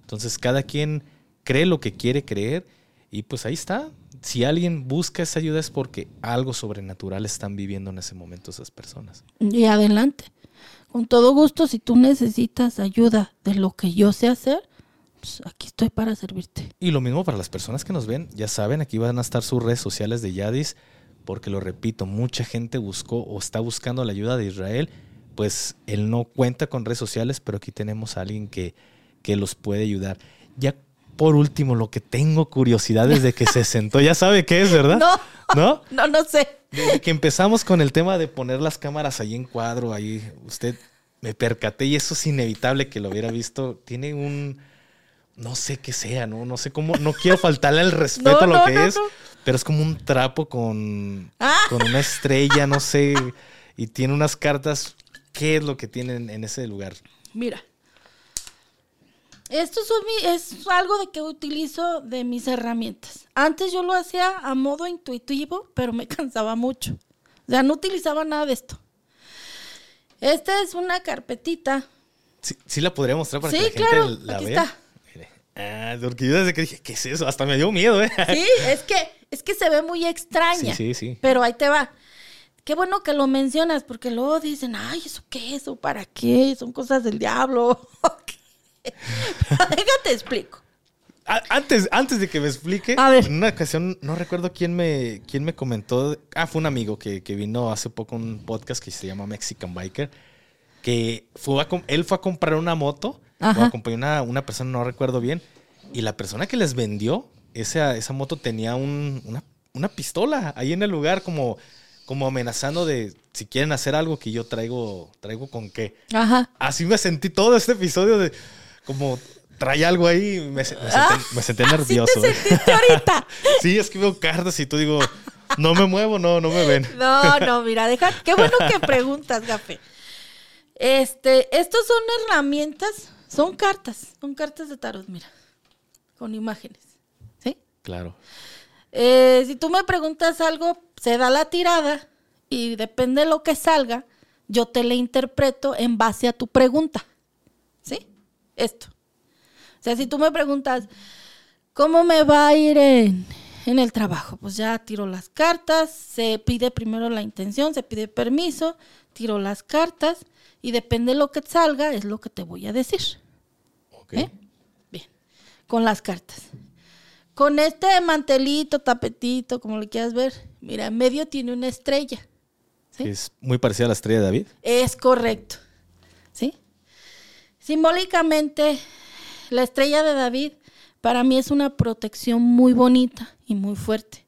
Entonces cada quien cree lo que quiere creer y pues ahí está. Si alguien busca esa ayuda es porque algo sobrenatural están viviendo en ese momento esas personas. Y adelante. Con todo gusto, si tú necesitas ayuda de lo que yo sé hacer, pues aquí estoy para servirte. Y lo mismo para las personas que nos ven, ya saben, aquí van a estar sus redes sociales de Yadis, porque lo repito, mucha gente buscó o está buscando la ayuda de Israel, pues él no cuenta con redes sociales, pero aquí tenemos a alguien que, que los puede ayudar. Ya por último, lo que tengo curiosidad desde que se sentó, ya sabe qué es, ¿verdad? No, ¿No? no, no sé. Desde que empezamos con el tema de poner las cámaras ahí en cuadro, ahí usted me percaté y eso es inevitable que lo hubiera visto. Tiene un, no sé qué sea, ¿no? No sé cómo, no quiero faltarle el respeto No, a lo no, que no, es, pero es como un trapo con, Ah. con una estrella, no sé, y tiene unas cartas. ¿Qué es lo que tienen en ese lugar? Mira. Esto mi- es algo de que utilizo de mis herramientas. Antes yo lo hacía a modo intuitivo, pero me cansaba mucho. O sea, no utilizaba nada de esto. Esta es una carpetita. Sí, sí la podría mostrar para Sí, que la gente claro, la aquí vea. está. Ah, porque yo desde que dije, ¿qué es eso? Hasta me dio miedo, ¿eh? Sí, es que, es que se ve muy extraña. Sí, sí, sí. Pero ahí te va. Qué bueno que lo mencionas, porque luego dicen, ay, ¿eso qué es? ¿O para qué? Son cosas del diablo. Déjate explico. A- Antes, antes de que me explique, A ver. en una ocasión, no recuerdo quién me, quién me comentó. Ah, fue un amigo que, que vino hace poco a un podcast que se llama Mexican Biker. Que fue a él fue a comprar una moto, Ajá. o acompañó una, una persona, no recuerdo bien. Y la persona que les vendió esa, esa moto tenía un- una, una pistola ahí en el lugar, como, como amenazando de si quieren hacer algo que yo traigo, traigo con qué. Ajá. Así me sentí todo este episodio de como trae algo ahí me, me senté, Ah, me senté Así nervioso. te sentiste ahorita. Sí, es que veo cartas y tú digo, no me muevo, no, no me ven. No, no, mira, deja. Qué bueno que preguntas, Gafe. Este, estos son herramientas, son cartas, son cartas de tarot, mira, con imágenes. ¿Sí? Claro. Eh, si tú me preguntas algo, se da la tirada y depende de lo que salga, yo te le interpreto en base a tu pregunta. ¿Sí? Esto. O sea, si tú me preguntas, ¿cómo me va a ir en, en el trabajo? Pues ya tiro las cartas, se pide primero la intención, se pide permiso, tiro las cartas y depende de lo que salga, es lo que te voy a decir. Ok. ¿Eh? Bien. Con las cartas. Con este mantelito, tapetito, como le quieras ver, mira, en medio tiene una estrella. ¿sí? Es muy parecida a la estrella de David. Es correcto. ¿Sí? Simbólicamente, la estrella de David para mí es una protección muy bonita y muy fuerte.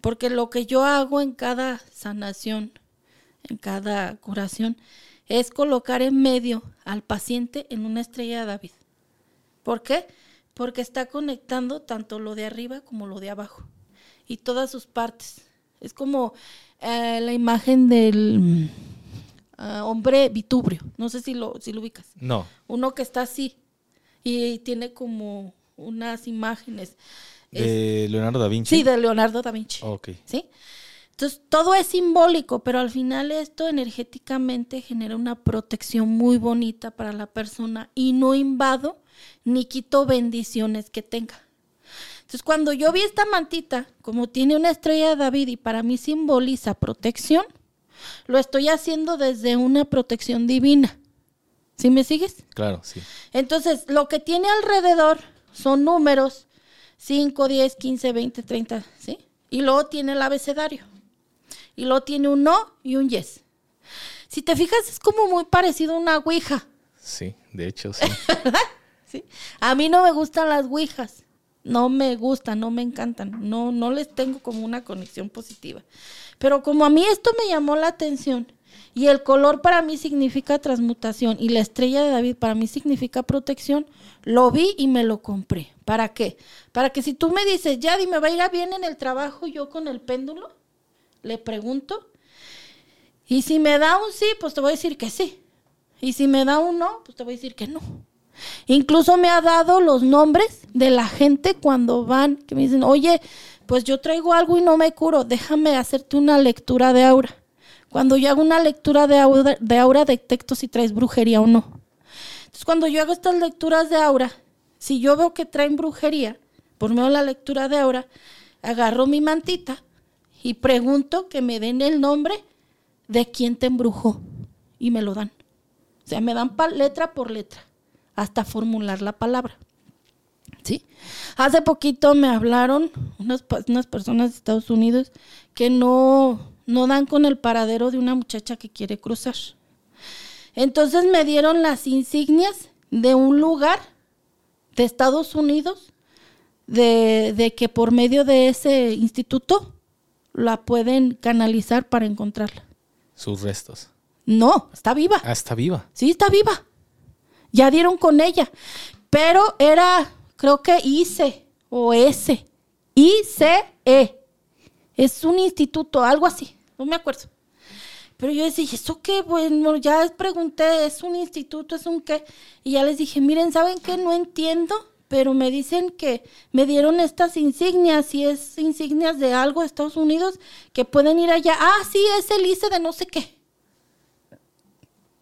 Porque lo que yo hago en cada sanación, en cada curación, es colocar en medio al paciente en una estrella de David. ¿Por qué? Porque está conectando tanto lo de arriba como lo de abajo y todas sus partes. Es como eh, la imagen del ah, hombre vitubrio. No sé si lo, si lo ubicas. No. Uno que está así y tiene como unas imágenes. Es- De Leonardo da Vinci. sí, de Leonardo da Vinci. Ok. ¿Sí? Entonces, todo es simbólico, pero al final esto energéticamente genera una protección muy bonita para la persona y no invado ni quito bendiciones que tenga. Entonces, cuando yo vi esta mantita, como tiene una estrella de David y para mí simboliza protección, lo estoy haciendo desde una protección divina. ¿Sí me sigues? Claro, sí. Entonces, lo que tiene alrededor son números 5, 10, 15, 20, 30, ¿sí? Y luego tiene el abecedario. Y luego tiene un no y un yes. Si te fijas, es como muy parecido a una ouija, Sí, de hecho, sí. ¿sí? A mí no me gustan las ouijas. no me gustan, no me encantan, no, no les tengo como una conexión positiva. Pero como a mí esto me llamó la atención y el color para mí significa transmutación y la estrella de David para mí significa protección, lo vi y me lo compré. ¿Para qué? Para que si tú me dices, ya me va a ir bien en el trabajo yo con el péndulo, le pregunto. Y si me da un sí, pues te voy a decir que sí. Y si me da un no, pues te voy a decir que no. Incluso me ha dado los nombres de la gente cuando van, que me dicen, oye, pues yo traigo algo y no me curo, déjame hacerte una lectura de aura. Cuando yo hago una lectura de aura, de detecto si traes brujería o no. Entonces, cuando yo hago estas lecturas de aura, si yo veo que traen brujería, por medio de la lectura de aura, agarro mi mantita y pregunto que me den el nombre de quién te embrujó y me lo dan. O sea, me dan letra por letra hasta formular la palabra. ¿Sí? Hace poquito me hablaron unas, unas personas de Estados Unidos que no, no dan con el paradero de una muchacha que quiere cruzar. Entonces me dieron las insignias de un lugar de Estados Unidos de, de, que por medio de ese instituto la pueden canalizar para encontrarla. Sus restos. No, está viva. Ah, está viva. Sí, está viva. Ya dieron con ella. Pero era, creo que ICE o S. ICE. Es un instituto, algo así. No me acuerdo. Pero yo decía, ¿eso qué? Bueno, ya pregunté, ¿es un instituto? ¿Es un qué? Y ya les dije, miren, ¿saben qué? No entiendo, pero me dicen que me dieron estas insignias y es insignias de algo de Estados Unidos que pueden ir allá. Ah, sí, es el ICE de no sé qué.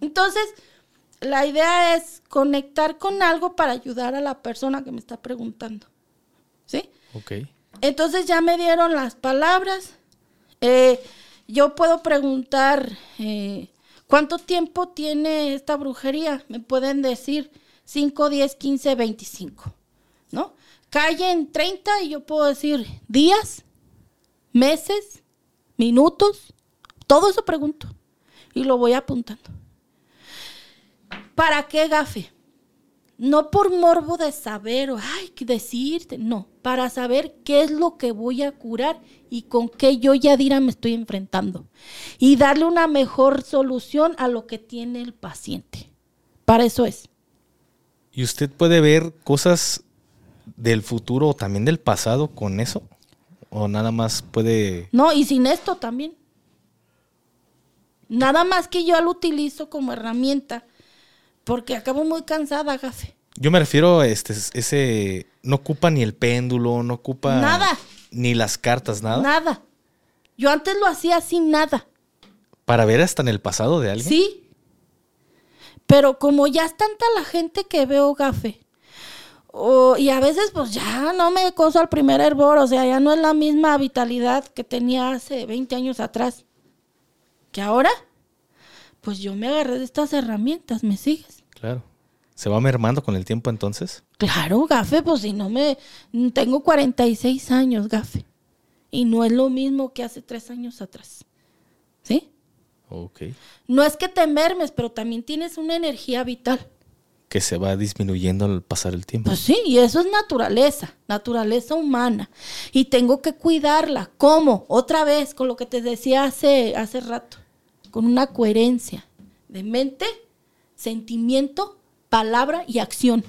Entonces, la idea es conectar con algo para ayudar a la persona que me está preguntando. ¿Sí? Ok. Entonces ya me dieron las palabras. Eh, yo puedo preguntar, eh, ¿cuánto tiempo tiene esta brujería? Me pueden decir 5, 10, 15, 25, ¿no? Calle en 30 y yo puedo decir días, meses, minutos, todo eso pregunto y lo voy apuntando. ¿Para qué gafe? No por morbo de saber o ay, decirte, no, para saber qué es lo que voy a curar y con qué yo Yadira me estoy enfrentando y darle una mejor solución a lo que tiene el paciente. Para eso es. ¿Y usted puede ver cosas del futuro o también del pasado con eso? ¿O nada más puede...? No, y sin esto también. Nada más que yo lo utilizo como herramienta porque acabo muy cansada, gafe. Yo me refiero a este, ese, no ocupa ni el péndulo, no ocupa... Nada. Ni las cartas, nada. Nada. Yo antes lo hacía sin nada. ¿Para ver hasta en el pasado de alguien? Sí. Pero como ya es tanta la gente que veo gafe, y a veces pues ya no me coso al primer hervor, o sea, ya no es la misma vitalidad que tenía hace 20 años atrás. Que ahora pues yo me agarré de estas herramientas, ¿me sigues? Claro. ¿Se va mermando con el tiempo entonces? Claro, gafe, pues si no me... Tengo 46 años, gafe. Y no es lo mismo que hace tres años atrás. ¿Sí? Ok. No es que te mermes, pero también tienes una energía vital. Que se va disminuyendo al pasar el tiempo. Pues sí, y eso es naturaleza, naturaleza humana. Y tengo que cuidarla. ¿Cómo? Otra vez, con lo que te decía hace, hace rato con una coherencia de mente, sentimiento, palabra y acción.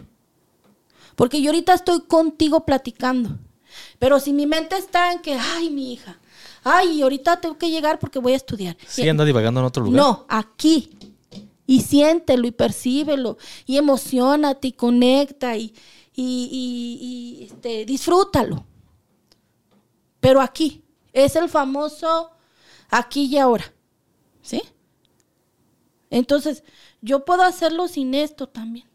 Porque yo ahorita estoy contigo platicando. Pero si mi mente está en que, ay, mi hija, ay, ahorita tengo que llegar porque voy a estudiar. Sí, anda divagando en otro lugar. No, aquí. Y siéntelo y percíbelo y emocionate y conecta y, y, este, disfrútalo. Pero aquí es el famoso aquí y ahora. ¿Sí? Entonces, yo puedo hacerlo sin esto también.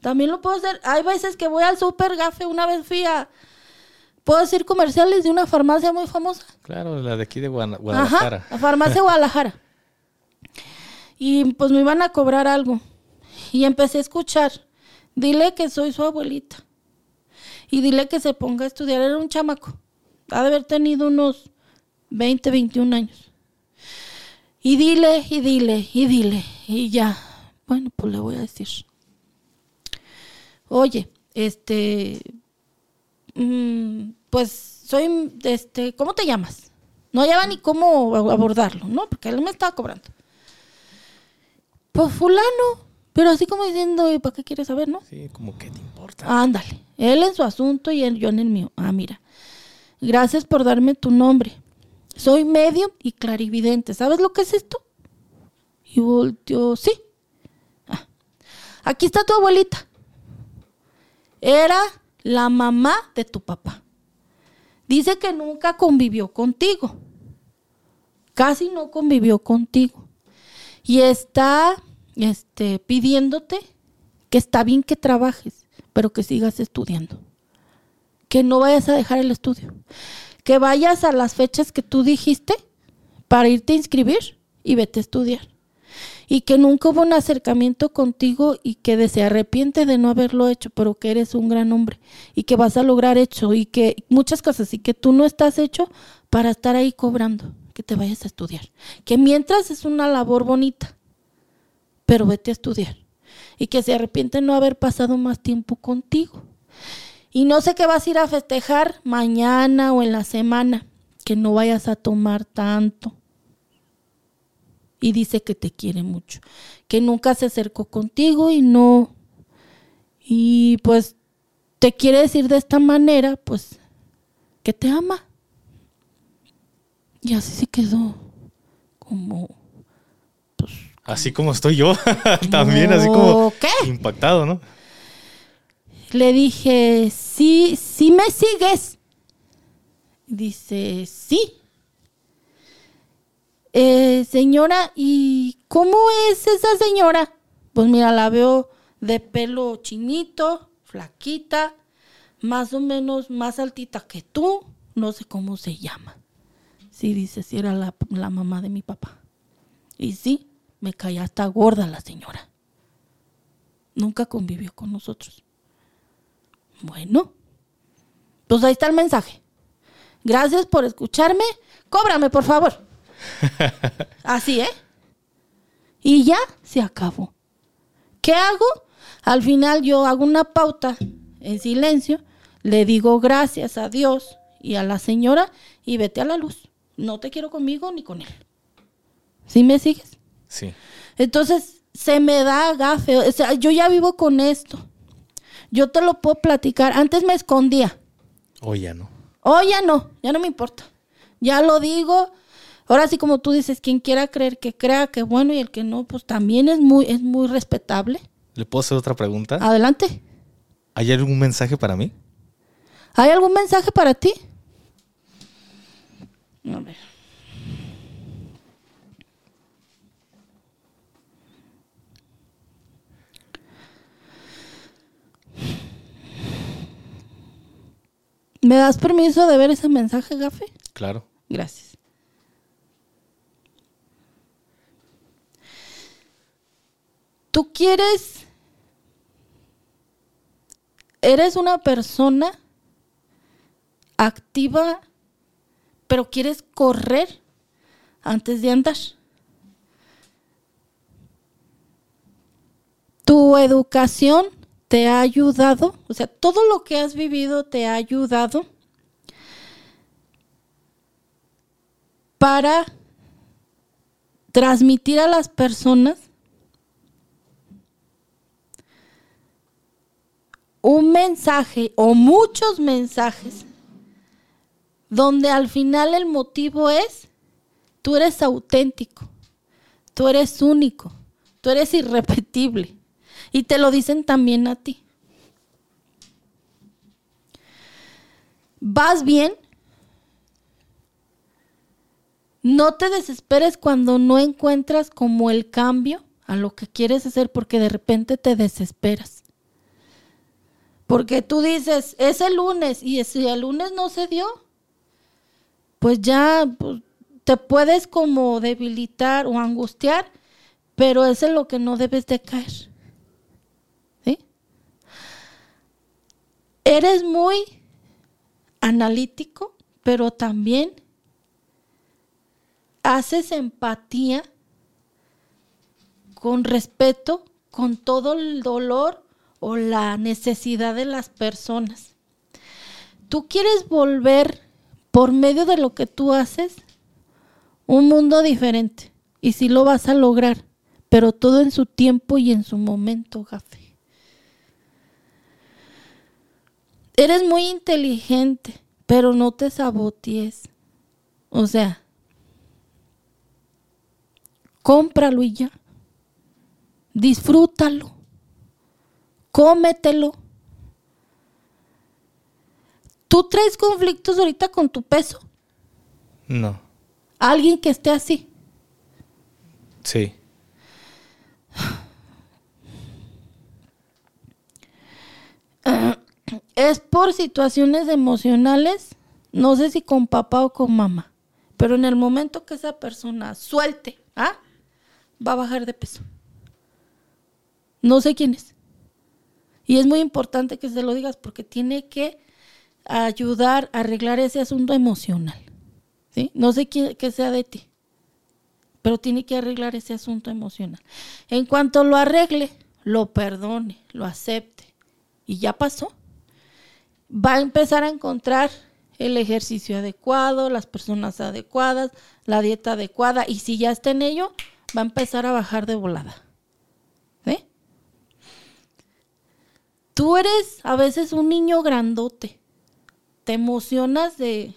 También lo puedo hacer. Hay veces que voy al super gafe. Una vez fui a. Puedo decir comerciales de una farmacia muy famosa. Claro, la de aquí de Guadalajara. Ajá, la farmacia Guadalajara. Y pues me iban a cobrar algo. Y empecé a escuchar. Dile que soy su abuelita. Y dile que se ponga a estudiar. Era un chamaco. Ha de haber tenido unos 20, 21 años. Y dile, y dile, y dile. Y ya. Bueno, pues le voy a decir. Oye, este, mm, pues soy, este, ¿cómo te llamas? No hallaba ni cómo abordarlo, ¿no? Porque él me estaba cobrando. Pues fulano, pero así como diciendo, ¿y para qué quieres saber, no? Sí, como que te importa. Ándale, él en su asunto y él, yo en el mío. Ah, mira, gracias por darme tu nombre. Soy medio y clarividente. ¿Sabes lo que es esto? Y volteó, sí. Ah, aquí está tu abuelita. Era la mamá de tu papá. Dice que nunca convivió contigo. Casi no convivió contigo. Y está este, pidiéndote que está bien que trabajes, pero que sigas estudiando. Que no vayas a dejar el estudio. Que vayas a las fechas que tú dijiste para irte a inscribir y vete a estudiar. Y que nunca hubo un acercamiento contigo y que se arrepiente de no haberlo hecho, pero que eres un gran hombre y que vas a lograr hecho y que muchas cosas y que tú no estás hecho para estar ahí cobrando, que te vayas a estudiar. Que mientras es una labor bonita, pero vete a estudiar. Y que se arrepiente no haber pasado más tiempo contigo. Y no sé qué vas a ir a festejar mañana o en la semana, que no vayas a tomar tanto y dice que te quiere mucho, que nunca se acercó contigo y no, y pues te quiere decir de esta manera, pues que te ama. Y así se quedó como... Así como estoy yo, también así como ¿qué? impactado, ¿no? Le dije, sí, sí me sigues. Dice, sí. Eh, señora, ¿y cómo es esa señora? Pues mira, la veo de pelo chinito, flaquita, más o menos más altita que tú, no sé cómo se llama. Sí, dice, si era la, la mamá de mi papá. Y sí, me caía hasta gorda la señora. Nunca convivió con nosotros. Bueno, pues ahí está el mensaje. Gracias por escucharme. Cóbrame, por favor. Así, ¿eh? Y ya se acabó. ¿Qué hago? Al final yo hago una pauta en silencio, le digo gracias a Dios y a la señora y vete a la luz. No te quiero conmigo ni con él. ¿Sí me sigues? Sí. Entonces se me da gafe. O sea, yo ya vivo con esto. Yo te lo puedo platicar. Antes me escondía. Hoy ya no. Hoy ya no. Ya no me importa. Ya lo digo Ahora sí, como tú dices, quien quiera creer que crea que bueno y el que no, pues también es muy, es muy respetable. ¿Le puedo hacer otra pregunta? Adelante. ¿Hay algún mensaje para mí? ¿Hay algún mensaje para ti? A ver. ¿Me das permiso de ver ese mensaje, Gafe? Claro. Gracias. tú quieres, eres una persona activa, pero quieres correr antes de andar. Tu educación te ha ayudado, o sea, todo lo que has vivido te ha ayudado para transmitir a las personas un mensaje o muchos mensajes donde al final el motivo es, tú eres auténtico, tú eres único, tú eres irrepetible. Y te lo dicen también a ti. ¿Vas bien? No te desesperes cuando no encuentras como el cambio a lo que quieres hacer porque de repente te desesperas. Porque tú dices, es el lunes y si el lunes no se dio, pues ya pues, te puedes como debilitar o angustiar, pero es lo que no debes de caer. ¿Sí? Eres muy analítico, pero también haces empatía con respeto, con todo el dolor o la necesidad de las personas. Tú quieres volver por medio de lo que tú haces un mundo diferente. Y sí lo vas a lograr, pero todo en su tiempo y en su momento, Gafe. Eres muy inteligente, pero no te sabotees. O sea, cómpralo y ya. Disfrútalo. Cómetelo. ¿Tú traes conflictos ahorita con tu peso? No. Alguien que esté así. Sí. Es por situaciones emocionales, no sé si con papá o con mamá, pero en el momento que esa persona suelte, ¿ah? va a bajar de peso. No sé quién es. Y es muy importante que se lo digas porque tiene que ayudar a arreglar ese asunto emocional. ¿sí? No sé quién, que sea de ti, pero tiene que arreglar ese asunto emocional. En cuanto lo arregle, lo perdone, lo acepte y ya pasó, va a empezar a encontrar el ejercicio adecuado, las personas adecuadas, la dieta adecuada y si ya está en ello, va a empezar a bajar de volada. ¿Sí? Tú eres a veces un niño grandote. Te emocionas de...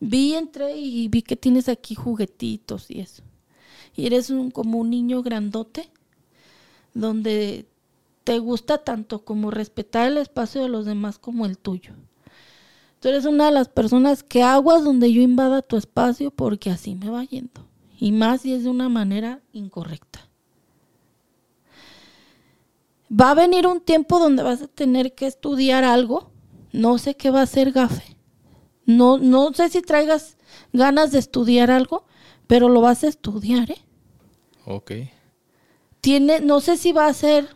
Vi, entré y vi que tienes aquí juguetitos y eso. Y eres un, como un niño grandote donde te gusta tanto como respetar el espacio de los demás como el tuyo. Tú eres una de las personas que aguas donde yo invada tu espacio porque así me va yendo. Y más si es de una manera incorrecta. Va a venir un tiempo donde vas a tener que estudiar algo. No sé qué va a ser gafe. No, no sé si traigas ganas de estudiar algo, pero lo vas a estudiar, ¿eh? Ok. Tiene, no sé si va a ser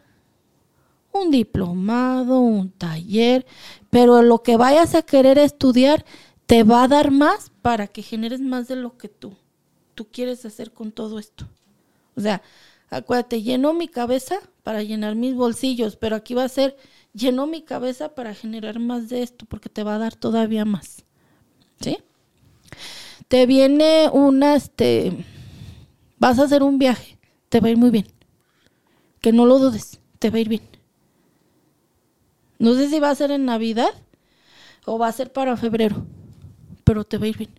un diplomado, un taller, pero lo que vayas a querer estudiar te va a dar más para que generes más de lo que tú, tú quieres hacer con todo esto. O sea, acuérdate, llenó mi cabeza para llenar mis bolsillos, pero aquí va a ser, llenó mi cabeza para generar más de esto, porque te va a dar todavía más. ¿Sí? Te viene una, este, vas a hacer un viaje, te va a ir muy bien. Que no lo dudes, te va a ir bien. No sé si va a ser en Navidad o va a ser para febrero, pero te va a ir bien.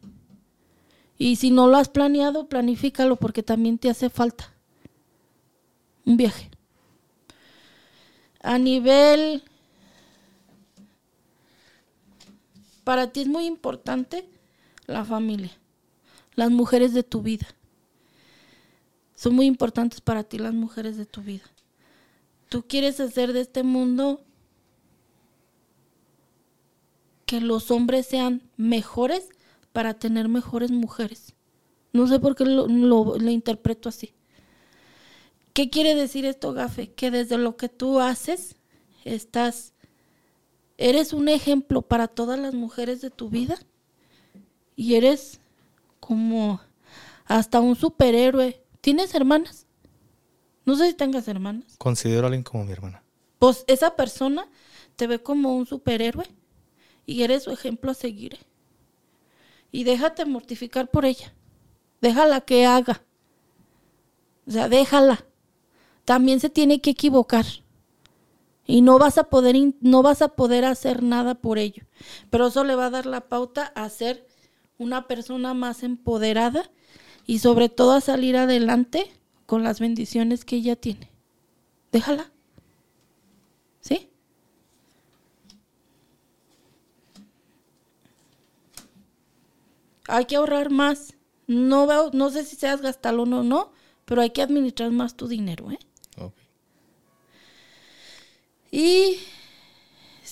Y si no lo has planeado, planifícalo porque también te hace falta un viaje. A nivel... Para ti es muy importante la familia, las mujeres de tu vida. Son muy importantes para ti las mujeres de tu vida. Tú quieres hacer de este mundo que los hombres sean mejores para tener mejores mujeres. No sé por qué lo, lo, interpreto así. ¿Qué quiere decir esto, Gafe? Que desde lo que tú haces, estás, eres un ejemplo para todas las mujeres de tu vida y eres como hasta un superhéroe. ¿Tienes hermanas? No sé si tengas hermanas. Considero a alguien como mi hermana. Pues esa persona te ve como un superhéroe y eres su ejemplo a seguir. Y déjate mortificar por ella. Déjala que haga. O sea, déjala. También se tiene que equivocar. Y no vas a poder no vas a poder hacer nada por ello. Pero eso le va a dar la pauta a ser una persona más empoderada y sobre todo a salir adelante con las bendiciones que ella tiene. Déjala. ¿Sí? Hay que ahorrar más. No veo, no sé si seas gastalón o no, pero hay que administrar más tu dinero, ¿eh? Y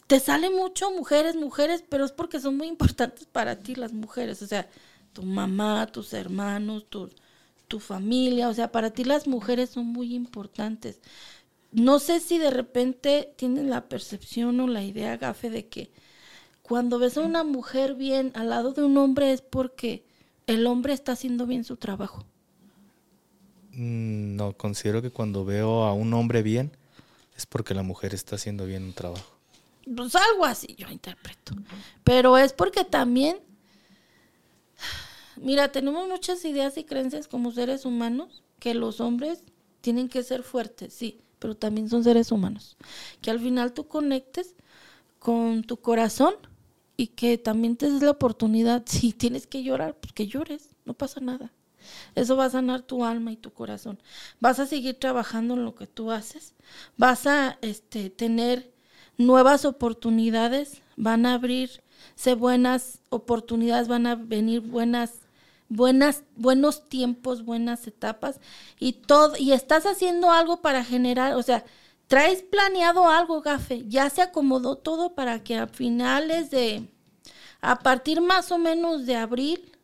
te sale mucho mujeres, mujeres, pero es porque son muy importantes para ti las mujeres, o sea, tu mamá, tus hermanos, tu, tu familia, o sea, para ti las mujeres son muy importantes. No sé si de repente tienes la percepción o la idea, gafe, de que cuando ves a una mujer bien al lado de un hombre es porque el hombre está haciendo bien su trabajo. Mm, no, considero que cuando veo a un hombre bien es porque la mujer está haciendo bien un trabajo. Pues algo así yo interpreto. Pero es porque también, mira, tenemos muchas ideas y creencias como seres humanos que los hombres tienen que ser fuertes, sí, pero también son seres humanos. Que al final tú conectes con tu corazón y que también te des la oportunidad, si tienes que llorar, pues que llores, no pasa nada. Eso va a sanar tu alma y tu corazón. Vas a seguir trabajando en lo que tú haces. Vas a este, tener nuevas oportunidades, van a abrirse buenas oportunidades, van a venir buenas buenas buenos tiempos, buenas etapas y todo y estás haciendo algo para generar, o sea, traes planeado algo, Gafe, ya se acomodó todo para que a finales de a partir más o menos de abril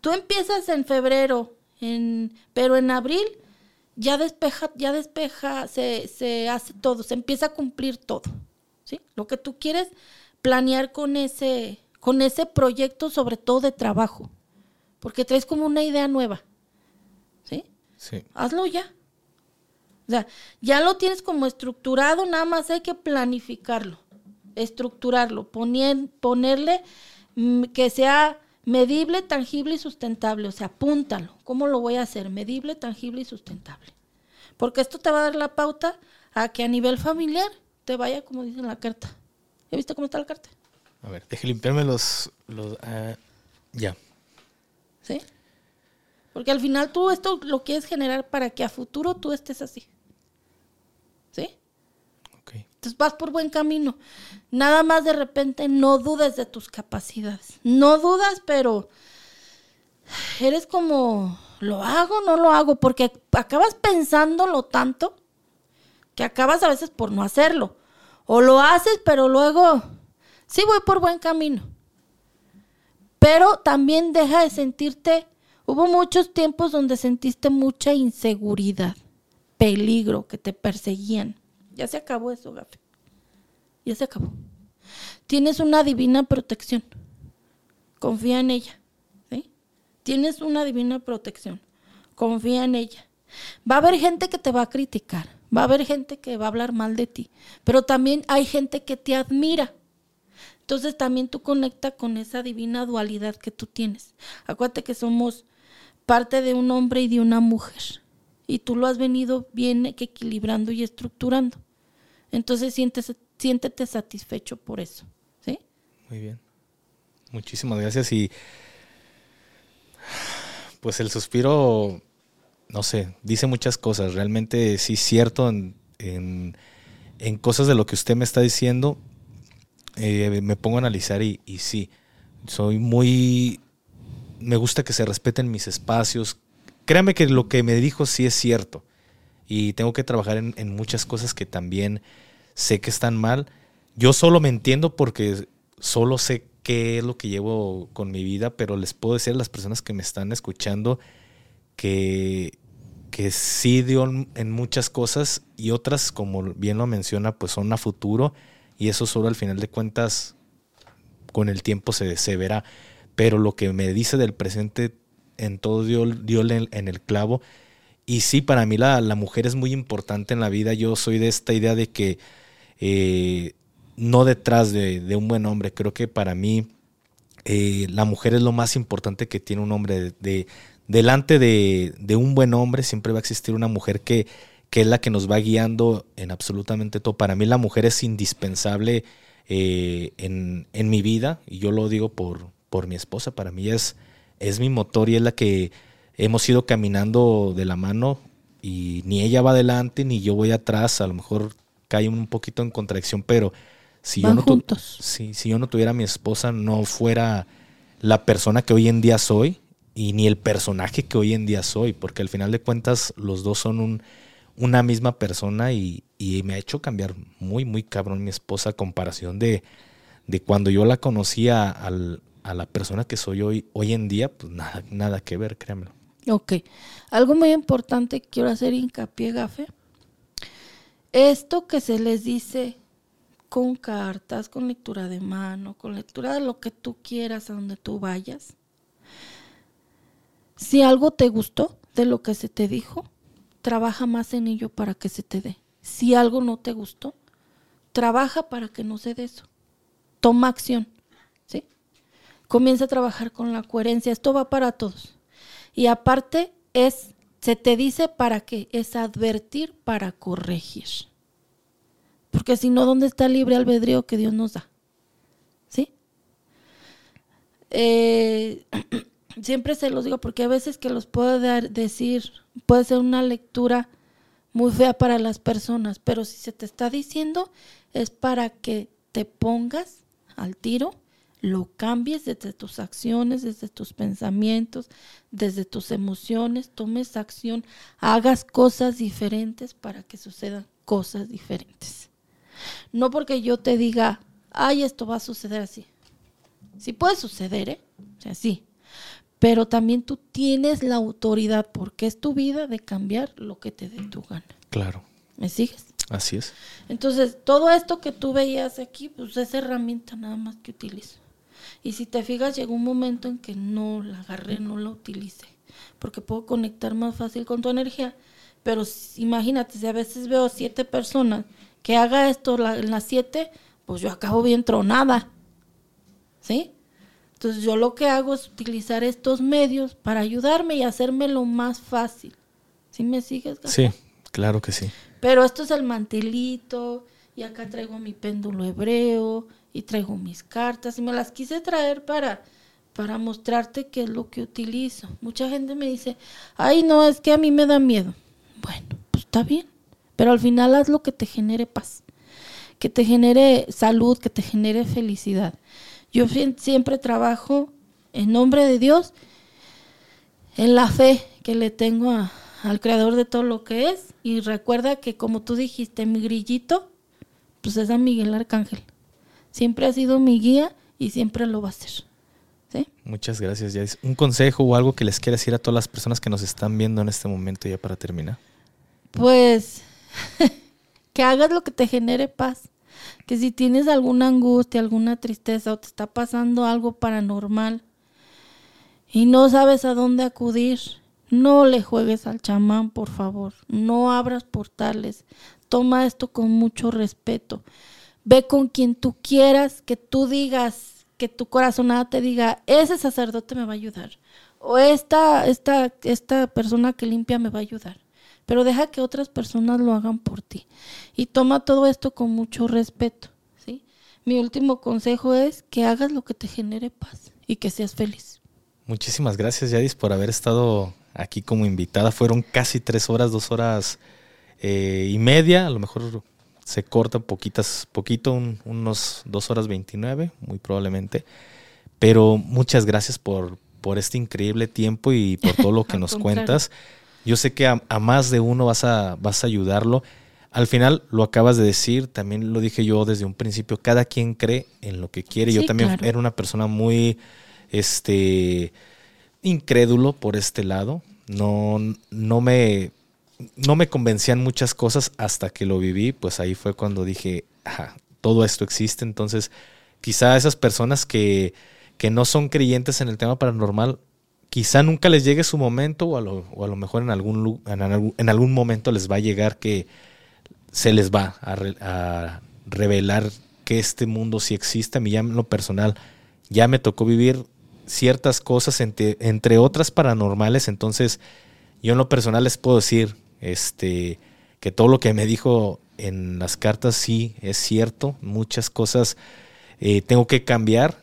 Tú empiezas en febrero, en, pero en abril ya despeja, ya despeja, se, se hace todo, se empieza a cumplir todo. ¿sí? Lo que tú quieres planear con ese, con ese proyecto, sobre todo de trabajo. Porque traes como una idea nueva. ¿Sí? Sí. Hazlo ya. O sea, ya lo tienes como estructurado, nada más hay que planificarlo, estructurarlo, poner, ponerle mm, que sea Medible, tangible y sustentable. O sea, apúntalo. ¿Cómo lo voy a hacer? Medible, tangible y sustentable. Porque esto te va a dar la pauta a que a nivel familiar te vaya como dice en la carta. ¿Ya viste cómo está la carta? A ver, deje limpiarme los... los ah, ya. ¿Sí? Porque al final tú esto lo quieres generar para que a futuro tú estés así. Entonces vas por buen camino. Nada más de repente no dudes de tus capacidades. No dudas, pero eres como, ¿lo hago no lo hago? Porque acabas pensándolo tanto que acabas a veces por no hacerlo. O lo haces, pero luego sí voy por buen camino. Pero también deja de sentirte, hubo muchos tiempos donde sentiste mucha inseguridad, peligro, que te perseguían. Ya se acabó eso, Gafe. Ya se acabó. Tienes una divina protección. Confía en ella. ¿sí? Tienes una divina protección. Confía en ella. Va a haber gente que te va a criticar. Va a haber gente que va a hablar mal de ti. Pero también hay gente que te admira. Entonces también tú conecta con esa divina dualidad que tú tienes. Acuérdate que somos parte de un hombre y de una mujer. Y tú lo has venido bien equilibrando y estructurando. Entonces sientes, siéntete satisfecho por eso. ¿sí? Muy bien. Muchísimas gracias y pues el suspiro, no sé, dice muchas cosas. Realmente sí es cierto en, en, cosas de lo que usted me está diciendo. Eh, me pongo a analizar y, y sí, soy muy... Me gusta que se respeten mis espacios. Créame que lo que me dijo sí es cierto y tengo que trabajar en, muchas cosas que también sé que están mal. Yo solo me entiendo porque solo sé qué es lo que llevo con mi vida, pero les puedo decir a las personas que me están escuchando que, que sí dio en muchas cosas y otras, como bien lo menciona, pues son a futuro y eso solo al final de cuentas con el tiempo se, se verá. Pero lo que me dice del presente en todo dio, dio en el clavo y sí, para mí la, mujer es muy importante en la vida. Yo soy de esta idea de que eh, no detrás de, un buen hombre. Creo que para mí eh, la mujer es lo más importante que tiene un hombre. De, delante de, un buen hombre siempre va a existir una mujer que, que, es la que nos va guiando en absolutamente todo. Para mí la mujer es indispensable eh, en, en, mi vida y yo lo digo por, por mi esposa. Para mí es, es mi motor y es la que hemos ido caminando de la mano y ni ella va adelante ni yo voy atrás. A lo mejor cae un poquito en contradicción, pero si yo, no si, si yo no tuviera a mi esposa, no fuera la persona que hoy en día soy y ni el personaje que hoy en día soy, porque al final de cuentas los dos son un, una misma persona y, me ha hecho cambiar muy, muy cabrón mi esposa a comparación de, de cuando yo la conocía al, a la persona que soy hoy, hoy en día, pues nada, nada que ver, créanmelo. Ok. Algo muy importante que quiero hacer hincapié, Gafe. Esto que se les dice con cartas, con lectura de mano, con lectura de lo que tú quieras a donde tú vayas. Si algo te gustó de lo que se te dijo, trabaja más en ello para que se te dé. Si algo no te gustó, trabaja para que no se dé eso. Toma acción, ¿sí? Comienza a trabajar con la coherencia. Esto va para todos. Y aparte es, se te dice para qué, es advertir para corregir. Porque si no, ¿dónde está el libre albedrío que Dios nos da? ¿Sí? Eh, siempre se los digo porque a veces que los puedo dar, decir, puede ser una lectura muy fea para las personas, pero si se te está diciendo es para que te pongas al tiro, lo cambies desde tus acciones, desde tus pensamientos, desde tus emociones, tomes acción, hagas cosas diferentes para que sucedan cosas diferentes. No porque yo te diga, ay, esto va a suceder así. Sí puede suceder, ¿eh? O sea, sí, pero también tú tienes la autoridad, porque es tu vida, de cambiar lo que te dé tu gana. Claro. ¿Me sigues? Así es. Entonces, todo esto que tú veías aquí, pues es herramienta nada más que utilizo. Y si te fijas, llegó un momento en que no la agarré, no la utilicé, porque puedo conectar más fácil con tu energía. Pero imagínate, si a veces veo siete personas que haga esto en las siete, pues yo acabo bien tronada. ¿Sí? Entonces yo lo que hago es utilizar estos medios para ayudarme y hacérmelo más fácil. ¿Sí me sigues? Sí, claro que sí. Pero esto es el mantelito y acá traigo mi péndulo hebreo y traigo mis cartas y me las quise traer para para mostrarte qué es lo que utilizo. Mucha gente me dice, ay no, es que a mí me da miedo. Bueno, pues está bien, pero al final haz lo que te genere paz, que te genere salud, que te genere felicidad. Yo siempre trabajo en nombre de Dios, en la fe que le tengo al creador de todo lo que es. Y recuerda que como tú dijiste, mi grillito, pues es a Miguel Arcángel. Siempre ha sido mi guía y siempre lo va a ser. ¿Sí? Muchas gracias, Yadis. ¿Un consejo o algo que les quiera decir a todas las personas que nos están viendo en este momento ya para terminar? Pues que hagas lo que te genere paz que si tienes alguna angustia, alguna tristeza o te está pasando algo paranormal y no sabes a dónde acudir, no le juegues al chamán, por favor. No abras portales. Toma esto con mucho respeto. Ve con quien tú quieras, que tú digas, que tu corazonada te diga, ese sacerdote me va a ayudar. O esta, esta, esta persona que limpia me va a ayudar pero deja que otras personas lo hagan por ti. Y toma todo esto con mucho respeto, ¿sí? Mi último consejo es que hagas lo que te genere paz y que seas feliz. Muchísimas gracias, Yadis, por haber estado aquí como invitada. Fueron casi tres horas, dos horas eh, y media, a lo mejor se corta poquitas, poquito, unos dos horas veintinueve, muy probablemente. Pero muchas gracias por, por este increíble tiempo y por todo lo que nos cuentas. Yo sé que a, más de uno vas a, vas a ayudarlo. Al final lo acabas de decir, también lo dije yo desde un principio, cada quien cree en lo que quiere. yo también era una persona muy este incrédulo por este lado. No, no me no me convencían muchas cosas hasta que lo viví, pues ahí fue cuando dije, todo esto existe. Entonces, quizá esas personas que, que no son creyentes en el tema paranormal quizá nunca les llegue su momento o a lo, o a lo mejor en algún, en algún, momento les va a llegar que se les va a, revelar que este mundo sí existe. A mí ya en lo personal ya me tocó vivir ciertas cosas entre, entre otras paranormales, entonces yo en lo personal les puedo decir este, que todo lo que me dijo en las cartas sí es cierto, muchas cosas eh, tengo que cambiar,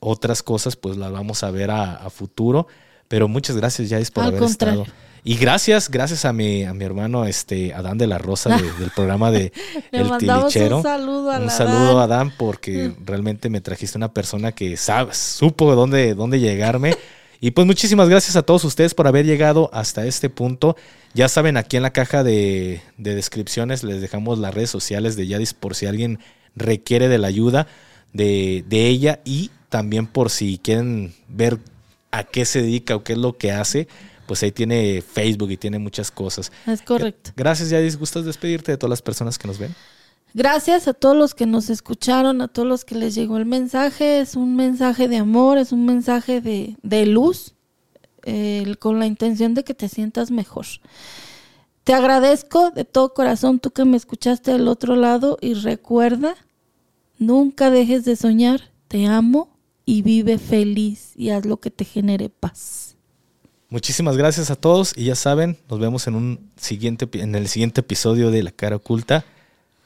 otras cosas pues las vamos a ver a, a futuro pero muchas gracias, Yadis, por haber estado. Y gracias, gracias a mi, a mi hermano este Adán de la Rosa del programa de El Tilichero. Un saludo a Un saludo Adán porque mm. realmente me trajiste una persona que sabe, supo dónde, dónde llegarme. Y pues muchísimas gracias a todos ustedes por haber llegado hasta este punto. Ya saben, aquí en la caja de, de descripciones les dejamos las redes sociales de Yadis por si alguien requiere de la ayuda de, de ella y también por si quieren ver a qué se dedica o qué es lo que hace, pues ahí tiene Facebook y tiene muchas cosas. Es correcto. Gracias, Yadis. ¿Gustas despedirte de todas las personas que nos ven? Gracias a todos los que nos escucharon, a todos los que les llegó el mensaje. Es un mensaje de amor, es un mensaje de, luz, con la intención de que te sientas mejor. Te agradezco de todo corazón tú que me escuchaste del otro lado y recuerda, nunca dejes de soñar, te amo y vive feliz y haz lo que te genere paz. Muchísimas gracias a todos y ya saben, nos vemos en un siguiente en el siguiente episodio de La cara oculta.